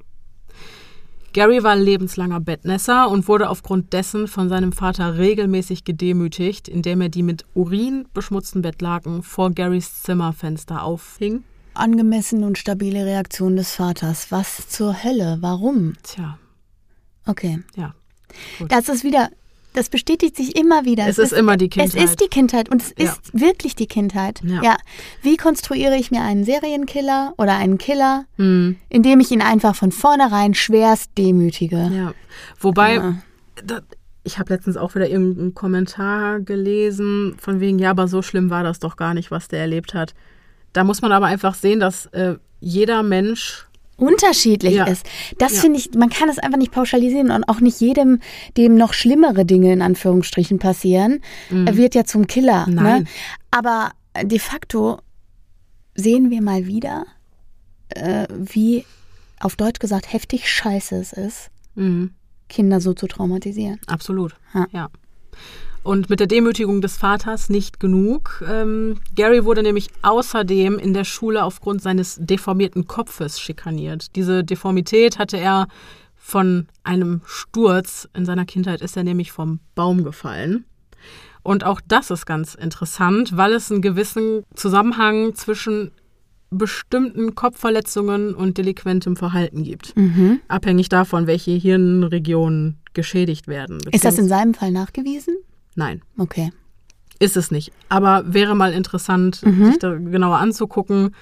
Gary war lebenslanger Bettnässer und wurde aufgrund dessen von seinem Vater regelmäßig gedemütigt, indem er die mit Urin beschmutzten Bettlaken vor Garys Zimmerfenster aufhing. Angemessene und stabile Reaktion des Vaters. Was zur Hölle? Warum? Tja, Okay. Ja. Gut. Das ist wieder, das bestätigt sich immer wieder. Es, es ist, ist, immer die Kindheit. Es ist die Kindheit und es ja. ist wirklich die Kindheit. Ja. ja. Wie konstruiere ich mir einen Serienkiller oder einen Killer, hm. indem ich ihn einfach von vornherein schwerst demütige? Ja. Wobei, ja. Da, ich habe letztens auch wieder irgendeinen Kommentar gelesen, von wegen, ja, aber so schlimm war das doch gar nicht, was der erlebt hat. Da muss man aber einfach sehen, dass äh, jeder Mensch unterschiedlich ja. ist. Das ja. finde ich, man kann es einfach nicht pauschalisieren und auch nicht jedem, dem noch schlimmere Dinge in Anführungsstrichen passieren, mhm. wird ja zum Killer. Ne? Aber de facto sehen wir mal wieder, äh, wie auf Deutsch gesagt heftig scheiße es ist, mhm. Kinder so zu traumatisieren. Absolut, ja. ja. Und mit der Demütigung des Vaters nicht genug. Ähm, Gary wurde nämlich außerdem in der Schule aufgrund seines deformierten Kopfes schikaniert. Diese Deformität hatte er von einem Sturz. In seiner Kindheit ist er nämlich vom Baum gefallen. Und auch das ist ganz interessant, weil es einen gewissen Zusammenhang zwischen bestimmten Kopfverletzungen und delinquentem Verhalten gibt. Mhm. Abhängig davon, welche Hirnregionen geschädigt werden. Ist das in seinem Fall nachgewiesen? Nein. Okay. Ist es nicht. Aber wäre mal interessant, mhm. sich da genauer anzugucken.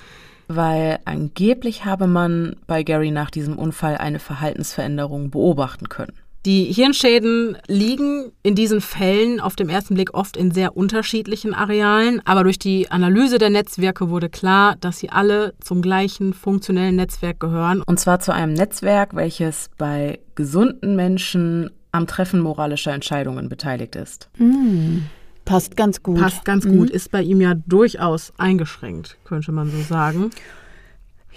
Weil angeblich habe man bei Gary nach diesem Unfall eine Verhaltensveränderung beobachten können. Die Hirnschäden liegen in diesen Fällen auf dem ersten Blick oft in sehr unterschiedlichen Arealen, aber durch die Analyse der Netzwerke wurde klar, dass sie alle zum gleichen funktionellen Netzwerk gehören. Und zwar zu einem Netzwerk, welches bei gesunden Menschen am Treffen moralischer Entscheidungen beteiligt ist. Mm, passt ganz gut. Passt ganz mm. gut, ist bei ihm ja durchaus eingeschränkt, könnte man so sagen.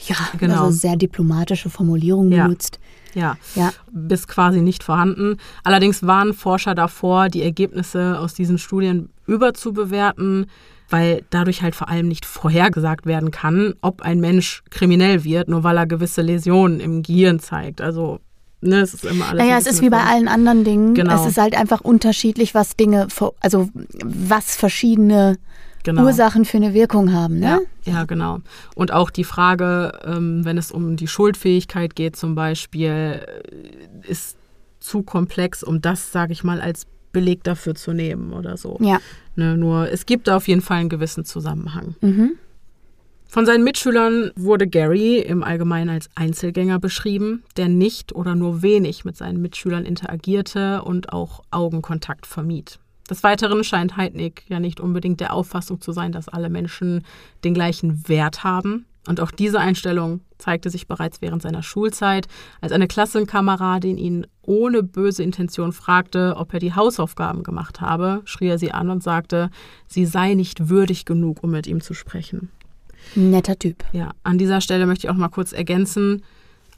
Ja, genau. Also sehr diplomatische Formulierungen ja. benutzt. Ja, ja, bis quasi nicht vorhanden. Allerdings waren Forscher davor, die Ergebnisse aus diesen Studien überzubewerten, weil dadurch halt vor allem nicht vorhergesagt werden kann, ob ein Mensch kriminell wird, nur weil er gewisse Läsionen im Gehirn zeigt. Also Ne, es ist immer alles. Naja, es ist wie bei allen anderen Dingen. Genau. Es ist halt einfach unterschiedlich, was Dinge, also was verschiedene genau. Ursachen für eine Wirkung haben. Ne? Ja, ja, genau. Und auch die Frage, ähm, wenn es um die Schuldfähigkeit geht zum Beispiel, äh, ist zu komplex, um das, sage ich mal, als Beleg dafür zu nehmen oder so. Ja. Ne, nur es gibt da auf jeden Fall einen gewissen Zusammenhang. Mhm. Von seinen Mitschülern wurde Gary im Allgemeinen als Einzelgänger beschrieben, der nicht oder nur wenig mit seinen Mitschülern interagierte und auch Augenkontakt vermied. Des Weiteren scheint Heidnik ja nicht unbedingt der Auffassung zu sein, dass alle Menschen den gleichen Wert haben. Und auch diese Einstellung zeigte sich bereits während seiner Schulzeit, als eine Klassenkameradin ihn ohne böse Intention fragte, ob er die Hausaufgaben gemacht habe, schrie er sie an und sagte, sie sei nicht würdig genug, um mit ihm zu sprechen. Netter Typ. Ja, an dieser Stelle möchte ich auch mal kurz ergänzen,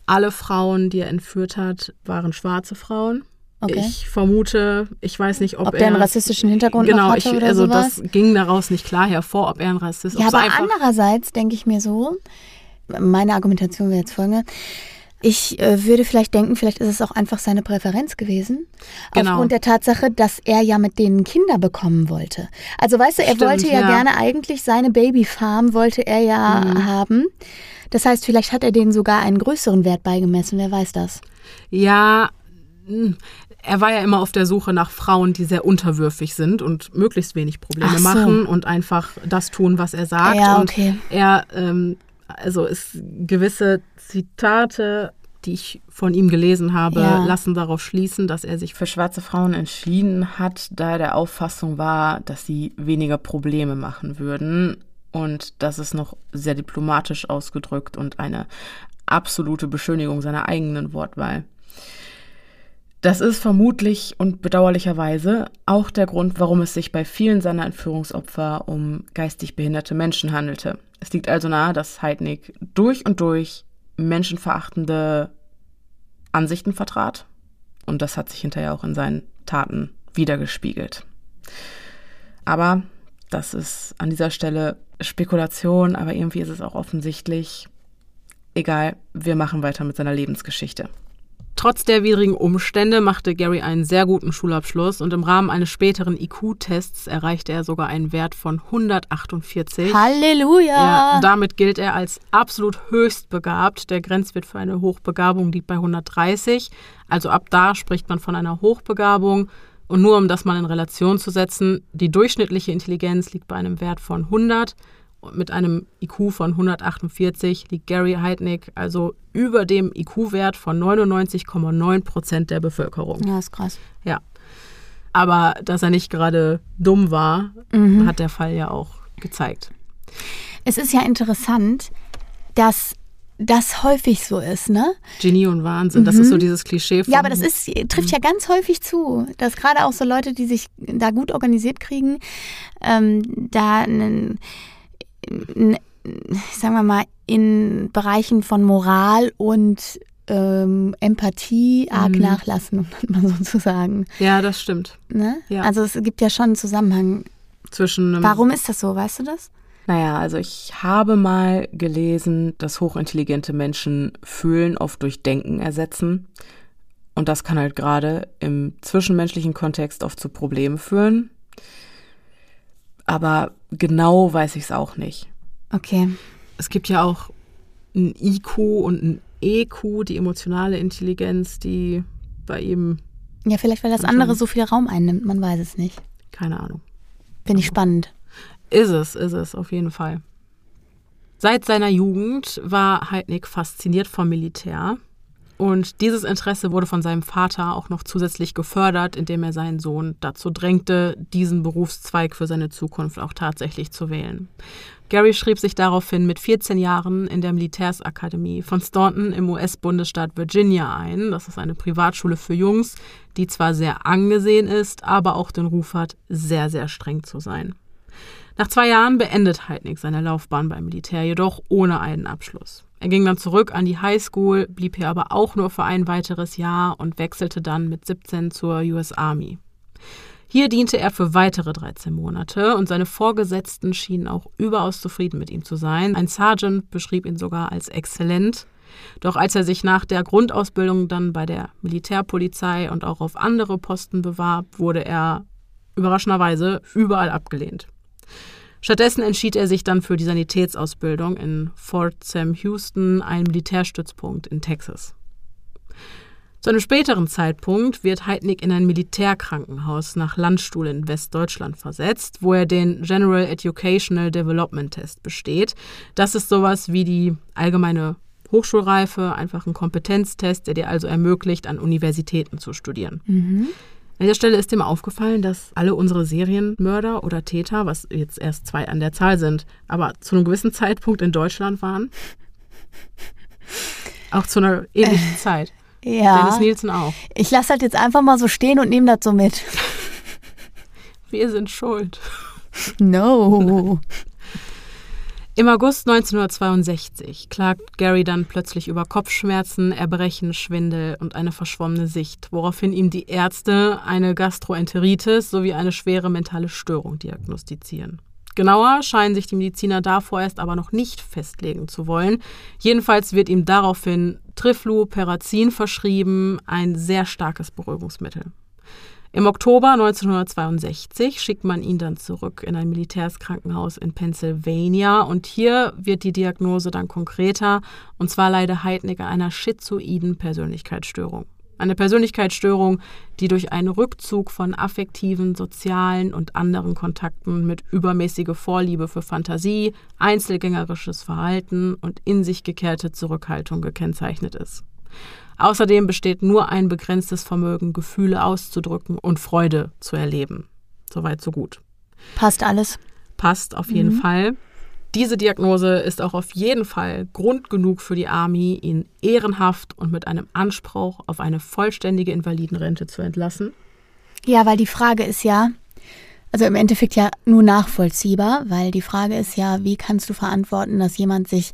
alle Frauen, die er entführt hat, waren schwarze Frauen. Okay. Ich vermute, ich weiß nicht, ob, ob der einen rassistischen Hintergrund genau, hatte ich, oder also sowas. das ging daraus nicht klar hervor, ob er ein Rassist ist. Ja, aber andererseits denke ich mir so, meine Argumentation wäre jetzt folgende. Ich äh, würde vielleicht denken, vielleicht ist es auch einfach seine Präferenz gewesen. Genau. Aufgrund der Tatsache, dass er ja mit denen Kinder bekommen wollte. Also weißt du, er Stimmt, wollte ja, ja, gerne eigentlich seine Babyfarm, wollte er ja mhm. haben. Das heißt, vielleicht hat er denen sogar einen größeren Wert beigemessen, wer weiß das. Ja, hm er war ja immer auf der Suche nach Frauen, die sehr unterwürfig sind und möglichst wenig Probleme so. machen und einfach das tun, was er sagt. Ja, okay. Und er, ähm, also ist gewisse Zitate, die ich von ihm gelesen habe, ja. lassen darauf schließen, dass er sich für schwarze Frauen entschieden hat, da er der Auffassung war, dass sie weniger Probleme machen würden. Und das ist noch sehr diplomatisch ausgedrückt und eine absolute Beschönigung seiner eigenen Wortwahl. Das ist vermutlich und bedauerlicherweise auch der Grund, warum es sich bei vielen seiner Entführungsopfer um geistig behinderte Menschen handelte. Es liegt also nahe, dass Heidnik durch und durch menschenverachtende Ansichten vertrat. Und das hat sich hinterher auch in seinen Taten wiedergespiegelt. Aber das ist an dieser Stelle Spekulation, aber irgendwie ist es auch offensichtlich. Egal, wir machen weiter mit seiner Lebensgeschichte. Trotz der widrigen Umstände machte Gary einen sehr guten Schulabschluss und im Rahmen eines späteren IQ-Tests erreichte er sogar einen Wert von 148. Halleluja! Ja, damit gilt er als absolut höchst begabt. Der Grenzwert für eine Hochbegabung liegt bei 130. Also ab da spricht man von einer Hochbegabung. Und nur um das mal in Relation zu setzen, die durchschnittliche Intelligenz liegt bei einem Wert von 100 mit einem IQ von 148 liegt Gary Heidnick also über dem IQ-Wert von 99,9 Prozent der Bevölkerung. Ja, ist krass. Ja. Aber dass er nicht gerade dumm war, mhm. hat der Fall ja auch gezeigt. Es ist ja interessant, dass das häufig so ist, ne? Genie und Wahnsinn, mhm. das ist so mhm. dieses Klischee. Von ja, aber das ist, trifft ja ganz häufig zu, dass gerade auch so Leute, die sich da gut organisiert kriegen, ähm, da einen sagen wir mal, in Bereichen von Moral und ähm, Empathie arg mhm. nachlassen, um man sozusagen. Ja, das stimmt. Ne? Ja. Also es gibt ja schon einen Zusammenhang. Zwischen. Warum ist das so? Weißt du das? Naja, also ich habe mal gelesen, dass hochintelligente Menschen Fühlen oft durch Denken ersetzen. Und das kann halt gerade im zwischenmenschlichen Kontext oft zu Problemen führen. Aber genau weiß ich es auch nicht. Okay. Es gibt ja auch ein IQ und ein EQ, die emotionale Intelligenz, die bei ihm. Ja, vielleicht weil das andere so viel Raum einnimmt, man weiß es nicht. Keine Ahnung. Finde ich spannend. Ist es, ist es, auf jeden Fall. Seit seiner Jugend war Heidnik fasziniert vom Militär. Und dieses Interesse wurde von seinem Vater auch noch zusätzlich gefördert, indem er seinen Sohn dazu drängte, diesen Berufszweig für seine Zukunft auch tatsächlich zu wählen. Gary schrieb sich daraufhin mit 14 Jahren in der Militärsakademie von Staunton im US-Bundesstaat Virginia ein. Das ist eine Privatschule für Jungs, die zwar sehr angesehen ist, aber auch den Ruf hat, sehr, sehr streng zu sein. Nach zwei Jahren beendet Heidnik seine Laufbahn beim Militär, jedoch ohne einen Abschluss. Er ging dann zurück an die Highschool, blieb hier aber auch nur für ein weiteres Jahr und wechselte dann mit 17 zur US Army. Hier diente er für weitere 13 Monate und seine Vorgesetzten schienen auch überaus zufrieden mit ihm zu sein. Ein Sergeant beschrieb ihn sogar als exzellent. Doch als er sich nach der Grundausbildung dann bei der Militärpolizei und auch auf andere Posten bewarb, wurde er überraschenderweise überall abgelehnt. Stattdessen entschied er sich dann für die Sanitätsausbildung in Fort Sam Houston, einem Militärstützpunkt in Texas. Zu einem späteren Zeitpunkt wird Heidnik in ein Militärkrankenhaus nach Landstuhl in Westdeutschland versetzt, wo er den General Educational Development Test besteht. Das ist sowas wie die allgemeine Hochschulreife, einfach ein Kompetenztest, der dir also ermöglicht, an Universitäten zu studieren. Mhm. An der Stelle ist dem aufgefallen, dass alle unsere Serienmörder oder Täter, was jetzt erst zwei an der Zahl sind, aber zu einem gewissen Zeitpunkt in Deutschland waren. Auch zu einer ähnlichen äh, Zeit. Ja. Dennis Nielsen auch. Ich lasse halt jetzt einfach mal so stehen und nehme das so mit. Wir sind schuld. No. Im August 1962 klagt Gary dann plötzlich über Kopfschmerzen, Erbrechen, Schwindel und eine verschwommene Sicht, woraufhin ihm die Ärzte eine Gastroenteritis sowie eine schwere mentale Störung diagnostizieren. Genauer scheinen sich die Mediziner da vorerst aber noch nicht festlegen zu wollen. Jedenfalls wird ihm daraufhin Trifluperazin verschrieben, ein sehr starkes Beruhigungsmittel. Im Oktober 1962 schickt man ihn dann zurück in ein Militärskrankenhaus in Pennsylvania und hier wird die Diagnose dann konkreter und zwar leider Heidnick einer schizoiden Persönlichkeitsstörung. Eine Persönlichkeitsstörung, die durch einen Rückzug von affektiven, sozialen und anderen Kontakten mit übermäßiger Vorliebe für Fantasie, einzelgängerisches Verhalten und in sich gekehrte Zurückhaltung gekennzeichnet ist. Außerdem besteht nur ein begrenztes Vermögen, Gefühle auszudrücken und Freude zu erleben. Soweit, so gut. Passt alles. Passt auf jeden mhm. Fall. Diese Diagnose ist auch auf jeden Fall Grund genug für die Army, ihn ehrenhaft und mit einem Anspruch auf eine vollständige Invalidenrente zu entlassen. Ja, weil die Frage ist ja, also im Endeffekt ja nur nachvollziehbar, weil die Frage ist ja, wie kannst du verantworten, dass jemand sich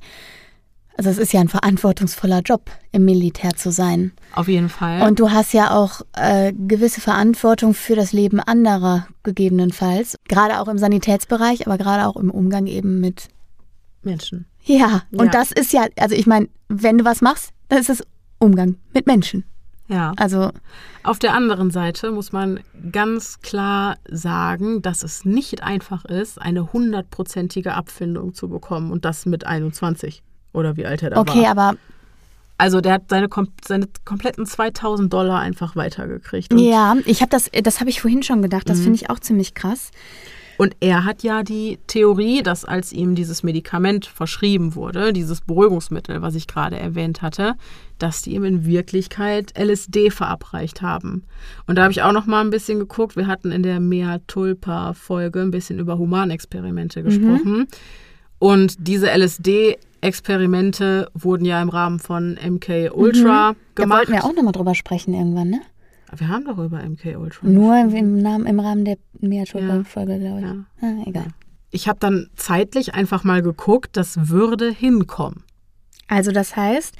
also es ist ja ein verantwortungsvoller Job, im Militär zu sein. Auf jeden Fall. Und du hast ja auch äh, gewisse Verantwortung für das Leben anderer gegebenenfalls. Gerade auch im Sanitätsbereich, aber gerade auch im Umgang eben mit Menschen. Ja, und ja. das ist ja, also ich meine, wenn du was machst, dann ist es Umgang mit Menschen. Ja. Also. Auf der anderen Seite muss man ganz klar sagen, dass es nicht einfach ist, eine hundertprozentige Abfindung zu bekommen und das mit 21. Oder wie alt er da okay, war. Okay, aber. Also der hat seine, seine kompletten 2000 Dollar einfach weitergekriegt. ja, ich habe das, das habe ich vorhin schon gedacht. Das mhm. finde ich auch ziemlich krass. Und er hat ja die Theorie, dass als ihm dieses Medikament verschrieben wurde, dieses Beruhigungsmittel, was ich gerade erwähnt hatte, dass die ihm in Wirklichkeit LSD verabreicht haben. Und da habe ich auch noch mal ein bisschen geguckt. Wir hatten in der Mea Tulpa Folge ein bisschen über Humanexperimente mhm. gesprochen. Mhm. Und diese LSD Experimente wurden ja im Rahmen von MK Ultra mhm. gemacht. Da wollten wir auch nochmal drüber sprechen irgendwann, ne? Wir haben doch über MK Ultra. Nur im, Namen, im Rahmen der Mehrschulfolge, ja. glaube ich. Ja. Ah, egal. Ich habe dann zeitlich einfach mal geguckt, das würde hinkommen. Also das heißt,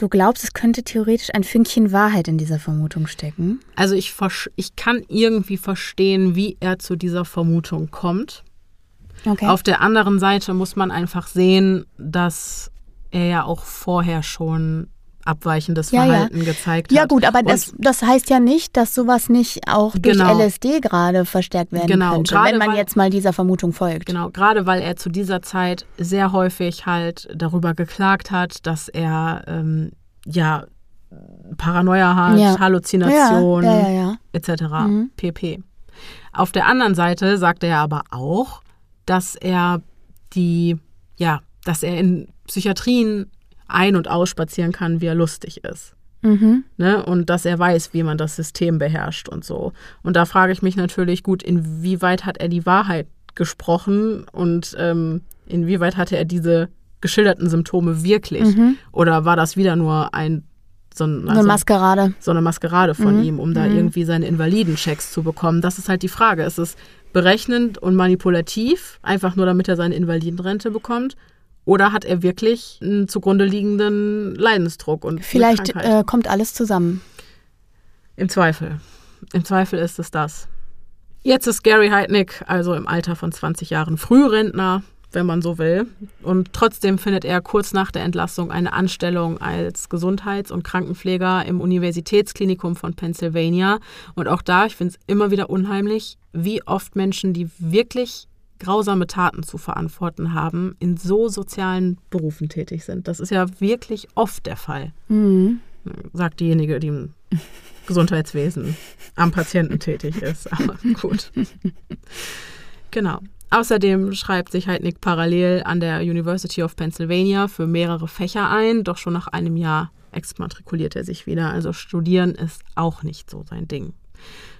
Du glaubst, es könnte theoretisch ein Fünkchen Wahrheit in dieser Vermutung stecken? Also ich, ich kann irgendwie verstehen, wie er zu dieser Vermutung kommt. Okay. Auf der anderen Seite muss man einfach sehen, dass er ja auch vorher schon abweichendes ja, Verhalten ja. gezeigt hat. Ja gut, aber das, das heißt ja nicht, dass sowas nicht auch durch genau. LSD gerade verstärkt werden genau, könnte, wenn man weil, jetzt mal dieser Vermutung folgt. Genau, gerade weil er zu dieser Zeit sehr häufig halt darüber geklagt hat, dass er ähm, ja Paranoia hat, ja. Halluzinationen ja, etc. Mhm. pp. Auf der anderen Seite sagt er aber auch, dass er die, ja, dass er in Psychiatrien ein- und ausspazieren kann, wie er lustig ist. Mhm. Ne? Und dass er weiß, wie man das System beherrscht und so. Und da frage ich mich natürlich, gut, inwieweit hat er die Wahrheit gesprochen und ähm, inwieweit hatte er diese geschilderten Symptome wirklich? Mhm. Oder war das wieder nur ein so, ein, also, eine Maskerade. So eine Maskerade von mhm. ihm, um da mhm. irgendwie seine Invalidenchecks zu bekommen. Das ist halt die Frage. Ist es berechnend und manipulativ, einfach nur damit er seine Invalidenrente bekommt? Oder hat er wirklich einen zugrunde liegenden Leidensdruck und Vielleicht äh, kommt alles zusammen. Im Zweifel. Im Zweifel ist es das. Jetzt ist Gary Heidnick also im Alter von 20 Jahren Frührentner, wenn man so will. Und trotzdem findet er kurz nach der Entlassung eine Anstellung als Gesundheits- und Krankenpfleger im Universitätsklinikum von Pennsylvania. Und auch da, ich finde es immer wieder unheimlich, wie oft Menschen, die wirklich grausame Taten zu verantworten haben, in so sozialen Berufen tätig sind. Das ist ja wirklich oft der Fall, mhm. sagt diejenige, die im Gesundheitswesen am Patienten tätig ist. Aber gut. Genau. Außerdem schreibt sich Heidnick parallel an der University of Pennsylvania für mehrere Fächer ein, doch schon nach einem Jahr exmatrikuliert er sich wieder. Also studieren ist auch nicht so sein Ding.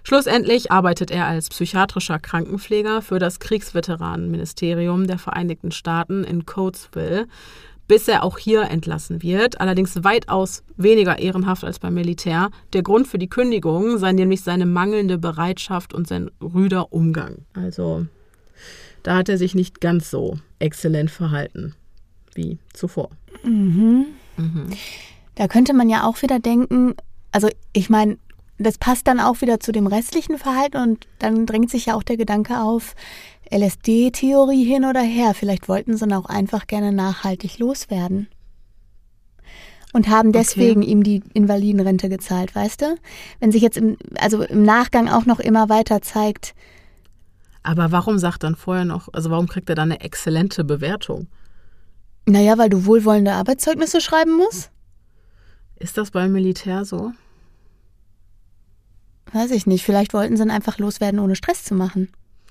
Schlussendlich arbeitet er als psychiatrischer Krankenpfleger für das Kriegsveteranenministerium der Vereinigten Staaten in Coatesville, bis er auch hier entlassen wird, allerdings weitaus weniger ehrenhaft als beim Militär. Der Grund für die Kündigung sei nämlich seine mangelnde Bereitschaft und sein rüder Umgang. Also da hat er sich nicht ganz so exzellent verhalten wie zuvor. Mhm. Mhm. Da könnte man ja auch wieder denken, also ich meine, das passt dann auch wieder zu dem restlichen Verhalten und dann drängt sich ja auch der Gedanke auf, LSD-Theorie hin oder her. Vielleicht wollten sie ihn auch einfach gerne nachhaltig loswerden. Und haben deswegen okay. ihm die Invalidenrente gezahlt, weißt du? Wenn sich jetzt im, also im Nachgang auch noch immer weiter zeigt. Aber warum sagt dann vorher noch, also warum kriegt er dann eine exzellente Bewertung? Naja, weil du wohlwollende Arbeitszeugnisse schreiben musst. Ist das beim Militär so? Weiß ich nicht. Vielleicht wollten sie ihn einfach loswerden, ohne Stress zu machen.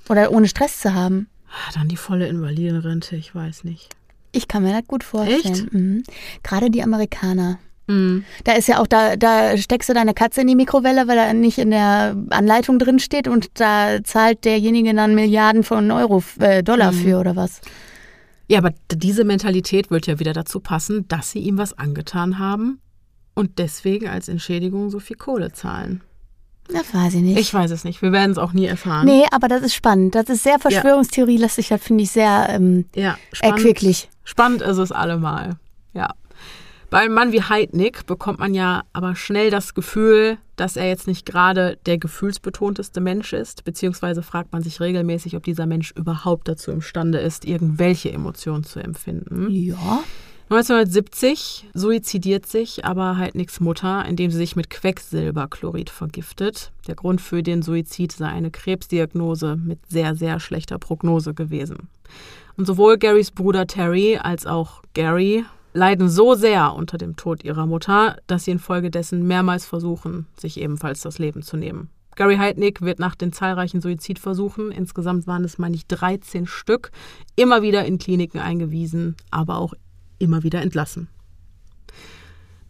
Oder ohne Stress zu haben. Ah, dann die volle Invalidenrente, ich weiß nicht. Ich kann mir das gut vorstellen. Mhm. Gerade die Amerikaner. Mhm. Da ist ja auch, da, da steckst du deine Katze in die Mikrowelle, weil er nicht in der Anleitung drin steht und da zahlt derjenige dann Milliarden von Euro, äh, Dollar mhm. für oder was. Ja, aber diese Mentalität wird ja wieder dazu passen, dass sie ihm was angetan haben und deswegen als Entschädigung so viel Kohle zahlen. Das weiß ich nicht. Ich weiß es nicht. Wir werden es auch nie erfahren. Nee, aber das ist spannend. Das ist sehr Verschwörungstheorielastig. Das finde ich sehr ähm, ja, spannend, erquicklich. Spannend ist es allemal. Ja. Bei einem Mann wie Heidnick bekommt man ja aber schnell das Gefühl, dass er jetzt nicht gerade der gefühlsbetonteste Mensch ist, beziehungsweise fragt man sich regelmäßig, ob dieser Mensch überhaupt dazu imstande ist, irgendwelche Emotionen zu empfinden. Ja. 1970 suizidiert sich aber Heidnicks Mutter, indem sie sich mit Quecksilberchlorid vergiftet. Der Grund für den Suizid sei eine Krebsdiagnose mit sehr, sehr schlechter Prognose gewesen. Und sowohl Garys Bruder Terry als auch Gary leiden so sehr unter dem Tod ihrer Mutter, dass sie infolgedessen mehrmals versuchen, sich ebenfalls das Leben zu nehmen. Gary Heidnick wird nach den zahlreichen Suizidversuchen, insgesamt waren es, meine ich, 13 Stück, immer wieder in Kliniken eingewiesen, aber auch immer wieder entlassen.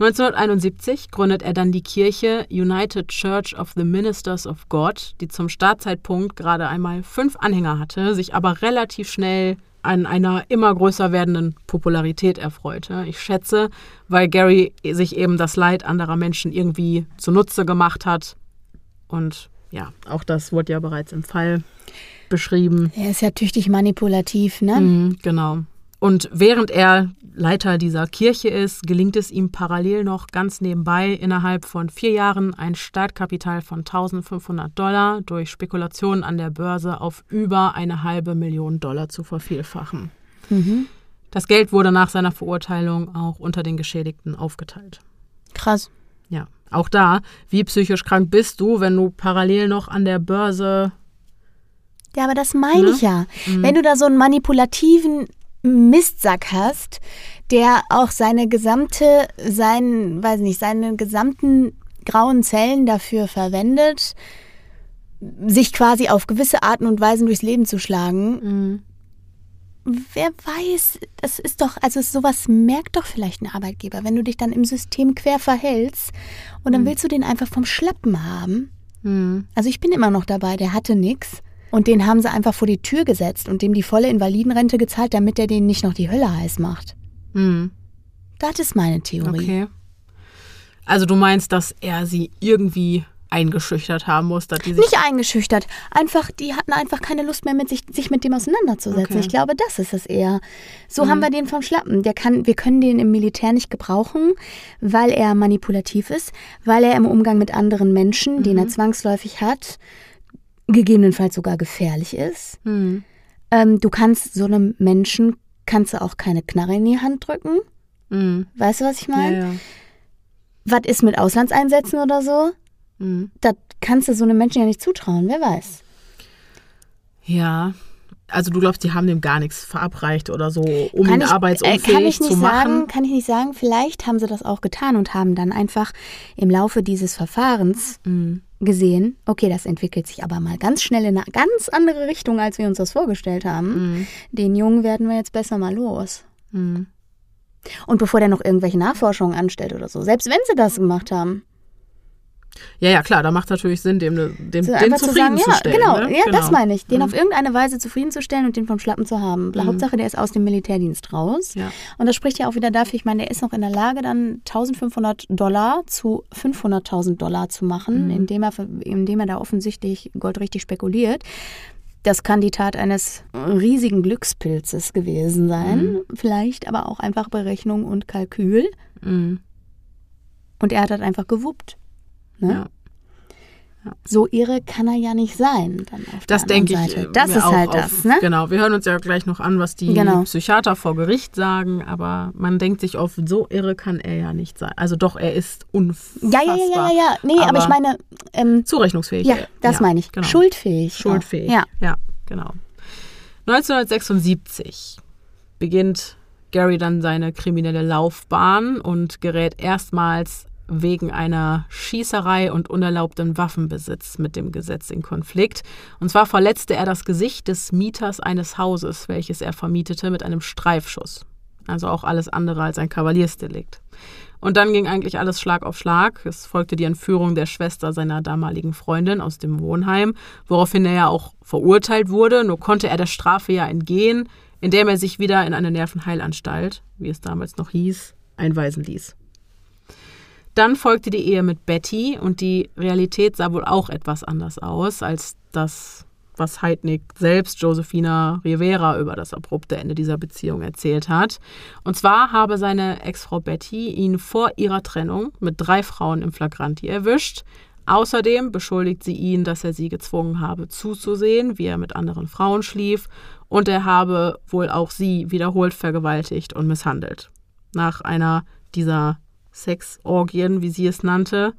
1971 gründet er dann die Kirche United Church of the Ministers of God, die zum Startzeitpunkt gerade einmal fünf Anhänger hatte, sich aber relativ schnell an einer immer größer werdenden Popularität erfreute. Ich schätze, weil Gary sich eben das Leid anderer Menschen irgendwie zunutze gemacht hat. Und ja, auch das wurde ja bereits im Fall beschrieben. Er ist ja tüchtig manipulativ, ne? Mhm, genau. Und während er Leiter dieser Kirche ist, gelingt es ihm parallel noch ganz nebenbei innerhalb von vier Jahren ein Startkapital von 1500 Dollar durch Spekulationen an der Börse auf über eine halbe Million Dollar zu vervielfachen. Mhm. Das Geld wurde nach seiner Verurteilung auch unter den Geschädigten aufgeteilt. Krass. Ja, auch da, wie psychisch krank bist du, wenn du parallel noch an der Börse. Ja, aber das meine ne? ich ja. Mhm. Wenn du da so einen manipulativen Mistsack hast, der auch seine gesamte, seinen, weiß nicht, seine gesamten grauen Zellen dafür verwendet, sich quasi auf gewisse Arten und Weisen durchs Leben zu schlagen. Mhm wer weiß, das ist doch, also sowas merkt doch vielleicht ein Arbeitgeber, wenn du dich dann im System quer verhältst und dann mhm. willst du den einfach vom Schlappen haben. Mhm. Also ich bin immer noch dabei, der hatte nichts und den haben sie einfach vor die Tür gesetzt und dem die volle Invalidenrente gezahlt, damit er denen nicht noch die Hölle heiß macht. Mhm. Das ist meine Theorie. Okay. Also du meinst, dass er sie irgendwie eingeschüchtert haben muss. Dass die sich Nicht eingeschüchtert. Einfach, die hatten einfach keine Lust mehr, mit sich, sich mit dem auseinanderzusetzen. Okay. Ich glaube, das ist es eher. So mhm. haben wir den vom Schlappen. Der kann, wir können den im Militär nicht gebrauchen, weil er manipulativ ist, weil er im Umgang mit anderen Menschen, mhm. den er mhm. zwangsläufig hat, gegebenenfalls sogar gefährlich ist. Mhm. Ähm, du kannst so einem Menschen kannst du auch keine Knarre in die Hand drücken. Mhm. Weißt du, was ich meine? Ja, ja. Was ist mit Auslandseinsätzen oder so? Mhm. Das kannst du so einem Menschen ja nicht zutrauen, wer weiß. Ja, also du glaubst, die haben dem gar nichts verabreicht oder so, um kann ihn ich, arbeitsunfähig äh, kann ich nicht zu machen? Sagen, kann ich nicht sagen. Vielleicht haben sie das auch getan und haben dann einfach im Laufe dieses Verfahrens mhm. gesehen, okay, das entwickelt sich aber mal ganz schnell in eine ganz andere Richtung, als wir uns das vorgestellt haben. Mhm. Den Jungen werden wir jetzt besser mal los. Mhm. Und bevor der noch irgendwelche Nachforschungen anstellt oder so, selbst wenn sie das gemacht haben, ja, ja, klar, da macht natürlich Sinn, dem, dem so den zufriedenzustellen. Ja, genau, ne? ja, genau. das meine ich. Den mhm. auf irgendeine Weise zufriedenzustellen und den vom Schlappen zu haben. Mhm. Hauptsache, der ist aus dem Militärdienst raus. Ja. Und das spricht ja auch wieder dafür, ich meine, der ist noch in der Lage, dann 1500 Dollar zu 500.000 Dollar zu machen, mhm. indem, er, indem er da offensichtlich goldrichtig spekuliert. Das kann die Tat eines riesigen Glückspilzes gewesen sein. Mhm. Vielleicht aber auch einfach Berechnung und Kalkül. Mhm. Und er hat halt einfach gewuppt. Ne? Ja. Ja. So irre kann er ja nicht sein. das denke ich. Seite. Das ist halt auf, das. Ne? Genau, wir hören uns ja gleich noch an, was die genau. Psychiater vor Gericht sagen, aber man denkt sich oft, so irre kann er ja nicht sein. Also doch, er ist unfassbar. Ja, ja, ja, ja, ja. Nee, aber, aber ich meine. Ähm, zurechnungsfähig. Ja, das ja, meine ich. Genau. Schuldfähig. Schuldfähig. Ja. ja, genau. 1976 beginnt Gary dann seine kriminelle Laufbahn und gerät erstmals wegen einer Schießerei und unerlaubtem Waffenbesitz mit dem Gesetz in Konflikt. Und zwar verletzte er das Gesicht des Mieters eines Hauses, welches er vermietete, mit einem Streifschuss. Also auch alles andere als ein Kavaliersdelikt. Und dann ging eigentlich alles Schlag auf Schlag. Es folgte die Entführung der Schwester seiner damaligen Freundin aus dem Wohnheim, woraufhin er ja auch verurteilt wurde. Nur konnte er der Strafe ja entgehen, indem er sich wieder in eine Nervenheilanstalt, wie es damals noch hieß, einweisen ließ. Dann folgte die Ehe mit Betty und die Realität sah wohl auch etwas anders aus als das, was Heidnik selbst Josefina Rivera über das abrupte Ende dieser Beziehung erzählt hat. Und zwar habe seine Ex-Frau Betty ihn vor ihrer Trennung mit drei Frauen im Flagranti erwischt. Außerdem beschuldigt sie ihn, dass er sie gezwungen habe zuzusehen, wie er mit anderen Frauen schlief, und er habe wohl auch sie wiederholt vergewaltigt und misshandelt. Nach einer dieser Sexorgien, wie sie es nannte,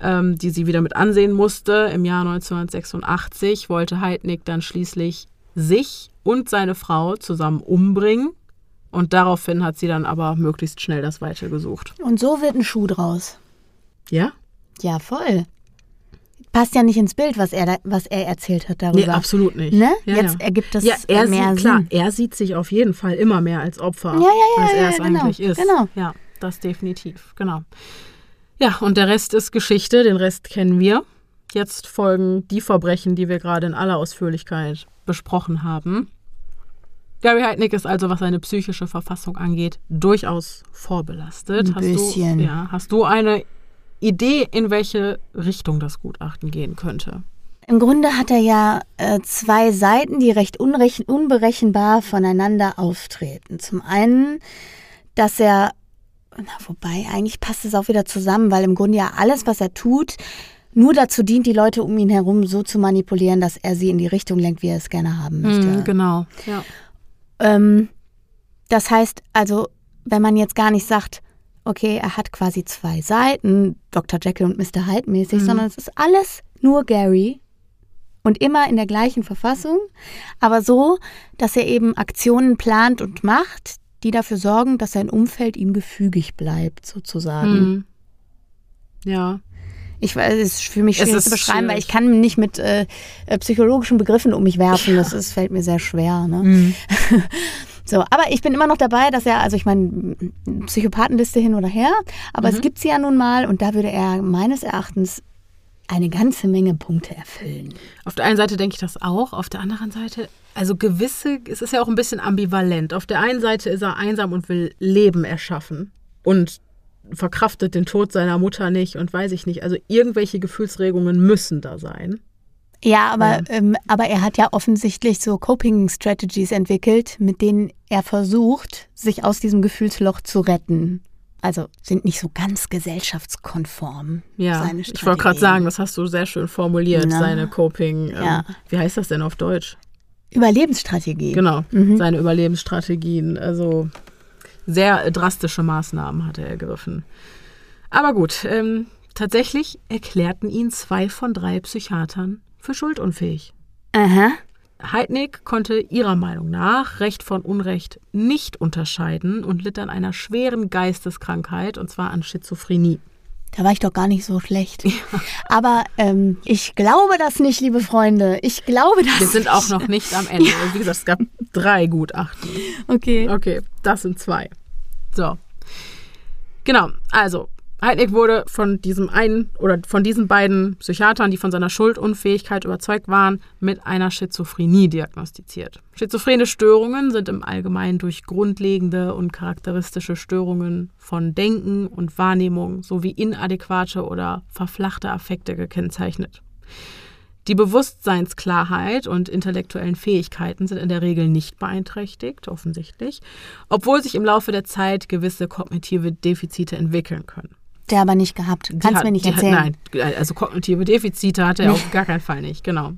ähm, die sie wieder mit ansehen musste. Im Jahr 1986 wollte Heidnik dann schließlich sich und seine Frau zusammen umbringen. Und daraufhin hat sie dann aber möglichst schnell das Weite gesucht. Und so wird ein Schuh draus. Ja? Ja, voll. Passt ja nicht ins Bild, was er, da, was er erzählt hat darüber. Nee, absolut nicht. Ne? Ja, Jetzt ja. ergibt das ja, er mehr sieht, Sinn. Klar, er sieht sich auf jeden Fall immer mehr als Opfer, ja, ja, ja, als er es genau, eigentlich ist. Genau. Ja das definitiv, genau. Ja, und der Rest ist Geschichte, den Rest kennen wir. Jetzt folgen die Verbrechen, die wir gerade in aller Ausführlichkeit besprochen haben. Gary Heidnick ist also, was seine psychische Verfassung angeht, durchaus vorbelastet. Ein hast bisschen. Du, ja, hast du eine Idee, in welche Richtung das Gutachten gehen könnte? Im Grunde hat er ja äh, zwei Seiten, die recht unberechenbar voneinander auftreten. Zum einen, dass er, na, wobei eigentlich passt es auch wieder zusammen, weil im Grunde ja alles, was er tut, nur dazu dient, die Leute um ihn herum so zu manipulieren, dass er sie in die Richtung lenkt, wie er es gerne haben möchte. Mm, genau, ja. Ähm, das heißt also, wenn man jetzt gar nicht sagt, okay, er hat quasi zwei Seiten, Dr. Jekyll und Mr. Hyde mäßig, mhm. sondern es ist alles nur Gary und immer in der gleichen Verfassung, aber so, dass er eben Aktionen plant und macht, die dafür sorgen, dass sein Umfeld ihm gefügig bleibt, sozusagen. Mhm. Ja. Ich weiß, es ist für mich schwierig zu beschreiben, schwierig. weil ich kann nicht mit äh, äh, psychologischen Begriffen um mich werfen. Ja. Das ist, fällt mir sehr schwer. Ne? Mhm. So, aber ich bin immer noch dabei, dass er, also ich meine, Psychopathenliste hin oder her, aber mhm. es gibt sie ja nun mal und da würde er meines Erachtens eine ganze Menge Punkte erfüllen. Auf der einen Seite denke ich das auch, auf der anderen Seite, also gewisse, es ist ja auch ein bisschen ambivalent. Auf der einen Seite ist er einsam und will Leben erschaffen und verkraftet den Tod seiner Mutter nicht und weiß ich nicht. Also irgendwelche Gefühlsregungen müssen da sein. Ja, aber, ja. Ähm, aber er hat ja offensichtlich so Coping-Strategies entwickelt, mit denen er versucht, sich aus diesem Gefühlsloch zu retten. Also sind nicht so ganz gesellschaftskonform. Ja, ich wollte gerade sagen, das hast du sehr schön formuliert, Na, seine Coping. Ähm, ja. Wie heißt das denn auf Deutsch? Überlebensstrategie. Genau, mhm. seine Überlebensstrategien. Also sehr drastische Maßnahmen hat er ergriffen. Aber gut, ähm, tatsächlich erklärten ihn zwei von drei Psychiatern für schuldunfähig. Aha. Heidnik konnte ihrer Meinung nach Recht von Unrecht nicht unterscheiden und litt an einer schweren Geisteskrankheit, und zwar an Schizophrenie. Da war ich doch gar nicht so schlecht. Ja. Aber ähm, ich glaube das nicht, liebe Freunde. Ich glaube das. Wir sind nicht. auch noch nicht am Ende. Wie gesagt, es gab drei Gutachten. Okay. Okay, das sind zwei. So. Genau, also Heidegg wurde von diesem einen oder von diesen beiden Psychiatern, die von seiner Schuldunfähigkeit überzeugt waren, mit einer Schizophrenie diagnostiziert. Schizophrene Störungen sind im Allgemeinen durch grundlegende und charakteristische Störungen von Denken und Wahrnehmung sowie inadäquate oder verflachte Affekte gekennzeichnet. Die Bewusstseinsklarheit und intellektuellen Fähigkeiten sind in der Regel nicht beeinträchtigt, offensichtlich, obwohl sich im Laufe der Zeit gewisse kognitive Defizite entwickeln können der aber nicht gehabt. Kannst du mir nicht erzählen. Hat, nein, also kognitive Defizite hat er auf gar keinen Fall nicht, genau.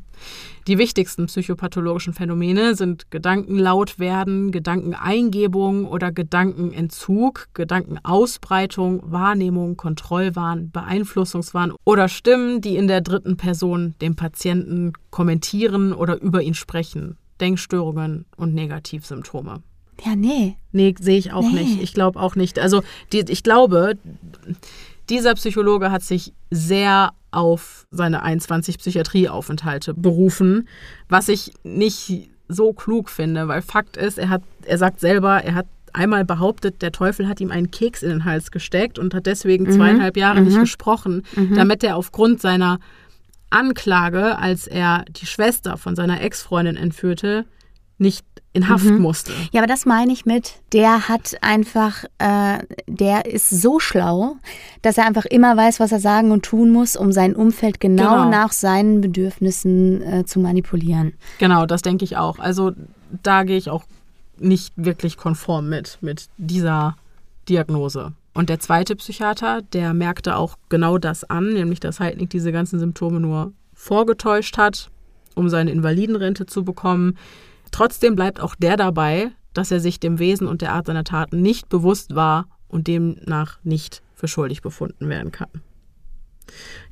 Die wichtigsten psychopathologischen Phänomene sind Gedankenlautwerden, Gedankeneingebung oder Gedankenentzug, Gedankenausbreitung, Wahrnehmung, Kontrollwahn, Beeinflussungswahn oder Stimmen, die in der dritten Person dem Patienten kommentieren oder über ihn sprechen, Denkstörungen und Negativsymptome. Ja, nee. Nee, sehe ich auch nee. nicht. Ich glaube auch nicht. Also die, ich glaube, dieser Psychologe hat sich sehr auf seine 21 Psychiatrieaufenthalte berufen, was ich nicht so klug finde, weil Fakt ist, er hat, er sagt selber, er hat einmal behauptet, der Teufel hat ihm einen Keks in den Hals gesteckt und hat deswegen mhm. zweieinhalb Jahre mhm. nicht gesprochen, mhm. damit er aufgrund seiner Anklage, als er die Schwester von seiner Ex-Freundin entführte, nicht in Haft mhm. musste. Ja, aber das meine ich mit, der hat einfach, äh, der ist so schlau, dass er einfach immer weiß, was er sagen und tun muss, um sein Umfeld genau, genau. nach seinen Bedürfnissen äh, zu manipulieren. Genau, das denke ich auch. Also da gehe ich auch nicht wirklich konform mit, mit dieser Diagnose. Und der zweite Psychiater, der merkte auch genau das an, nämlich dass Heidnik diese ganzen Symptome nur vorgetäuscht hat, um seine Invalidenrente zu bekommen Trotzdem bleibt auch der dabei, dass er sich dem Wesen und der Art seiner Taten nicht bewusst war und demnach nicht für schuldig befunden werden kann.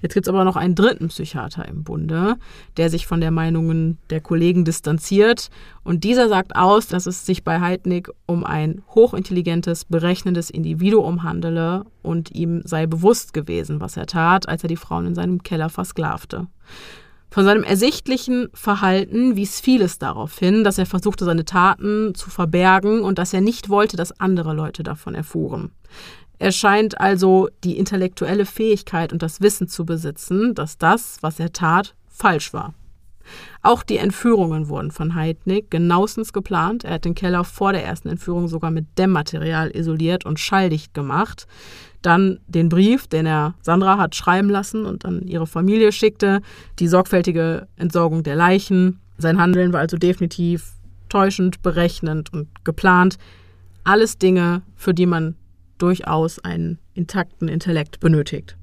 Jetzt gibt es aber noch einen dritten Psychiater im Bunde, der sich von der Meinungen der Kollegen distanziert. Und dieser sagt aus, dass es sich bei Heidnik um ein hochintelligentes, berechnendes Individuum handele und ihm sei bewusst gewesen, was er tat, als er die Frauen in seinem Keller versklavte. Von seinem ersichtlichen Verhalten wies vieles darauf hin, dass er versuchte, seine Taten zu verbergen und dass er nicht wollte, dass andere Leute davon erfuhren. Er scheint also die intellektuelle Fähigkeit und das Wissen zu besitzen, dass das, was er tat, falsch war. Auch die Entführungen wurden von Heidnick genauestens geplant. Er hat den Keller vor der ersten Entführung sogar mit Dämmmaterial isoliert und schalldicht gemacht. Dann den Brief, den er Sandra hat schreiben lassen und an ihre Familie schickte, die sorgfältige Entsorgung der Leichen. Sein Handeln war also definitiv täuschend, berechnend und geplant. Alles Dinge, für die man durchaus einen intakten Intellekt benötigt.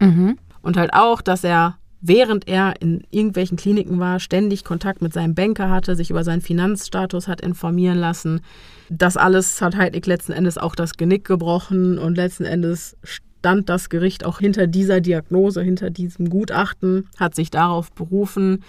Mhm. Und halt auch, dass er während er in irgendwelchen Kliniken war, ständig Kontakt mit seinem Banker hatte, sich über seinen Finanzstatus hat informieren lassen. Das alles hat Heidnik letzten Endes auch das Genick gebrochen und letzten Endes stand das Gericht auch hinter dieser Diagnose, hinter diesem Gutachten, hat sich darauf berufen.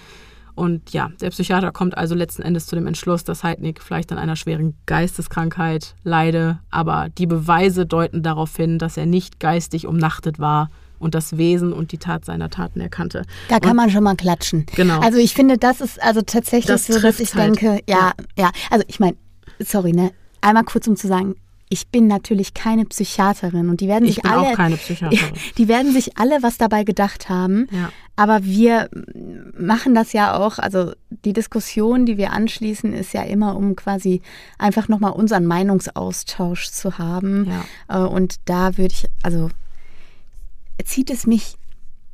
Und ja, der Psychiater kommt also letzten Endes zu dem Entschluss, dass Heidnik vielleicht an einer schweren Geisteskrankheit leide, aber die Beweise deuten darauf hin, dass er nicht geistig umnachtet war, und das Wesen und die Tat seiner Taten erkannte. Da kann und, man schon mal klatschen. Genau. Also ich finde, das ist also tatsächlich das so, dass ich halt. denke, ja, ja, ja. Also ich meine, sorry, ne? Einmal kurz um zu sagen, ich bin natürlich keine Psychiaterin und die werden ich sich bin alle auch keine Psychiaterin. die werden sich alle was dabei gedacht haben. Ja. Aber wir machen das ja auch, also die Diskussion, die wir anschließen, ist ja immer um quasi einfach nochmal unseren Meinungsaustausch zu haben. Ja. Äh, und da würde ich, also zieht es mich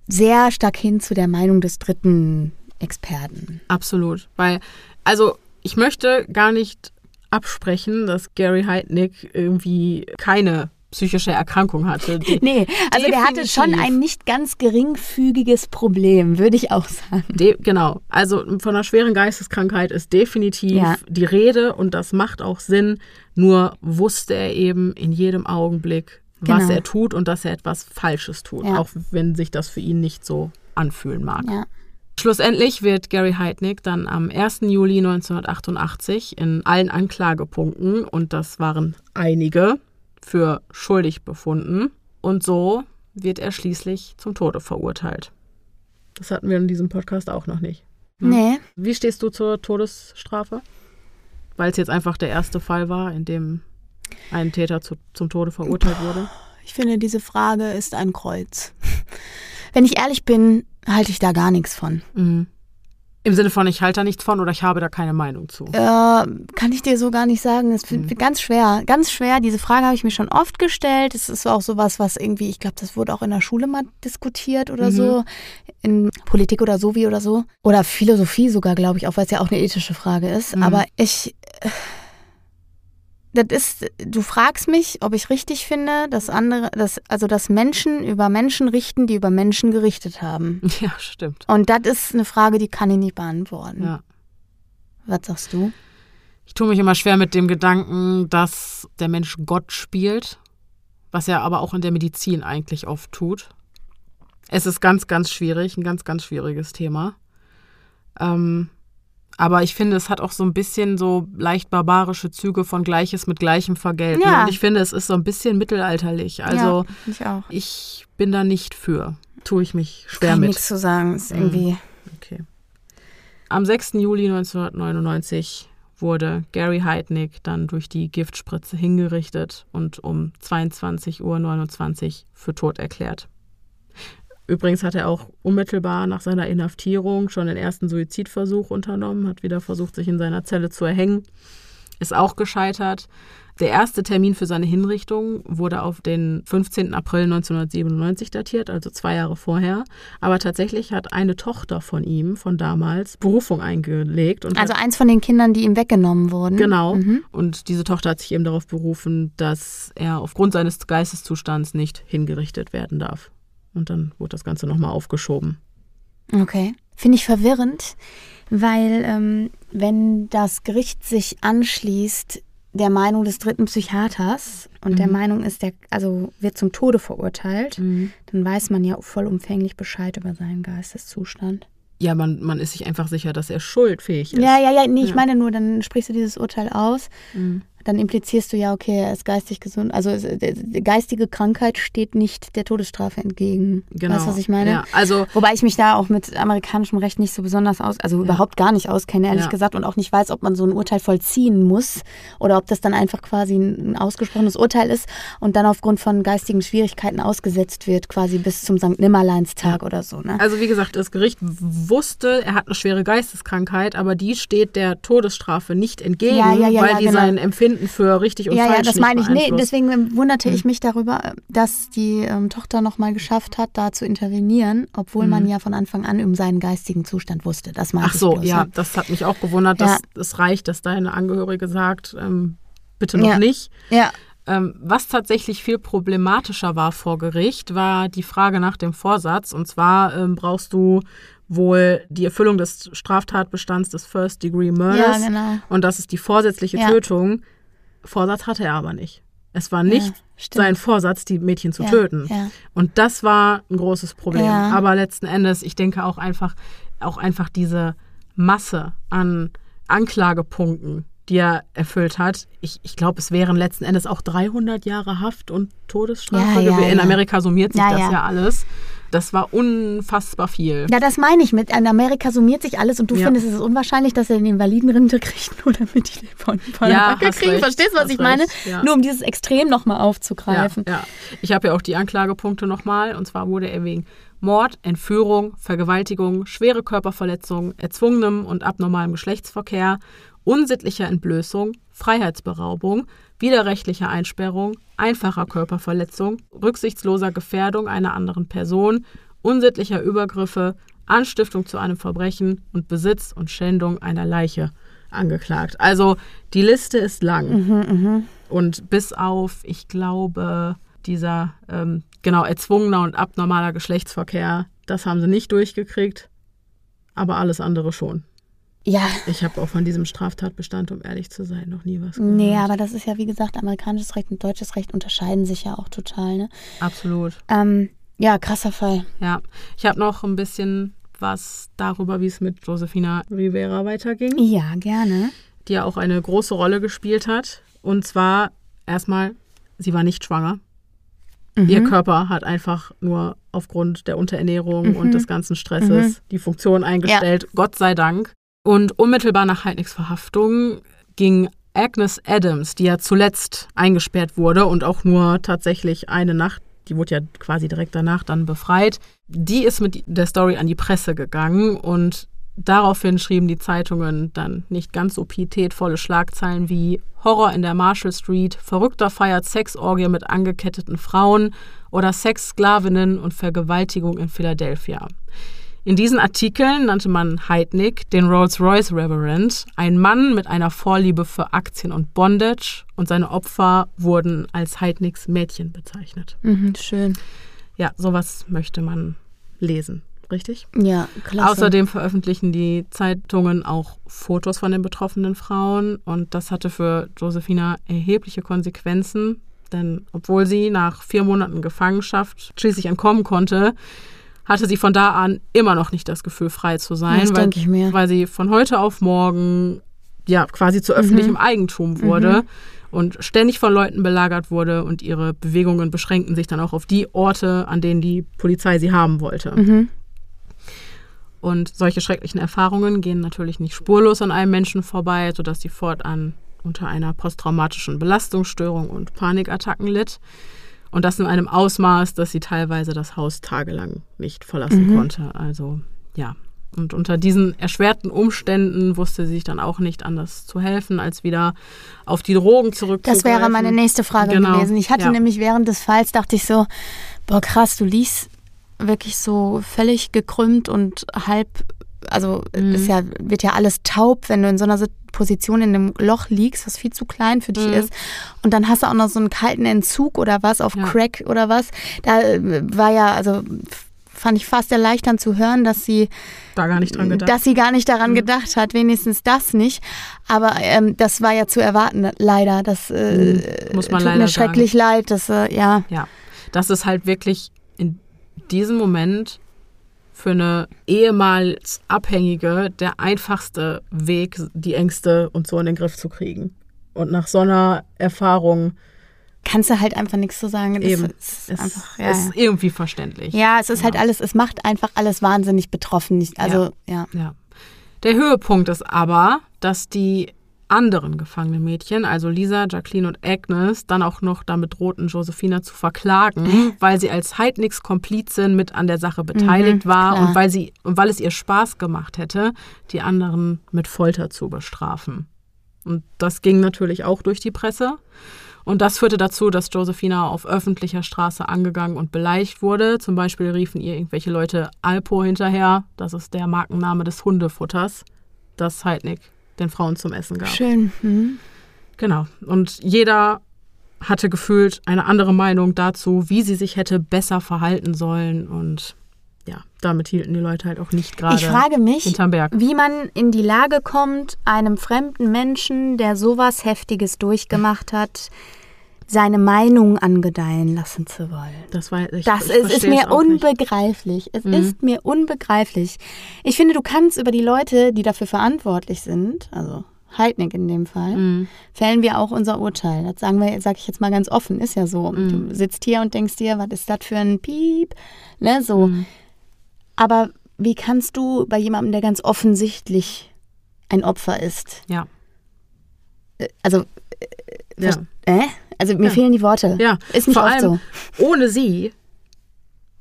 sehr stark hin zu der Meinung des dritten Experten. Absolut, weil, also ich möchte gar nicht absprechen, dass Gary Heidnick irgendwie keine psychische Erkrankung hatte. Die, nee, also der hatte schon ein nicht ganz geringfügiges Problem, würde ich auch sagen. De genau, also von einer schweren Geisteskrankheit ist definitiv ja. die Rede und das macht auch Sinn, nur wusste er eben in jedem Augenblick, genau. was er tut und dass er etwas Falsches tut, ja. auch wenn sich das für ihn nicht so anfühlen mag. Ja. Schlussendlich wird Gary Heidnick dann am 1. Juli 1988 in allen Anklagepunkten, und das waren einige, für schuldig befunden. Und so wird er schließlich zum Tode verurteilt. Das hatten wir in diesem Podcast auch noch nicht. Hm? Nee. Wie stehst du zur Todesstrafe? Weil es jetzt einfach der erste Fall war, in dem ein Täter zu, zum Tode verurteilt wurde? Ich finde, diese Frage ist ein Kreuz. Wenn ich ehrlich bin, halte ich da gar nichts von. Mhm. Im Sinne von, ich halte da nichts von oder ich habe da keine Meinung zu? Äh, kann ich dir so gar nicht sagen. Es mhm. ganz schwer, ganz schwer. Diese Frage habe ich mir schon oft gestellt. Es ist auch sowas, was irgendwie, ich glaube, das wurde auch in der Schule mal diskutiert oder mhm. so. In Politik oder so wie oder so. Oder Philosophie sogar, glaube ich, auch weil es ja auch eine ethische Frage ist. Mhm. Aber ich. Äh, das ist, du fragst mich, ob ich richtig finde, dass andere, dass, also dass Menschen über Menschen richten, die über Menschen gerichtet haben. Ja, stimmt. Und das ist eine Frage, die kann ich nicht beantworten. Ja. Was sagst du? Ich tue mich immer schwer mit dem Gedanken, dass der Mensch Gott spielt, was er aber auch in der Medizin eigentlich oft tut. Es ist ganz, ganz schwierig, ein ganz, ganz schwieriges Thema. Ähm, aber ich finde, es hat auch so ein bisschen so leicht barbarische Züge von Gleiches mit Gleichem vergelten. Ja. Und ich finde, es ist so ein bisschen mittelalterlich. Also ja, ich, auch. ich bin da nicht für. Tue ich mich schwer Kann mit. nichts zu sagen, ist irgendwie. Mhm. Okay. Am 6. Juli 1999 wurde Gary Heidnick dann durch die Giftspritze hingerichtet und um 22.29 Uhr für tot erklärt. Übrigens hat er auch unmittelbar nach seiner Inhaftierung schon den ersten Suizidversuch unternommen, hat wieder versucht, sich in seiner Zelle zu erhängen, ist auch gescheitert. Der erste Termin für seine Hinrichtung wurde auf den 15. April 1997 datiert, also zwei Jahre vorher. Aber tatsächlich hat eine Tochter von ihm von damals Berufung eingelegt. also eins von den Kindern, die ihm weggenommen wurden. Genau. Mhm. Und diese Tochter hat sich eben darauf berufen, dass er aufgrund seines Geisteszustands nicht hingerichtet werden darf. Und dann wurde das Ganze nochmal aufgeschoben. Okay. Finde ich verwirrend, weil ähm, wenn das Gericht sich anschließt der Meinung des dritten Psychiaters und mhm. der Meinung ist, der also wird zum Tode verurteilt, mhm. dann weiß man ja vollumfänglich Bescheid über seinen Geisteszustand. Ja, man, man ist sich einfach sicher, dass er schuldfähig ist. Ja, ja, ja, nee, ich ja. meine nur, dann sprichst du dieses Urteil aus. Mhm. Dann implizierst du ja, okay, er ist geistig gesund. Also geistige Krankheit steht nicht der Todesstrafe entgegen. Genau. Weißt du, was ich meine? Ja, also Wobei ich mich da auch mit amerikanischem Recht nicht so besonders aus, also ja. überhaupt gar nicht auskenne, ehrlich ja. gesagt, und auch nicht weiß, ob man so ein Urteil vollziehen muss oder ob das dann einfach quasi ein ausgesprochenes Urteil ist und dann aufgrund von geistigen Schwierigkeiten ausgesetzt wird, quasi bis zum St. Nimmerleinstag oder so. Ne? Also wie gesagt, das Gericht wusste, er hat eine schwere Geisteskrankheit, aber die steht der Todesstrafe nicht entgegen, weil die genau. sein Empfinden für richtig und ja, falsch Ja, das meine ich. Nee, deswegen wunderte mhm. ich mich darüber, dass die ähm, Tochter nochmal geschafft hat, da zu intervenieren, obwohl mhm. man ja von Anfang an um seinen geistigen Zustand wusste. Das Ach so, bloß, ja, das hat mich auch gewundert, dass es reicht, dass deine Angehörige sagt, ähm, bitte noch ja. nicht. Ja. Ähm, was tatsächlich viel problematischer war vor Gericht, war die Frage nach dem Vorsatz. Und zwar ähm, brauchst du wohl die Erfüllung des Straftatbestands des First Degree Murders. Ja, genau. Und das ist die vorsätzliche ja. Tötung. Vorsatz hatte er aber nicht. Es war nicht ja, sein Vorsatz, die Mädchen zu ja, töten. Ja. Und das war ein großes Problem. Aber letzten Endes, ich denke auch einfach, auch einfach diese Masse an Anklagepunkten, die er erfüllt hat. Ich, ich glaube, es wären letzten Endes auch 300 Jahre Haft und Todesstrafe. In Amerika summiert sich das ja alles. Das war unfassbar viel. Ja, das meine ich mit. In Amerika summiert sich alles und du ja. findest es unwahrscheinlich, dass er den Invalidenrente kriegt, nur damit die von, ja, der kriegen. Verstehst du, was ich recht. meine? Ja. Nur um dieses Extrem nochmal aufzugreifen. Ja, ja. Ich habe ja auch die Anklagepunkte nochmal. Und zwar wurde er wegen Mord, Entführung, Vergewaltigung, schwere Körperverletzung, erzwungenem und abnormalem Geschlechtsverkehr, unsittlicher Entblößung, Freiheitsberaubung, widerrechtlicher Einsperrung, einfacher Körperverletzung, rücksichtsloser Gefährdung einer anderen Person, unsittlicher Übergriffe, Anstiftung zu einem Verbrechen und Besitz und Schändung einer Leiche angeklagt. Also die Liste ist lang. Mhm, mh. Und bis auf, ich glaube, dieser ähm, genau erzwungener und abnormaler Geschlechtsverkehr, das haben sie nicht durchgekriegt, aber alles andere schon. Ja. Ich habe auch von diesem Straftatbestand, um ehrlich zu sein, noch nie was gehört. Nee, aber das ist ja, wie gesagt, amerikanisches Recht und deutsches Recht unterscheiden sich ja auch total, ne? Absolut. Ähm, ja, krasser Fall. Ja, ich habe noch ein bisschen was darüber, wie es mit Josefina Rivera weiterging. Ja, gerne. Die ja auch eine große Rolle gespielt hat. Und zwar erstmal, sie war nicht schwanger. Mhm. Ihr Körper hat einfach nur aufgrund der Unterernährung mhm. und des ganzen Stresses mhm. die Funktion eingestellt. Ja. Gott sei Dank. Und unmittelbar nach Heidnigs Verhaftung ging Agnes Adams, die ja zuletzt eingesperrt wurde und auch nur tatsächlich eine Nacht, die wurde ja quasi direkt danach dann befreit, die ist mit der Story an die Presse gegangen und daraufhin schrieben die Zeitungen dann nicht ganz so pietätvolle Schlagzeilen wie Horror in der Marshall Street, Verrückter feiert Sexorgie mit angeketteten Frauen oder Sexsklavinnen und Vergewaltigung in Philadelphia. In diesen Artikeln nannte man Heidnik den Rolls-Royce Reverend, ein Mann mit einer Vorliebe für Aktien und Bondage und seine Opfer wurden als Heidniks Mädchen bezeichnet. Mhm, schön. Ja, sowas möchte man lesen, richtig? Ja, klasse. Außerdem veröffentlichen die Zeitungen auch Fotos von den betroffenen Frauen und das hatte für Josephina erhebliche Konsequenzen, denn obwohl sie nach vier Monaten Gefangenschaft schließlich entkommen konnte, hatte sie von da an immer noch nicht das Gefühl, frei zu sein, das weil, ich mir. weil sie von heute auf morgen ja quasi zu öffentlichem mhm. Eigentum wurde. Mhm. Und ständig von Leuten belagert wurde und ihre Bewegungen beschränkten sich dann auch auf die Orte, an denen die Polizei sie haben wollte. Mhm. Und solche schrecklichen Erfahrungen gehen natürlich nicht spurlos an einem Menschen vorbei, sodass sie fortan unter einer posttraumatischen Belastungsstörung und Panikattacken litt. Und das in einem Ausmaß, dass sie teilweise das Haus tagelang nicht verlassen mhm. konnte. Also ja. Und unter diesen erschwerten Umständen wusste sie sich dann auch nicht anders zu helfen, als wieder auf die Drogen zurückzugreifen. Das wäre meine nächste Frage genau. gewesen. Ich hatte ja. nämlich während des Falls, dachte ich so, boah krass, du liest wirklich so völlig gekrümmt und halb also mhm. ist ja, wird ja alles taub, wenn du in so einer Position in einem Loch liegst, was viel zu klein für dich mhm. ist. Und dann hast du auch noch so einen kalten Entzug oder was auf ja. Crack oder was. Da äh, war ja, also fand ich fast erleichternd zu hören, dass sie da gar nicht dran gedacht. dass sie gar nicht daran mhm. gedacht hat, wenigstens das nicht. Aber ähm, das war ja zu erwarten, leider. Das äh, mhm. muss man tut leider mir schrecklich sagen. leid. Das äh, ja. Ja, das ist halt wirklich in diesem Moment für eine ehemals Abhängige der einfachste Weg, die Ängste und so in den Griff zu kriegen. und nach so einer Erfahrung kannst du halt einfach nichts zu sagen. Das Eben. ist, es einfach, ja, ist irgendwie verständlich. Ja, es ist halt ja. halt alles, es macht einfach alles wahnsinnig betroffen. Also, ja. ja. Der Höhepunkt ist aber, dass die anderen gefangenen Mädchen, also Lisa, Jacqueline und Agnes, dann auch noch damit drohten, Josephina zu verklagen, weil sie als Heidnicks Komplizin mit an der Sache beteiligt mhm, war klar. und weil, sie, und weil es ihr Spaß gemacht hätte, die anderen mit Folter zu bestrafen. Und das ging natürlich auch durch die Presse. Und das führte dazu, dass Josephina auf öffentlicher Straße angegangen und beleidigt wurde. Zum Beispiel riefen ihr irgendwelche Leute Alpo hinterher. Das ist der Markenname des Hundefutters, das Heidnick den Frauen zum Essen gab. Schön. Mhm. Genau. Und jeder hatte gefühlt eine andere Meinung dazu, wie sie sich hätte besser verhalten sollen. Und ja, damit hielten die Leute halt auch nicht gerade. Ich frage mich, wie man in die Lage kommt, einem fremden Menschen, der sowas Heftiges durchgemacht hat, seine Meinung angedeihen lassen zu wollen. Das, war, ich, das ich ist, ist, mir unbegreiflich. Nicht. Es mhm. ist mir unbegreiflich. Ich finde, du kannst über die Leute, die dafür verantwortlich sind, also Heidnick in dem Fall, mhm. fällen wir auch unser Urteil. Das sagen wir, sage ich jetzt mal ganz offen, ist ja so. Mhm. Du sitzt hier und denkst dir, was ist das für ein Piep? Ne, so. Mhm. Aber wie kannst du bei jemandem, der ganz offensichtlich ein Opfer ist? Ja. Äh, also, äh, ja. äh? Also mir ja. fehlen die Worte. Ja, ist nicht vor allem so. ohne sie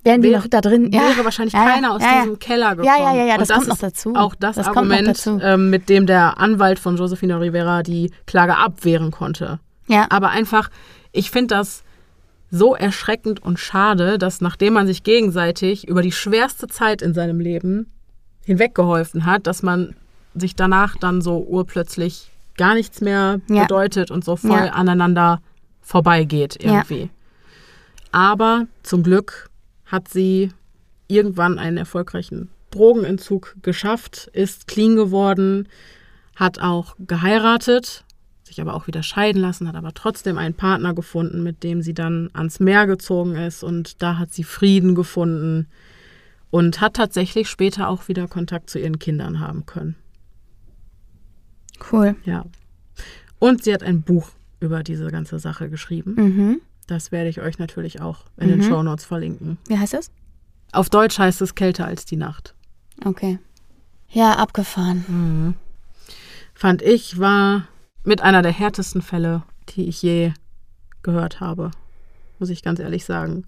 wären die noch da drin. Ja. Wäre wahrscheinlich ja, keiner aus diesem Keller gekommen. Ja, ja, ja, ja das, das kommt noch dazu. Auch das, das Argument, ähm, mit dem der Anwalt von Josefina Rivera die Klage abwehren konnte. Ja. Aber einfach, ich finde das so erschreckend und schade, dass nachdem man sich gegenseitig über die schwerste Zeit in seinem Leben hinweggeholfen hat, dass man sich danach dann so urplötzlich gar nichts mehr ja. bedeutet und so voll ja. aneinander vorbeigeht irgendwie. Ja. Aber zum Glück hat sie irgendwann einen erfolgreichen Drogenentzug geschafft, ist clean geworden, hat auch geheiratet sich aber auch wieder scheiden lassen, hat aber trotzdem einen Partner gefunden, mit dem sie dann ans Meer gezogen ist und da hat sie Frieden gefunden und hat tatsächlich später auch wieder Kontakt zu ihren Kindern haben können. Cool. Ja. Und sie hat ein Buch über diese ganze Sache geschrieben. Mhm. Das werde ich euch natürlich auch in mhm. den Show Notes verlinken. Wie heißt es? Auf Deutsch heißt es Kälter als die Nacht. Okay. Ja, abgefahren. Mhm. Fand ich, war mit einer der härtesten Fälle, die ich je gehört habe, muss ich ganz ehrlich sagen.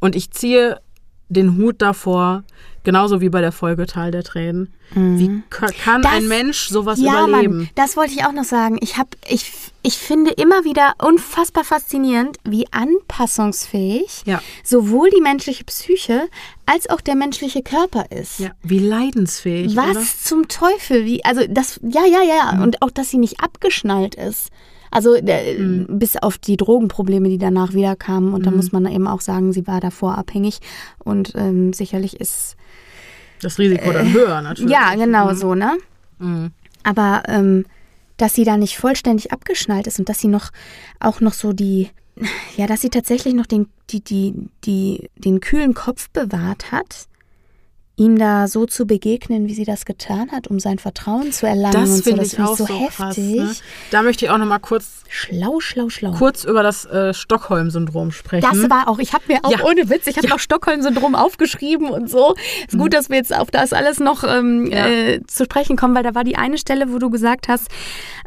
Und ich ziehe den Hut davor, genauso wie bei der Folge Tal der Tränen. Mhm. Wie kann das, ein Mensch sowas ja, überleben? Mann, das wollte ich auch noch sagen. Ich, hab, ich, ich finde immer wieder unfassbar faszinierend, wie anpassungsfähig ja. sowohl die menschliche Psyche als auch der menschliche Körper ist. Ja, wie leidensfähig. Was oder? zum Teufel? Wie, also das, ja, ja, ja. Mhm. Und auch, dass sie nicht abgeschnallt ist. Also mhm. bis auf die Drogenprobleme, die danach wieder kamen. Und mhm. da muss man eben auch sagen, sie war davor abhängig. Und ähm, sicherlich ist das Risiko dann äh, höher natürlich. Ja, genau mhm. so, ne? Mhm. Aber ähm, dass sie da nicht vollständig abgeschnallt ist und dass sie noch auch noch so die, ja, dass sie tatsächlich noch den, die, die, die, den kühlen Kopf bewahrt hat ihm da so zu begegnen, wie sie das getan hat, um sein Vertrauen zu erlangen das und so. Finde ich auch so, heftig. Krass, ne? Da möchte ich auch noch mal kurz schlau, schlau, schlau kurz über das äh, Stockholm-Syndrom sprechen. Das war auch, ich habe mir auch ja. ohne Witz, ich habe ja. noch Stockholm-Syndrom aufgeschrieben und so. Ist mhm. gut, dass wir jetzt auf das alles noch ähm, ja. äh, zu sprechen kommen, weil da war die eine Stelle, wo du gesagt hast,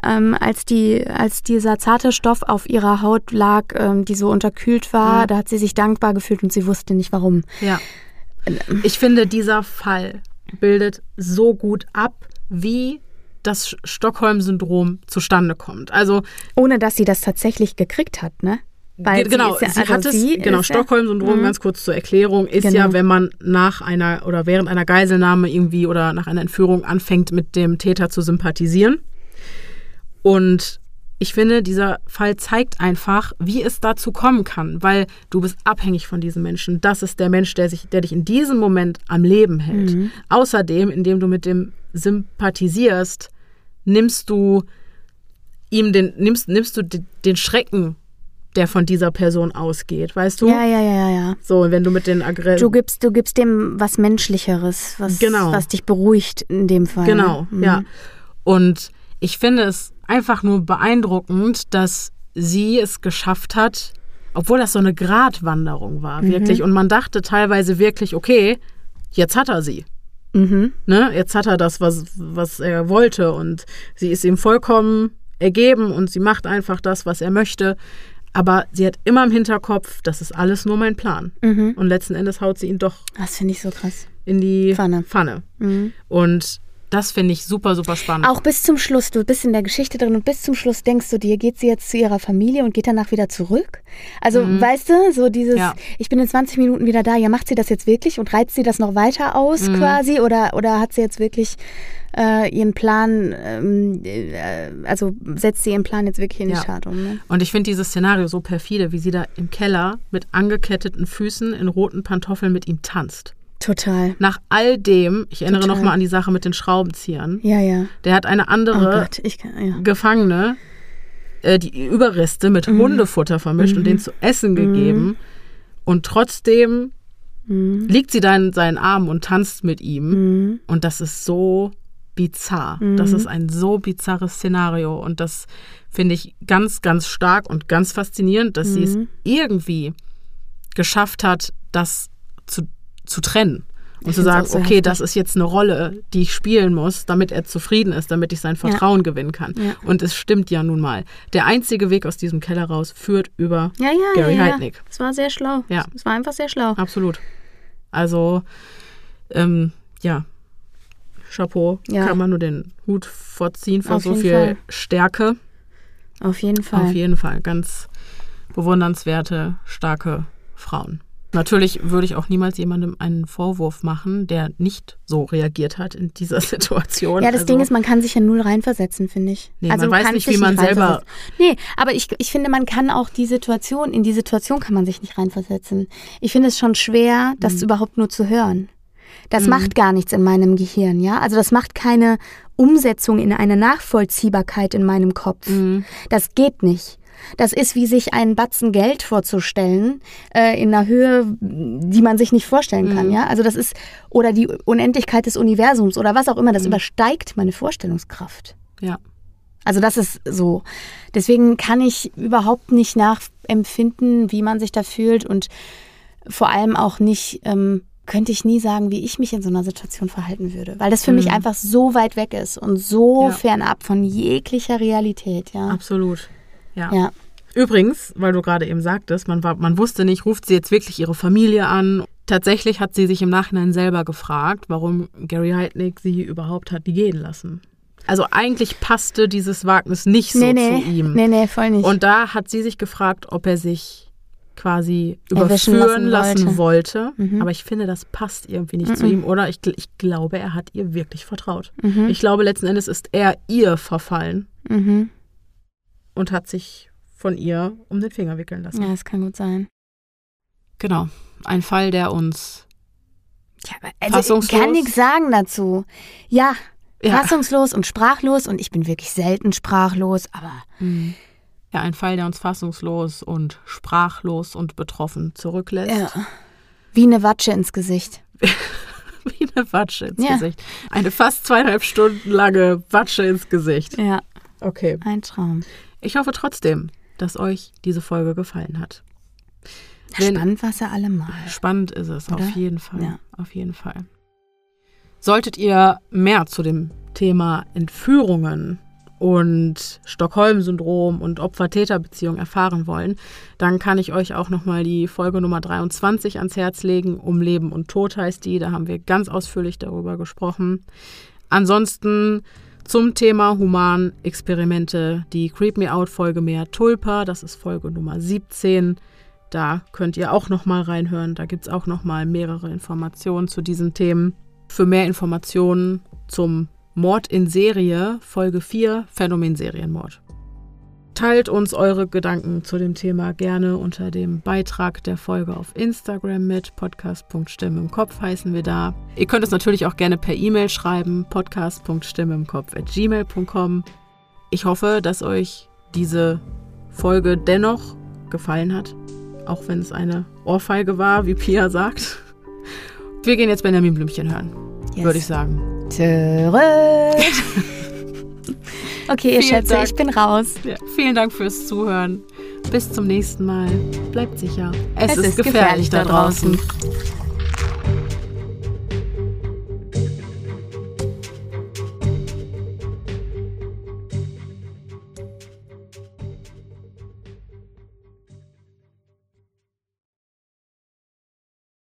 ähm, als die, als dieser zarte Stoff auf ihrer Haut lag, ähm, die so unterkühlt war, mhm. da hat sie sich dankbar gefühlt und sie wusste nicht warum. Ja. Ich finde, dieser Fall bildet so gut ab, wie das Stockholm-Syndrom zustande kommt. Also ohne dass sie das tatsächlich gekriegt hat, ne? Weil genau, sie, ja, sie also hat es, genau, Stockholm-Syndrom, ja, ganz kurz zur Erklärung, ist genau. ja, wenn man nach einer oder während einer Geiselnahme irgendwie oder nach einer Entführung anfängt, mit dem Täter zu sympathisieren. Und ich finde, dieser Fall zeigt einfach, wie es dazu kommen kann, weil du bist abhängig von diesem Menschen. Das ist der Mensch, der, sich, der dich in diesem Moment am Leben hält. Mhm. Außerdem, indem du mit dem sympathisierst, nimmst du ihm den, nimmst, nimmst du den Schrecken der von dieser Person ausgeht, weißt du? Ja, ja, ja, ja. So, wenn du mit den Aggressionen. Du gibst, du gibst dem was Menschlicheres, was, genau. was dich beruhigt in dem Fall. Genau, mhm. ja. Und ich finde es einfach nur beeindruckend, dass sie es geschafft hat, obwohl das so eine Gratwanderung war, mhm. wirklich. Und man dachte teilweise wirklich, okay, jetzt hat er sie. Mhm. Ne? Jetzt hat er das, was, was er wollte. Und sie ist ihm vollkommen ergeben und sie macht einfach das, was er möchte. Aber sie hat immer im Hinterkopf, das ist alles nur mein Plan. Mhm. Und letzten Endes haut sie ihn doch. Das finde ich so krass. In die Pfanne. Pfanne. Mhm. Und das finde ich super, super spannend. Auch bis zum Schluss. Du bist in der Geschichte drin und bis zum Schluss denkst du dir, geht sie jetzt zu ihrer Familie und geht danach wieder zurück? Also, mhm. weißt du, so dieses, ja. ich bin in 20 Minuten wieder da. Ja, macht sie das jetzt wirklich und reizt sie das noch weiter aus mhm. quasi? Oder, oder hat sie jetzt wirklich äh, ihren Plan, ähm, äh, also setzt sie ihren Plan jetzt wirklich in die ja. Tat um? Ne? Und ich finde dieses Szenario so perfide, wie sie da im Keller mit angeketteten Füßen in roten Pantoffeln mit ihm tanzt. Total. Nach all dem, ich erinnere nochmal an die Sache mit den Schraubenziehern. Ja, ja. Der hat eine andere oh kann, ja. Gefangene, äh, die Überreste mit mhm. Hundefutter vermischt mhm. und denen zu essen gegeben. Mhm. Und trotzdem mhm. liegt sie da in seinen Armen und tanzt mit ihm. Mhm. Und das ist so bizarr. Das mhm. ist ein so bizarres Szenario. Und das finde ich ganz, ganz stark und ganz faszinierend, dass sie es irgendwie geschafft hat, das zu zu trennen. Und ich zu sagen, okay, heftig. das ist jetzt eine Rolle, die ich spielen muss, damit er zufrieden ist, damit ich sein Vertrauen ja. gewinnen kann. Ja. Und es stimmt ja nun mal. Der einzige Weg aus diesem Keller raus führt über ja, Gary ja, Heidnick. Es war sehr schlau. Ja. Es war einfach sehr schlau. Absolut. Also, ähm, ja, Chapeau, kann man nur den Hut vorziehen vor so viel Fall. Stärke. Auf jeden Fall. Auf jeden Fall. Ganz bewundernswerte, starke Frauen. Natürlich würde ich auch niemals jemandem einen Vorwurf machen, der nicht so reagiert hat in dieser Situation. Ja, das also, Ding ist, man kann sich ja null reinversetzen, finde ich. Nee, also man weiß nicht, wie man nicht selber. Nee, aber ich, ich finde, man kann auch die Situation, in die Situation kann man sich nicht reinversetzen. Ich finde es schon schwer, das mhm. überhaupt nur zu hören. Das mhm. macht gar nichts in meinem Gehirn, ja. Also das macht keine Umsetzung in eine Nachvollziehbarkeit in meinem Kopf. Mhm. Das geht nicht. Das ist wie sich einen Batzen Geld vorzustellen äh, in einer Höhe, die man sich nicht vorstellen kann. Mhm. Ja, also das ist oder die Unendlichkeit des Universums oder was auch immer. Das mhm. übersteigt meine Vorstellungskraft. Ja. Also das ist so. Deswegen kann ich überhaupt nicht nachempfinden, wie man sich da fühlt und vor allem auch nicht. Ähm, könnte ich nie sagen, wie ich mich in so einer Situation verhalten würde, weil das für mhm. mich einfach so weit weg ist und so ja. fernab von jeglicher Realität, ja. Absolut. Ja. ja. Übrigens, weil du gerade eben sagtest, man, war, man wusste nicht, ruft sie jetzt wirklich ihre Familie an. Tatsächlich hat sie sich im Nachhinein selber gefragt, warum Gary Heidnick sie überhaupt hat gehen lassen. Also eigentlich passte dieses Wagnis nicht so nee, nee. zu ihm. Nee, nee, voll nicht. Und da hat sie sich gefragt, ob er sich quasi überführen lassen, lassen wollte. wollte. Mhm. Aber ich finde, das passt irgendwie nicht mhm. zu ihm. Oder ich, ich glaube, er hat ihr wirklich vertraut. Mhm. Ich glaube, letzten Endes ist er ihr verfallen. Mhm und hat sich von ihr um den Finger wickeln lassen. Ja, das kann gut sein. Genau. Ein Fall, der uns ja, also fassungslos. Ich kann nichts sagen dazu. Ja, ja, fassungslos und sprachlos und ich bin wirklich selten sprachlos, aber. Mhm. Ja, ein Fall, der uns fassungslos und sprachlos und betroffen zurücklässt. Ja. Wie eine Watsche ins Gesicht. Wie eine Watsche ins ja. Gesicht. Eine fast zweieinhalb Stunden lange Watsche ins Gesicht. Ja. Okay. Ein Traum. Ich hoffe trotzdem, dass euch diese Folge gefallen hat. Wenn, spannend war es ja allemal. Spannend ist es, Oder? auf jeden Fall. Ja. Auf jeden Fall. Solltet ihr mehr zu dem Thema Entführungen und Stockholm-Syndrom und Opfer-Täter-Beziehung erfahren wollen, dann kann ich euch auch nochmal die Folge Nummer 23 ans Herz legen. Um Leben und Tod heißt die. Da haben wir ganz ausführlich darüber gesprochen. Ansonsten zum Thema Humanexperimente die Creep Me Out Folge mehr Tulpa, das ist Folge Nummer 17. Da könnt ihr auch noch mal reinhören, da gibt es auch noch mal mehrere Informationen zu diesen Themen. Für mehr Informationen zum Mord in Serie Folge 4 Phänomen Serienmord. Teilt uns eure Gedanken zu dem Thema gerne unter dem Beitrag der Folge auf Instagram mit podcast.stimme im Kopf heißen wir da. Ihr könnt es natürlich auch gerne per E-Mail schreiben, podcast.stimme im Kopf at gmail.com. Ich hoffe, dass euch diese Folge dennoch gefallen hat, auch wenn es eine Ohrfeige war, wie Pia sagt. Wir gehen jetzt Benjamin Blümchen hören, yes. würde ich sagen. Töret. Okay, ihr Schätze, Dank. ich bin raus. Ja, vielen Dank fürs Zuhören. Bis zum nächsten Mal. Bleibt sicher. Es, es ist, ist, gefährlich, gefährlich da draußen. draußen.